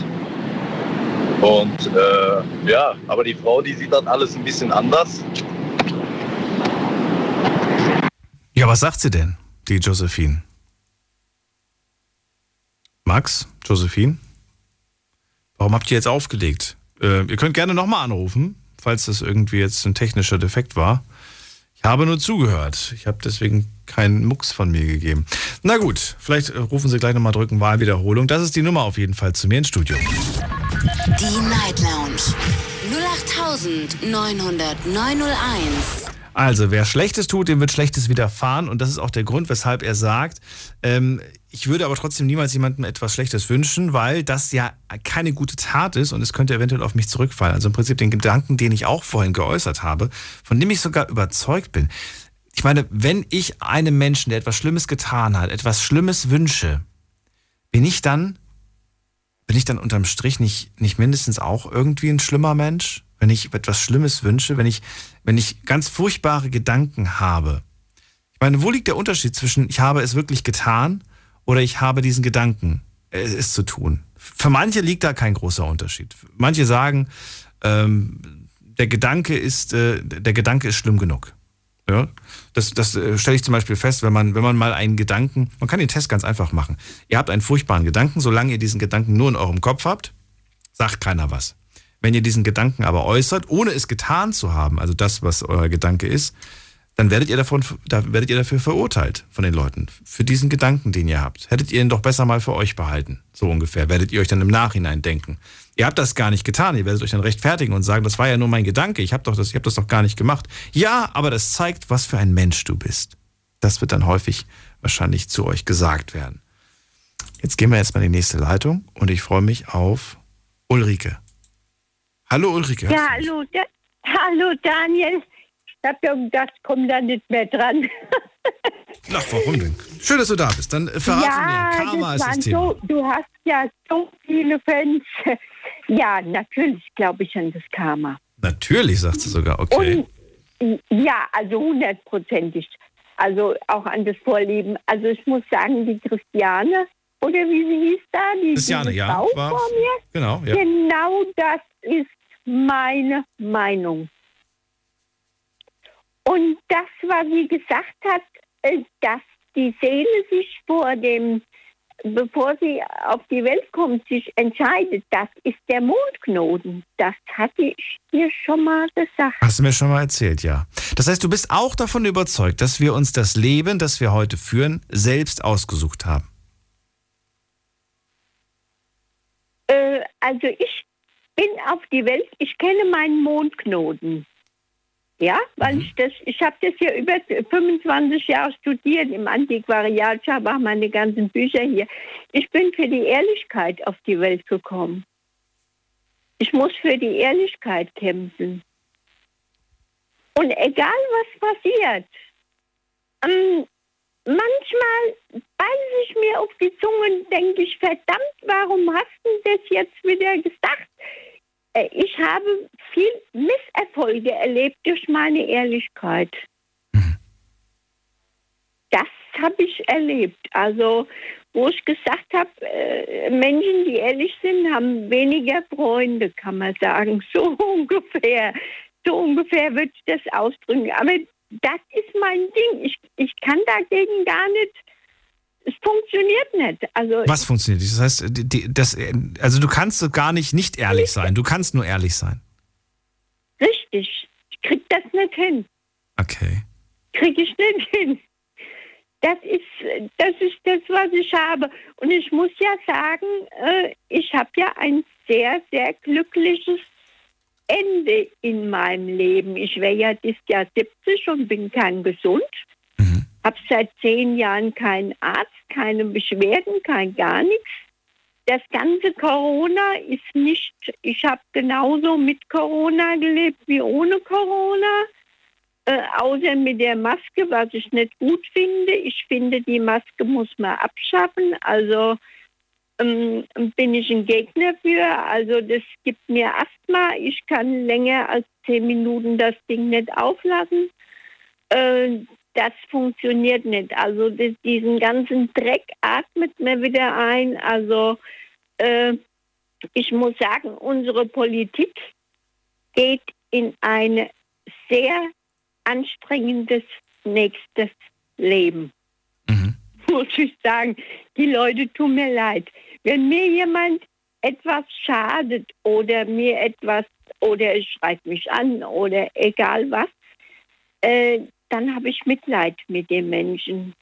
Und äh, ja, aber die Frau, die sieht das alles ein bisschen anders. Ja, was sagt sie denn, die Josephine? Max, Josephine? Warum habt ihr jetzt aufgelegt? Äh, ihr könnt gerne nochmal anrufen, falls das irgendwie jetzt ein technischer Defekt war. Ich habe nur zugehört. Ich habe deswegen keinen Mucks von mir gegeben. Na gut, vielleicht äh, rufen Sie gleich nochmal drücken Wahlwiederholung. Das ist die Nummer auf jeden Fall zu mir ins Studio. Die Night Lounge 0890901. Also, wer Schlechtes tut, dem wird Schlechtes widerfahren. Und das ist auch der Grund, weshalb er sagt, ähm, ich würde aber trotzdem niemals jemandem etwas Schlechtes wünschen, weil das ja keine gute Tat ist und es könnte eventuell auf mich zurückfallen. Also im Prinzip den Gedanken, den ich auch vorhin geäußert habe, von dem ich sogar überzeugt bin. Ich meine, wenn ich einem Menschen, der etwas Schlimmes getan hat, etwas Schlimmes wünsche, bin ich dann, bin ich dann unterm Strich nicht, nicht mindestens auch irgendwie ein schlimmer Mensch? Wenn ich etwas Schlimmes wünsche, wenn ich, wenn ich ganz furchtbare Gedanken habe. Ich meine, wo liegt der Unterschied zwischen ich habe es wirklich getan oder ich habe diesen Gedanken, äh, es zu tun? Für manche liegt da kein großer Unterschied. Manche sagen, ähm, der Gedanke ist, äh, der Gedanke ist schlimm genug. Ja, das, das äh, stelle ich zum Beispiel fest, wenn man, wenn man mal einen Gedanken, man kann den Test ganz einfach machen. Ihr habt einen furchtbaren Gedanken, solange ihr diesen Gedanken nur in eurem Kopf habt, sagt keiner was. Wenn ihr diesen Gedanken aber äußert, ohne es getan zu haben, also das, was euer Gedanke ist, dann werdet ihr davon, da werdet ihr dafür verurteilt von den Leuten. Für diesen Gedanken, den ihr habt. Hättet ihr ihn doch besser mal für euch behalten. So ungefähr. Werdet ihr euch dann im Nachhinein denken. Ihr habt das gar nicht getan. Ihr werdet euch dann rechtfertigen und sagen, das war ja nur mein Gedanke. Ich habe doch das, ich habe das doch gar nicht gemacht. Ja, aber das zeigt, was für ein Mensch du bist. Das wird dann häufig wahrscheinlich zu euch gesagt werden. Jetzt gehen wir jetzt mal in die nächste Leitung und ich freue mich auf Ulrike. Hallo Ulrike. Ja, hallo, da, hallo Daniel. Ich habe ja gedacht, komm da nicht mehr dran. Ach, warum denn? Schön, dass du da bist. Dann verrate ja, mir, Karma das ist das Thema. So, du hast ja so viele Fans. Ja, natürlich glaube ich an das Karma. Natürlich, sagt sie sogar, okay. Und ja, also hundertprozentig. Also auch an das Vorleben. Also ich muss sagen, die Christiane, oder wie sie hieß da, die Christiane, ja, war- vor mir, genau, ja. genau das ist meine Meinung. Und das, was sie gesagt hat, äh, dass die Seele sich vor dem, bevor sie auf die Welt kommt, sich entscheidet, das ist der Mondknoten. Das hatte ich dir schon mal gesagt. Hast du mir schon mal erzählt, ja. Das heißt, du bist auch davon überzeugt, dass wir uns das Leben, das wir heute führen, selbst ausgesucht haben. Äh, also ich bin auf die Welt, ich kenne meinen Mondknoten. Ja, weil Mhm. ich das, ich habe das ja über 25 Jahre studiert im Antiquariat, ich habe auch meine ganzen Bücher hier. Ich bin für die Ehrlichkeit auf die Welt gekommen. Ich muss für die Ehrlichkeit kämpfen. Und egal was passiert, ähm, manchmal beiße ich mir auf die Zunge und denke ich, verdammt, warum hast du das jetzt wieder gesagt? Äh, Ich habe viel Misserfolge erlebt durch meine Ehrlichkeit. Das habe ich erlebt. Also, wo ich gesagt habe, äh, Menschen, die ehrlich sind, haben weniger Freunde, kann man sagen. So ungefähr. So ungefähr würde ich das ausdrücken. Aber das ist mein Ding. Ich, ich kann dagegen gar nicht. Es funktioniert nicht. Also Was funktioniert nicht? Das heißt, die, das, also du kannst gar nicht nicht ehrlich sein. Du kannst nur ehrlich sein. richtig. Ich krieg das nicht hin. Okay. kriege ich nicht hin. Das ist, das ist das, was ich habe. Und ich muss ja sagen, äh, ich habe ja ein sehr, sehr glückliches Ende in meinem Leben. Ich wäre ja dieses Jahr 70 und bin kerngesund. Habe seit zehn Jahren keinen Arzt, keine Beschwerden, kein gar nichts. Das ganze Corona ist nicht, ich habe genauso mit Corona gelebt wie ohne Corona. Äh, außer mit der Maske, was ich nicht gut finde. Ich finde, die Maske muss man abschaffen. Also ähm, bin ich ein Gegner für. Also das gibt mir Asthma. Ich kann länger als zehn Minuten das Ding nicht auflassen. Äh, das funktioniert nicht. Also das, diesen ganzen Dreck atmet mir wieder ein. Also äh, ich muss sagen, unsere Politik geht in ein sehr anstrengendes nächstes Leben. Muss ich sagen, die Leute tun mir leid. Wenn mir jemand etwas schadet oder mir etwas oder es schreit mich an oder egal was, äh, dann habe ich Mitleid mit dem Menschen.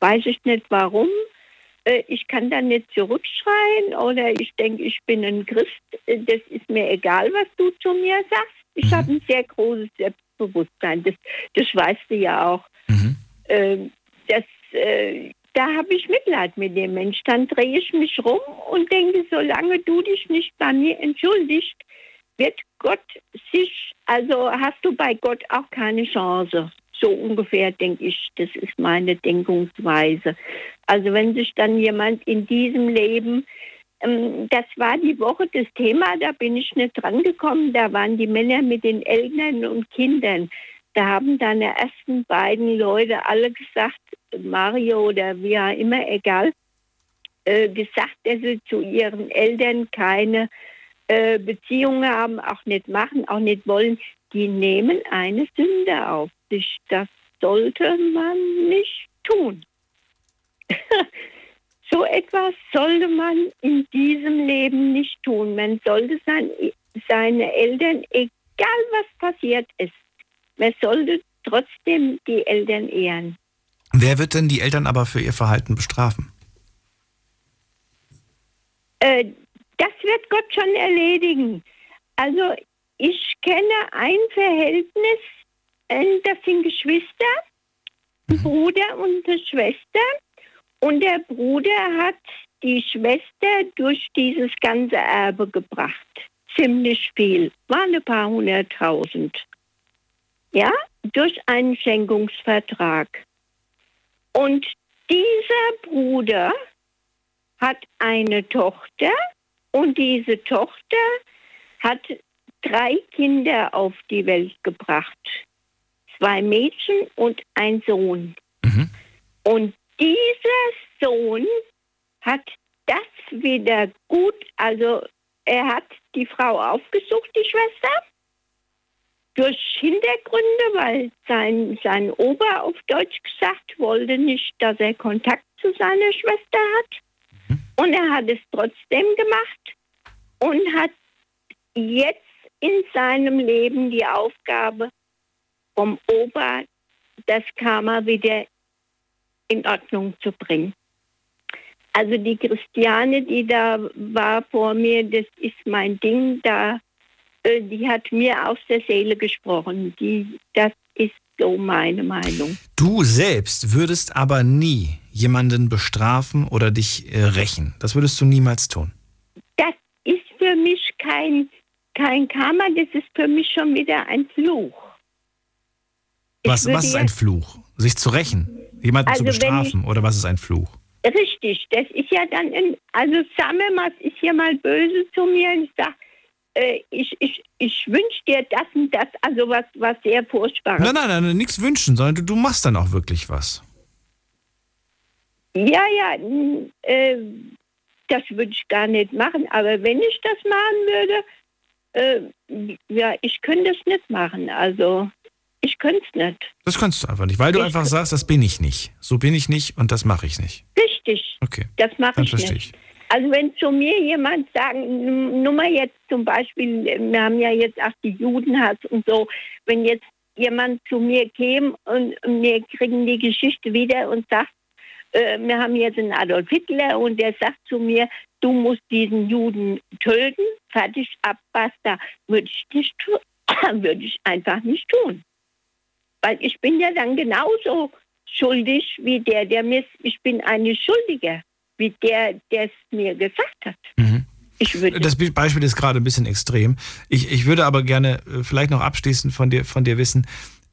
Weiß ich nicht warum. Äh, ich kann dann nicht zurückschreien oder ich denke, ich bin ein Christ. Äh, das ist mir egal, was du zu mir sagst. Ich Mhm. habe ein sehr großes Selbstbewusstsein. Das, das weißt du ja auch. Mhm. Ähm, das, äh, da habe ich Mitleid mit dem Mensch. Dann drehe ich mich rum und denke, solange du dich nicht bei mir entschuldigst, wird Gott sich, also hast du bei Gott auch keine Chance. So ungefähr denke ich, das ist meine Denkungsweise. Also wenn sich dann jemand in diesem Leben, ähm, das war die Woche das Thema, da bin ich nicht dran gekommen, da waren die Männer mit den Eltern und Kindern. Da haben dann die ersten beiden Leute alle gesagt, Mario oder wie auch immer, egal, äh, gesagt, dass sie zu ihren Eltern keine äh, Beziehungen haben, auch nicht machen, auch nicht wollen. Die nehmen eine Sünde auf sich. Das sollte man nicht tun. so etwas sollte man in diesem Leben nicht tun. Man sollte sein, seine Eltern, egal was passiert ist, man sollte trotzdem die Eltern ehren. Wer wird denn die Eltern aber für ihr Verhalten bestrafen? Äh, das wird Gott schon erledigen. Also ich kenne ein Verhältnis, äh, das sind Geschwister, ein Bruder und eine Schwester. Und der Bruder hat die Schwester durch dieses ganze Erbe gebracht. Ziemlich viel, waren ein paar hunderttausend. Ja, durch einen Schenkungsvertrag. Und dieser Bruder hat eine Tochter und diese Tochter hat drei Kinder auf die Welt gebracht. Zwei Mädchen und ein Sohn. Und dieser Sohn hat das wieder gut, also er hat die Frau aufgesucht, die Schwester, durch Hintergründe, weil sein, sein Opa auf Deutsch gesagt wollte nicht, dass er Kontakt zu seiner Schwester hat. Und er hat es trotzdem gemacht und hat jetzt in seinem Leben die Aufgabe, vom Opa das Karma wieder in Ordnung zu bringen. Also die Christiane, die da war vor mir, das ist mein Ding, da, äh, die hat mir aus der Seele gesprochen. Die, das ist so meine Meinung. Du selbst würdest aber nie jemanden bestrafen oder dich äh, rächen. Das würdest du niemals tun. Das ist für mich kein, kein Karma, das ist für mich schon wieder ein Fluch. Ich Was, was ist ein Fluch? Sich zu rächen? Jemanden Also zu bestrafen? Oder was ist ein Fluch? Richtig, das ist ja dann, ein, also Sammelmas ist ja mal böse zu mir und ich sag, äh, ich, ich, ich wünsche dir das und das, also was, was sehr furchtbares. Nein, nein, nein, nichts wünschen, sondern du, du machst dann auch wirklich was. Ja, ja, äh, das würde ich gar nicht machen, aber wenn ich das machen würde, äh, ja, ich könnte es nicht machen, also ich könnte es nicht. Das kannst du einfach nicht, weil du einfach sagst, das bin ich nicht. So bin ich nicht und das mache ich nicht. Richtig, Okay. das mache ich verstehe nicht. Also wenn zu mir jemand sagen, nur mal jetzt zum Beispiel, wir haben ja jetzt auch die Judenhass und so, wenn jetzt jemand zu mir käme und, und wir kriegen die Geschichte wieder und sagt, äh, wir haben jetzt einen Adolf Hitler und der sagt zu mir, du musst diesen Juden töten, fertig, ab, basta, würde ich nicht tun, würde ich einfach nicht tun. Weil ich bin ja dann genauso schuldig wie der, der mir, ich bin eine Schuldige, wie der, der es mir gesagt hat. Würde Das Be- Beispiel ist gerade ein bisschen extrem. Ich, ich würde aber gerne äh, vielleicht noch abschließend von dir, von dir wissen,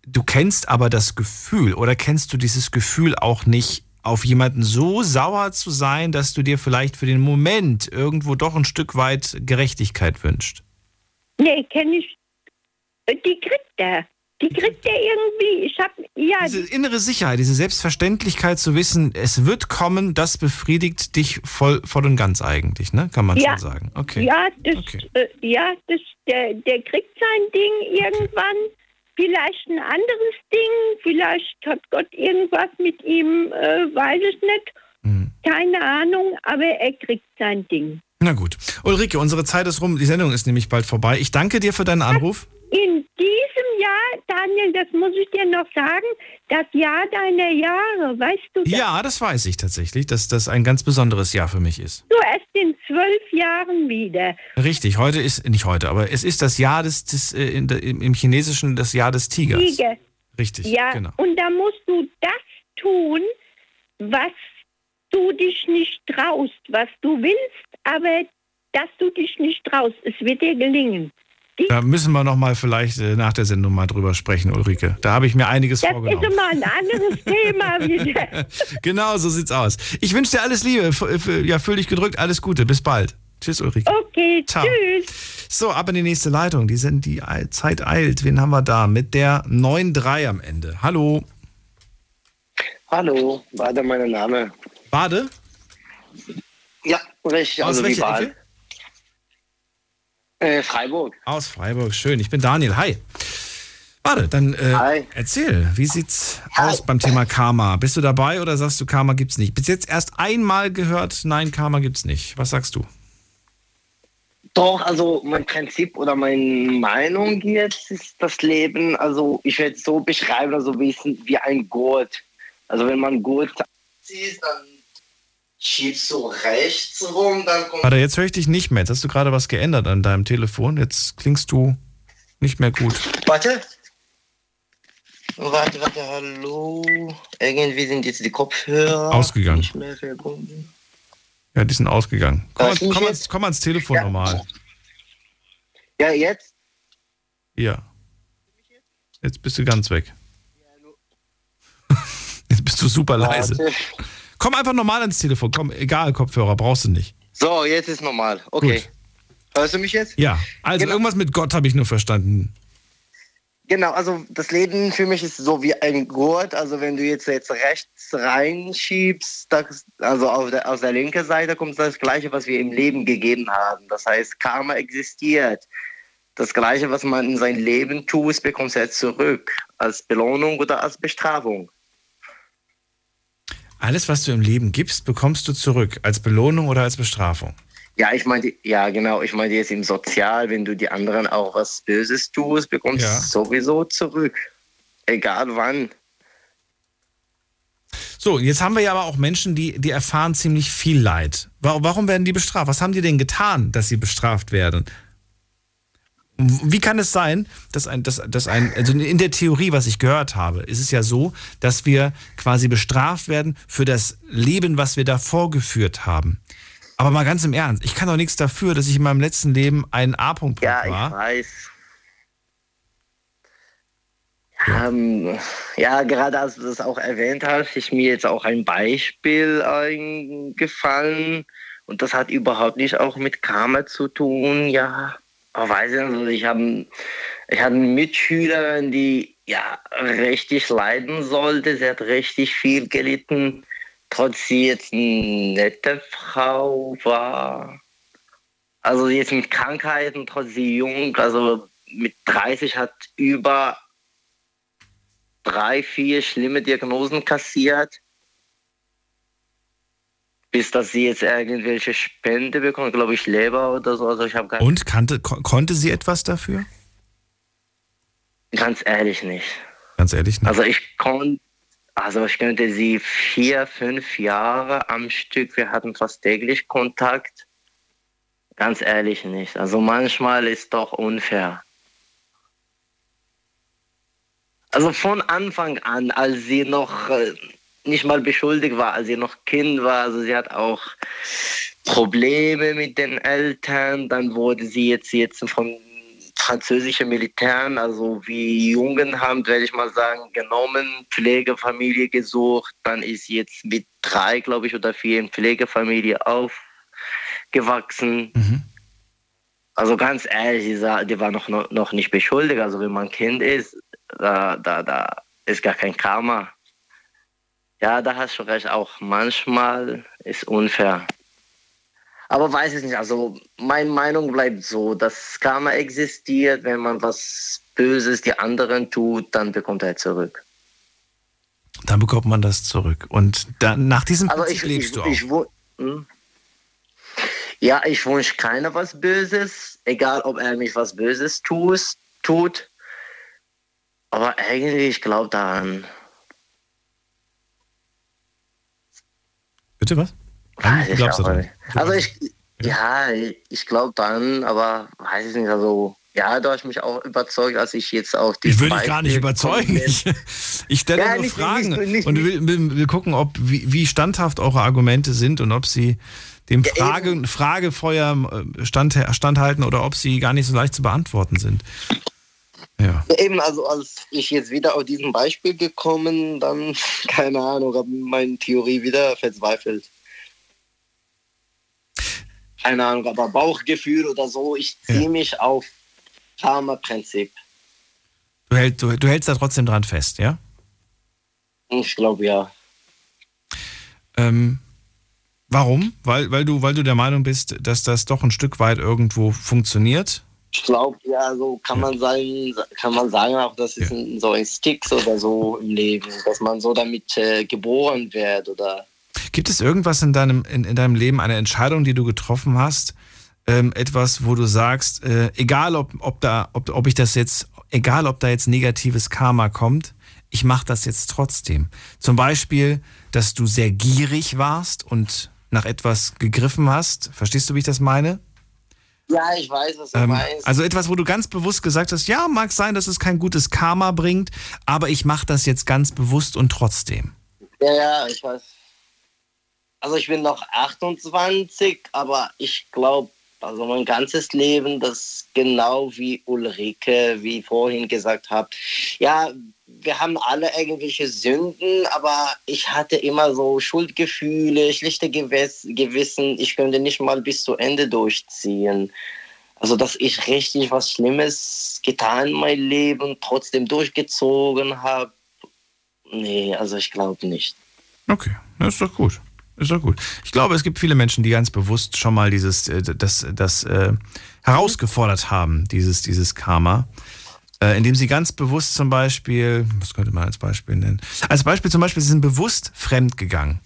du kennst aber das Gefühl oder kennst du dieses Gefühl auch nicht, auf jemanden so sauer zu sein, dass du dir vielleicht für den Moment irgendwo doch ein Stück weit Gerechtigkeit wünscht? Nee, kenne ich. Äh, Die kriegt er. Die kriegt er irgendwie. Ich habe ja. Diese innere Sicherheit, diese Selbstverständlichkeit zu wissen, es wird kommen, das befriedigt dich voll, voll und ganz eigentlich, ne? Kann man ja, schon sagen. Okay. Ja, das, äh, ja das, der, der kriegt sein Ding irgendwann. Vielleicht ein anderes Ding. Vielleicht hat Gott irgendwas mit ihm, äh, weiß ich nicht. Mhm. Keine Ahnung, aber er kriegt sein Ding. Na gut. Ulrike, unsere Zeit ist rum. Die Sendung ist nämlich bald vorbei. Ich danke dir für deinen Anruf. In diesem Jahr, Daniel, das muss ich dir noch sagen, das Jahr deiner Jahre, weißt du das? Ja, das weiß ich tatsächlich, dass das ein ganz besonderes Jahr für mich ist. Du erst in zwölf Jahren wieder. Richtig, heute ist, nicht heute, aber es ist das Jahr des, des äh, in, im Chinesischen das Jahr des Tigers. Tiger. Richtig, Ja, genau. und da musst du das tun, was du dich nicht traust, was du willst, aber dass du dich nicht traust. Es wird dir gelingen. Da müssen wir noch mal vielleicht äh, nach der Sendung mal drüber sprechen, Ulrike. Da habe ich mir einiges Das vorgenommen. ist immer ein anderes Thema wieder. genau, so sieht's aus. Ich wünsche dir alles Liebe. Ja, fühl dich gedrückt. Alles Gute. Bis bald. Tschüss, Ulrike. Okay, Ciao. tschüss. So, ab in die nächste Leitung. Die, sind, die Zeit eilt. Wen haben wir da? Mit der 9-3 am Ende. Hallo. Hallo, Bade mein Name. Bade? Ja, richtig. Aus also welcher. Ecke? Äh, Freiburg. Aus Freiburg. Schön. Ich bin Daniel. Hi. Warte, dann äh, erzähl, wie sieht's aus beim Thema Karma? Bist du dabei oder sagst du, Karma gibt's nicht? Bis jetzt erst einmal gehört, nein, Karma gibt's nicht. Was sagst du? Doch, also mein Prinzip oder meine Meinung jetzt ist das Leben, also ich werde es so beschreiben, also wie, wie ein Gurt. Also wenn man Gurt zieht, dann schiebst du rechts rum, dann kommt Warte, jetzt höre ich dich nicht mehr. Jetzt hast du gerade was geändert an deinem Telefon. Jetzt klingst du nicht mehr gut. Warte. Warte, warte, hallo. Irgendwie sind jetzt die Kopfhörer Ausgegangen. nicht mehr verbunden. Ja, die sind ausgegangen. Komm, mich komm, ans, komm ans Telefon normal. Ja, jetzt? Ja. Jetzt bist du ganz weg. Jetzt bist du super leise. Warte. Komm einfach normal ans Telefon. Komm, egal, Kopfhörer, brauchst du nicht. So, jetzt ist normal. Okay. Hörst du mich jetzt? Ja, also Genau. irgendwas mit Gott habe ich nur verstanden. Genau, also das Leben für mich ist so wie ein Gurt. Also wenn du jetzt, jetzt rechts reinschiebst, das, also auf der, aus der linken Seite kommt das Gleiche, was wir im Leben gegeben haben. Das heißt, Karma existiert. Das Gleiche, was man in sein Leben tut, bekommst du jetzt zurück. Als Belohnung oder als Bestrafung. Alles, was du im Leben gibst, bekommst du zurück. Als Belohnung oder als Bestrafung. Ja, ich meine, ja genau, ich meine jetzt im Sozial, wenn du die anderen auch was Böses tust, bekommst du Ja. es sowieso zurück. Egal wann. So, jetzt haben wir ja aber auch Menschen, die, die erfahren ziemlich viel Leid. Warum werden die bestraft? Was haben die denn getan, dass sie bestraft werden? Wie kann es sein, dass ein, dass, dass ein, also in der Theorie, was ich gehört habe, ist es ja so, dass wir quasi bestraft werden für das Leben, was wir davor geführt haben. Aber mal ganz im Ernst, ich kann doch nichts dafür, dass ich in meinem letzten Leben ein A-Punkt Ja, ich war. weiß. Ja, ähm, ja, gerade als du das auch erwähnt hast, ist mir jetzt auch ein Beispiel eingefallen. Und das hat überhaupt nicht auch mit Karma zu tun. Ja, weiß ich nicht, ich habe ich hatte eine Mitschülerin, die ja richtig leiden sollte. Sie hat richtig viel gelitten, trotz sie jetzt eine nette Frau war. Also jetzt mit Krankheiten, trotz sie jung, also mit 30 hat über drei, vier schlimme Diagnosen kassiert. Bis dass sie jetzt irgendwelche Spende bekommt, glaube ich, Leber oder so. Also ich habe Und kannte, ko konnte sie etwas dafür? ganz ehrlich nicht. Ganz ehrlich nicht. Also ich konnte, also ich könnte sie vier, fünf Jahre am Stück, wir hatten fast täglich Kontakt. Ganz ehrlich nicht. Also manchmal ist doch unfair. Also von Anfang an, als sie noch äh, nicht mal beschuldigt war, als sie noch Kind war, also sie hat auch Probleme mit den Eltern, dann wurde sie jetzt, jetzt von französischen Militären, also wie Jungenamt, werde ich mal sagen, genommen, Pflegefamilie gesucht, dann ist sie jetzt mit drei, glaube ich, oder vier in Pflegefamilie aufgewachsen. Also ganz ehrlich, die, war noch, noch, noch nicht beschuldigt. Also wenn man Kind ist, da, da, da ist gar kein Karma. Ja, da hast du recht, auch manchmal ist unfair. Aber weiß ich nicht, also meine Meinung bleibt so, dass Karma existiert, wenn man was Böses die anderen tut, dann bekommt er zurück. Dann bekommt man das zurück. Und dann, nach diesem Aber Prinzip ich, lebst ich, du auch. ich, hm? Ja, ich wünsche keiner was Böses, egal ob er mich was Böses tut, tut. Aber eigentlich, ich glaube daran. Bitte was? Weiß ich auch nicht. Also ich, ja, ich glaube daran, aber weiß ich nicht, also ja, du hast mich auch überzeugt, als ich jetzt auch die Ich will dich gar nicht überzeugen. Ich, ich stelle Ja, nur nicht- Fragen nicht- nicht- und will, will, will gucken, ob wie, wie standhaft eure Argumente sind und ob sie dem Frage, Fragefeuer äh, stand, standhalten oder ob sie gar nicht so leicht zu beantworten sind. Ja. Ja, Eben, also als ich jetzt wieder auf diesem Beispiel gekommen, dann, keine Ahnung, habe meine Theorie wieder verzweifelt. Keine Ahnung, aber Bauchgefühl oder so, ich ziehe mich auf Karma-Prinzip. Du, hält, du, du hältst da trotzdem dran fest, ja? Ich glaube ja. Ähm, warum? Weil, weil, du, weil du der Meinung bist, dass das doch ein Stück weit irgendwo funktioniert? Ich glaube, ja, so kann man sagen, kann man sagen auch, das ist ein, so ein Sticks oder so im Leben, dass man so damit äh, geboren wird oder Gibt es irgendwas in deinem, in, in deinem Leben, eine Entscheidung, die du getroffen hast, ähm, etwas, wo du sagst, äh, egal ob, ob, da, ob, ob ich das jetzt, egal ob da jetzt negatives Karma kommt, ich mache das jetzt trotzdem. Zum Beispiel, dass du sehr gierig warst und nach etwas gegriffen hast. Verstehst du, wie ich das meine? Ja, ich weiß, was du Ähm, meinst. also etwas, wo du ganz bewusst gesagt hast, ja, mag sein, dass es kein gutes Karma bringt, aber ich mache das jetzt ganz bewusst und trotzdem. Ja, ja, ich weiß. Also ich bin noch 28, aber ich glaube, also mein ganzes Leben, das genau wie Ulrike, wie vorhin gesagt habt, ja, wir haben alle irgendwelche Sünden, aber ich hatte immer so Schuldgefühle, schlechte Gewis Gewissen. Ich könnte nicht mal bis zu Ende durchziehen. Also, dass ich richtig was Schlimmes getan in meinem Leben, trotzdem durchgezogen habe. Nee, also ich glaube nicht. Okay, das ist doch gut. Ist doch gut. Ich glaube, es gibt viele Menschen, die ganz bewusst schon mal dieses, äh, das, das äh, herausgefordert haben, dieses, dieses Karma. Äh, indem sie ganz bewusst zum Beispiel, was könnte man als Beispiel nennen? Als Beispiel zum Beispiel, sie sind bewusst fremd gegangen.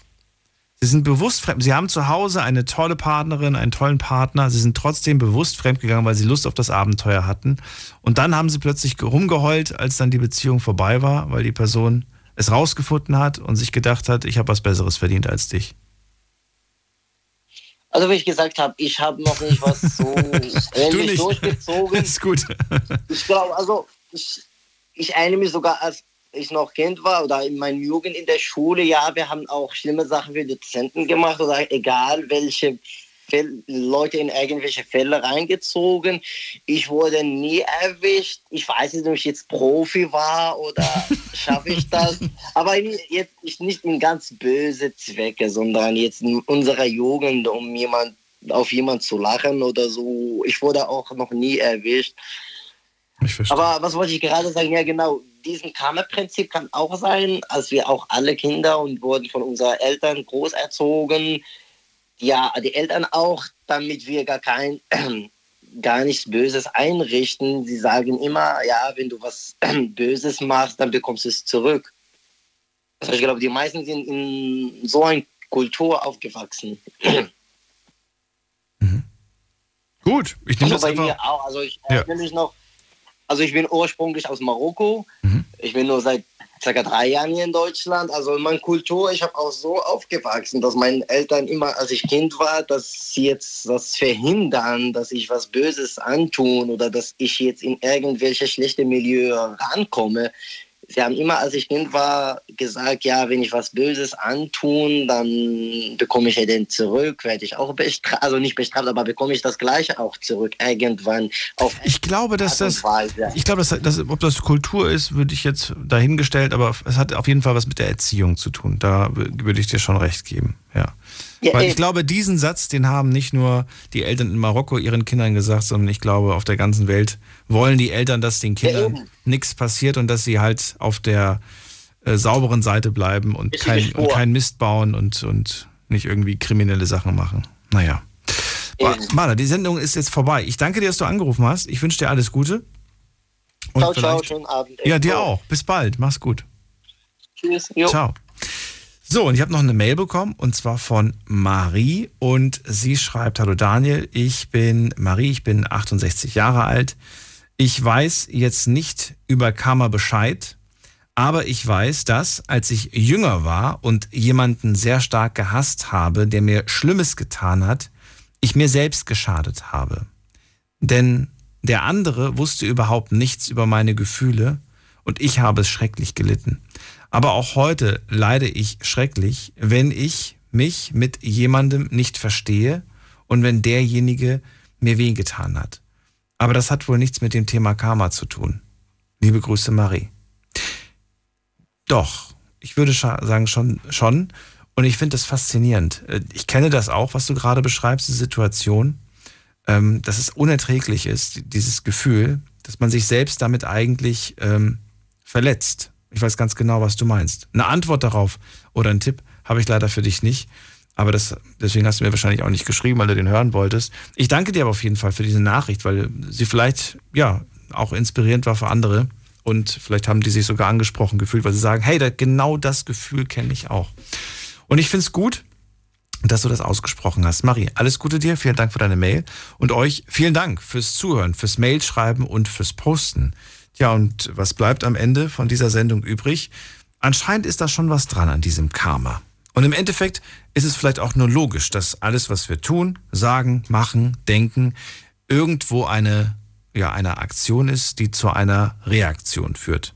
Sie sind bewusst fremd. Sie haben zu Hause eine tolle Partnerin, einen tollen Partner. Sie sind trotzdem bewusst fremd gegangen, weil sie Lust auf das Abenteuer hatten. Und dann haben sie plötzlich rumgeheult, als dann die Beziehung vorbei war, weil die Person es rausgefunden hat und sich gedacht hat, ich habe was Besseres verdient als dich. Also wie ich gesagt habe, ich habe noch nicht was so ähnlich nicht. durchgezogen. ist gut. Ich glaube, also ich, ich erinnere mich sogar, als ich noch Kind war oder in meiner Jugend in der Schule, ja, wir haben auch schlimme Sachen für Dozenten gemacht oder egal welche Leute in irgendwelche Fälle reingezogen. Ich wurde nie erwischt. Ich weiß nicht, ob ich jetzt Profi war oder schaffe ich das. Aber jetzt ich nicht in ganz böse Zwecke, sondern jetzt in unserer Jugend, um jemand auf jemand zu lachen oder so. Ich wurde auch noch nie erwischt. Aber was wollte ich gerade sagen? Ja, genau. Diesen Karma-Prinzip kann auch sein, als wir auch alle Kinder und wurden von unseren Eltern groß erzogen. Ja, die Eltern auch, damit wir gar kein, gar nichts Böses einrichten. Sie sagen immer, ja, wenn du was Böses machst, dann bekommst du es zurück. Also ich glaube, die meisten sind in so einer Kultur aufgewachsen. Gut, ich nehme also das bei einfach. mir auch. Also ich Ja. erinnere mich noch, also ich bin ursprünglich aus Marokko. Mhm. Ich bin nur seit circa drei Jahren hier in Deutschland. Also in meiner Kultur, ich habe auch so aufgewachsen, dass meine Eltern immer, als ich Kind war, dass sie jetzt das verhindern, dass ich was Böses antun oder dass ich jetzt in irgendwelche schlechte Milieu rankomme. Sie haben immer, als ich Kind war, gesagt, ja, wenn ich was Böses antun, dann bekomme ich ja den zurück, werde ich auch bestraft, also nicht bestraft, aber bekomme ich das Gleiche auch zurück irgendwann. Auf Ich glaube, dass das, ich glaube, dass, dass, ob das Kultur ist, würde ich jetzt dahingestellt, aber es hat auf jeden Fall was mit der Erziehung zu tun. Da würde ich dir schon recht geben, ja. Ja, Weil ich glaube, diesen Satz, den haben nicht nur die Eltern in Marokko ihren Kindern gesagt, sondern ich glaube, auf der ganzen Welt wollen die Eltern, dass den Kindern nichts passiert und dass sie halt auf der äh, sauberen Seite bleiben und kein, und kein Mist bauen und, und nicht irgendwie kriminelle Sachen machen. Naja. Ma- Mara, die Sendung ist jetzt vorbei. Ich danke dir, dass du angerufen hast. Ich wünsche dir alles Gute. Und ciao, ciao, schönen Abend. Ja, dir auch. Bis bald. Mach's gut. Tschüss. Jo. Ciao. So, und ich habe noch eine Mail bekommen und zwar von Marie und sie schreibt, hallo Daniel, ich bin Marie, ich bin 68 Jahre alt. Ich weiß jetzt nicht über Karma Bescheid, aber ich weiß, dass, als ich jünger war und jemanden sehr stark gehasst habe, der mir Schlimmes getan hat, ich mir selbst geschadet habe. Denn der andere wusste überhaupt nichts über meine Gefühle und ich habe es schrecklich gelitten. Aber auch heute leide ich schrecklich, wenn ich mich mit jemandem nicht verstehe und wenn derjenige mir wehgetan hat. Aber das hat wohl nichts mit dem Thema Karma zu tun. Liebe Grüße, Marie. Doch, ich würde sagen schon, schon. Und ich finde das faszinierend. Äh, ich kenne das auch, was du gerade beschreibst, die Situation, ähm, dass es unerträglich ist, dieses Gefühl, dass man sich selbst damit eigentlich ähm, verletzt. Ich weiß ganz genau, was du meinst. Eine Antwort darauf oder ein Tipp habe ich leider für dich nicht. Aber das, deswegen hast du mir wahrscheinlich auch nicht geschrieben, weil du den hören wolltest. Ich danke dir aber auf jeden Fall für diese Nachricht, weil sie vielleicht, ja, auch inspirierend war für andere. Und vielleicht haben die sich sogar angesprochen gefühlt, weil sie sagen, hey, genau das Gefühl kenne ich auch. Und ich finde es gut, dass du das ausgesprochen hast. Marie, alles Gute dir, vielen Dank für deine Mail. Und euch vielen Dank fürs Zuhören, fürs Mailschreiben und fürs Posten. Ja, und was bleibt am Ende von dieser Sendung übrig? Anscheinend ist da schon was dran an diesem Karma. Und im Endeffekt ist es vielleicht auch nur logisch, dass alles, was wir tun, sagen, machen, denken, irgendwo eine, ja, eine Aktion ist, die zu einer Reaktion führt.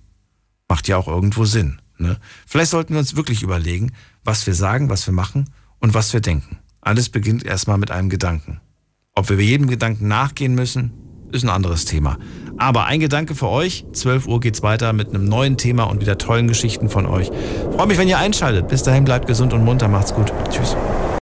Macht ja auch irgendwo Sinn. Ne? Vielleicht sollten wir uns wirklich überlegen, was wir sagen, was wir machen und was wir denken. Alles beginnt erstmal mit einem Gedanken. Ob wir jedem Gedanken nachgehen müssen, ist ein anderes Thema. Aber ein Gedanke für euch. 12 Uhr geht's weiter mit einem neuen Thema und wieder tollen Geschichten von euch. Freue mich, wenn ihr einschaltet. Bis dahin bleibt gesund und munter. Macht's gut. Tschüss.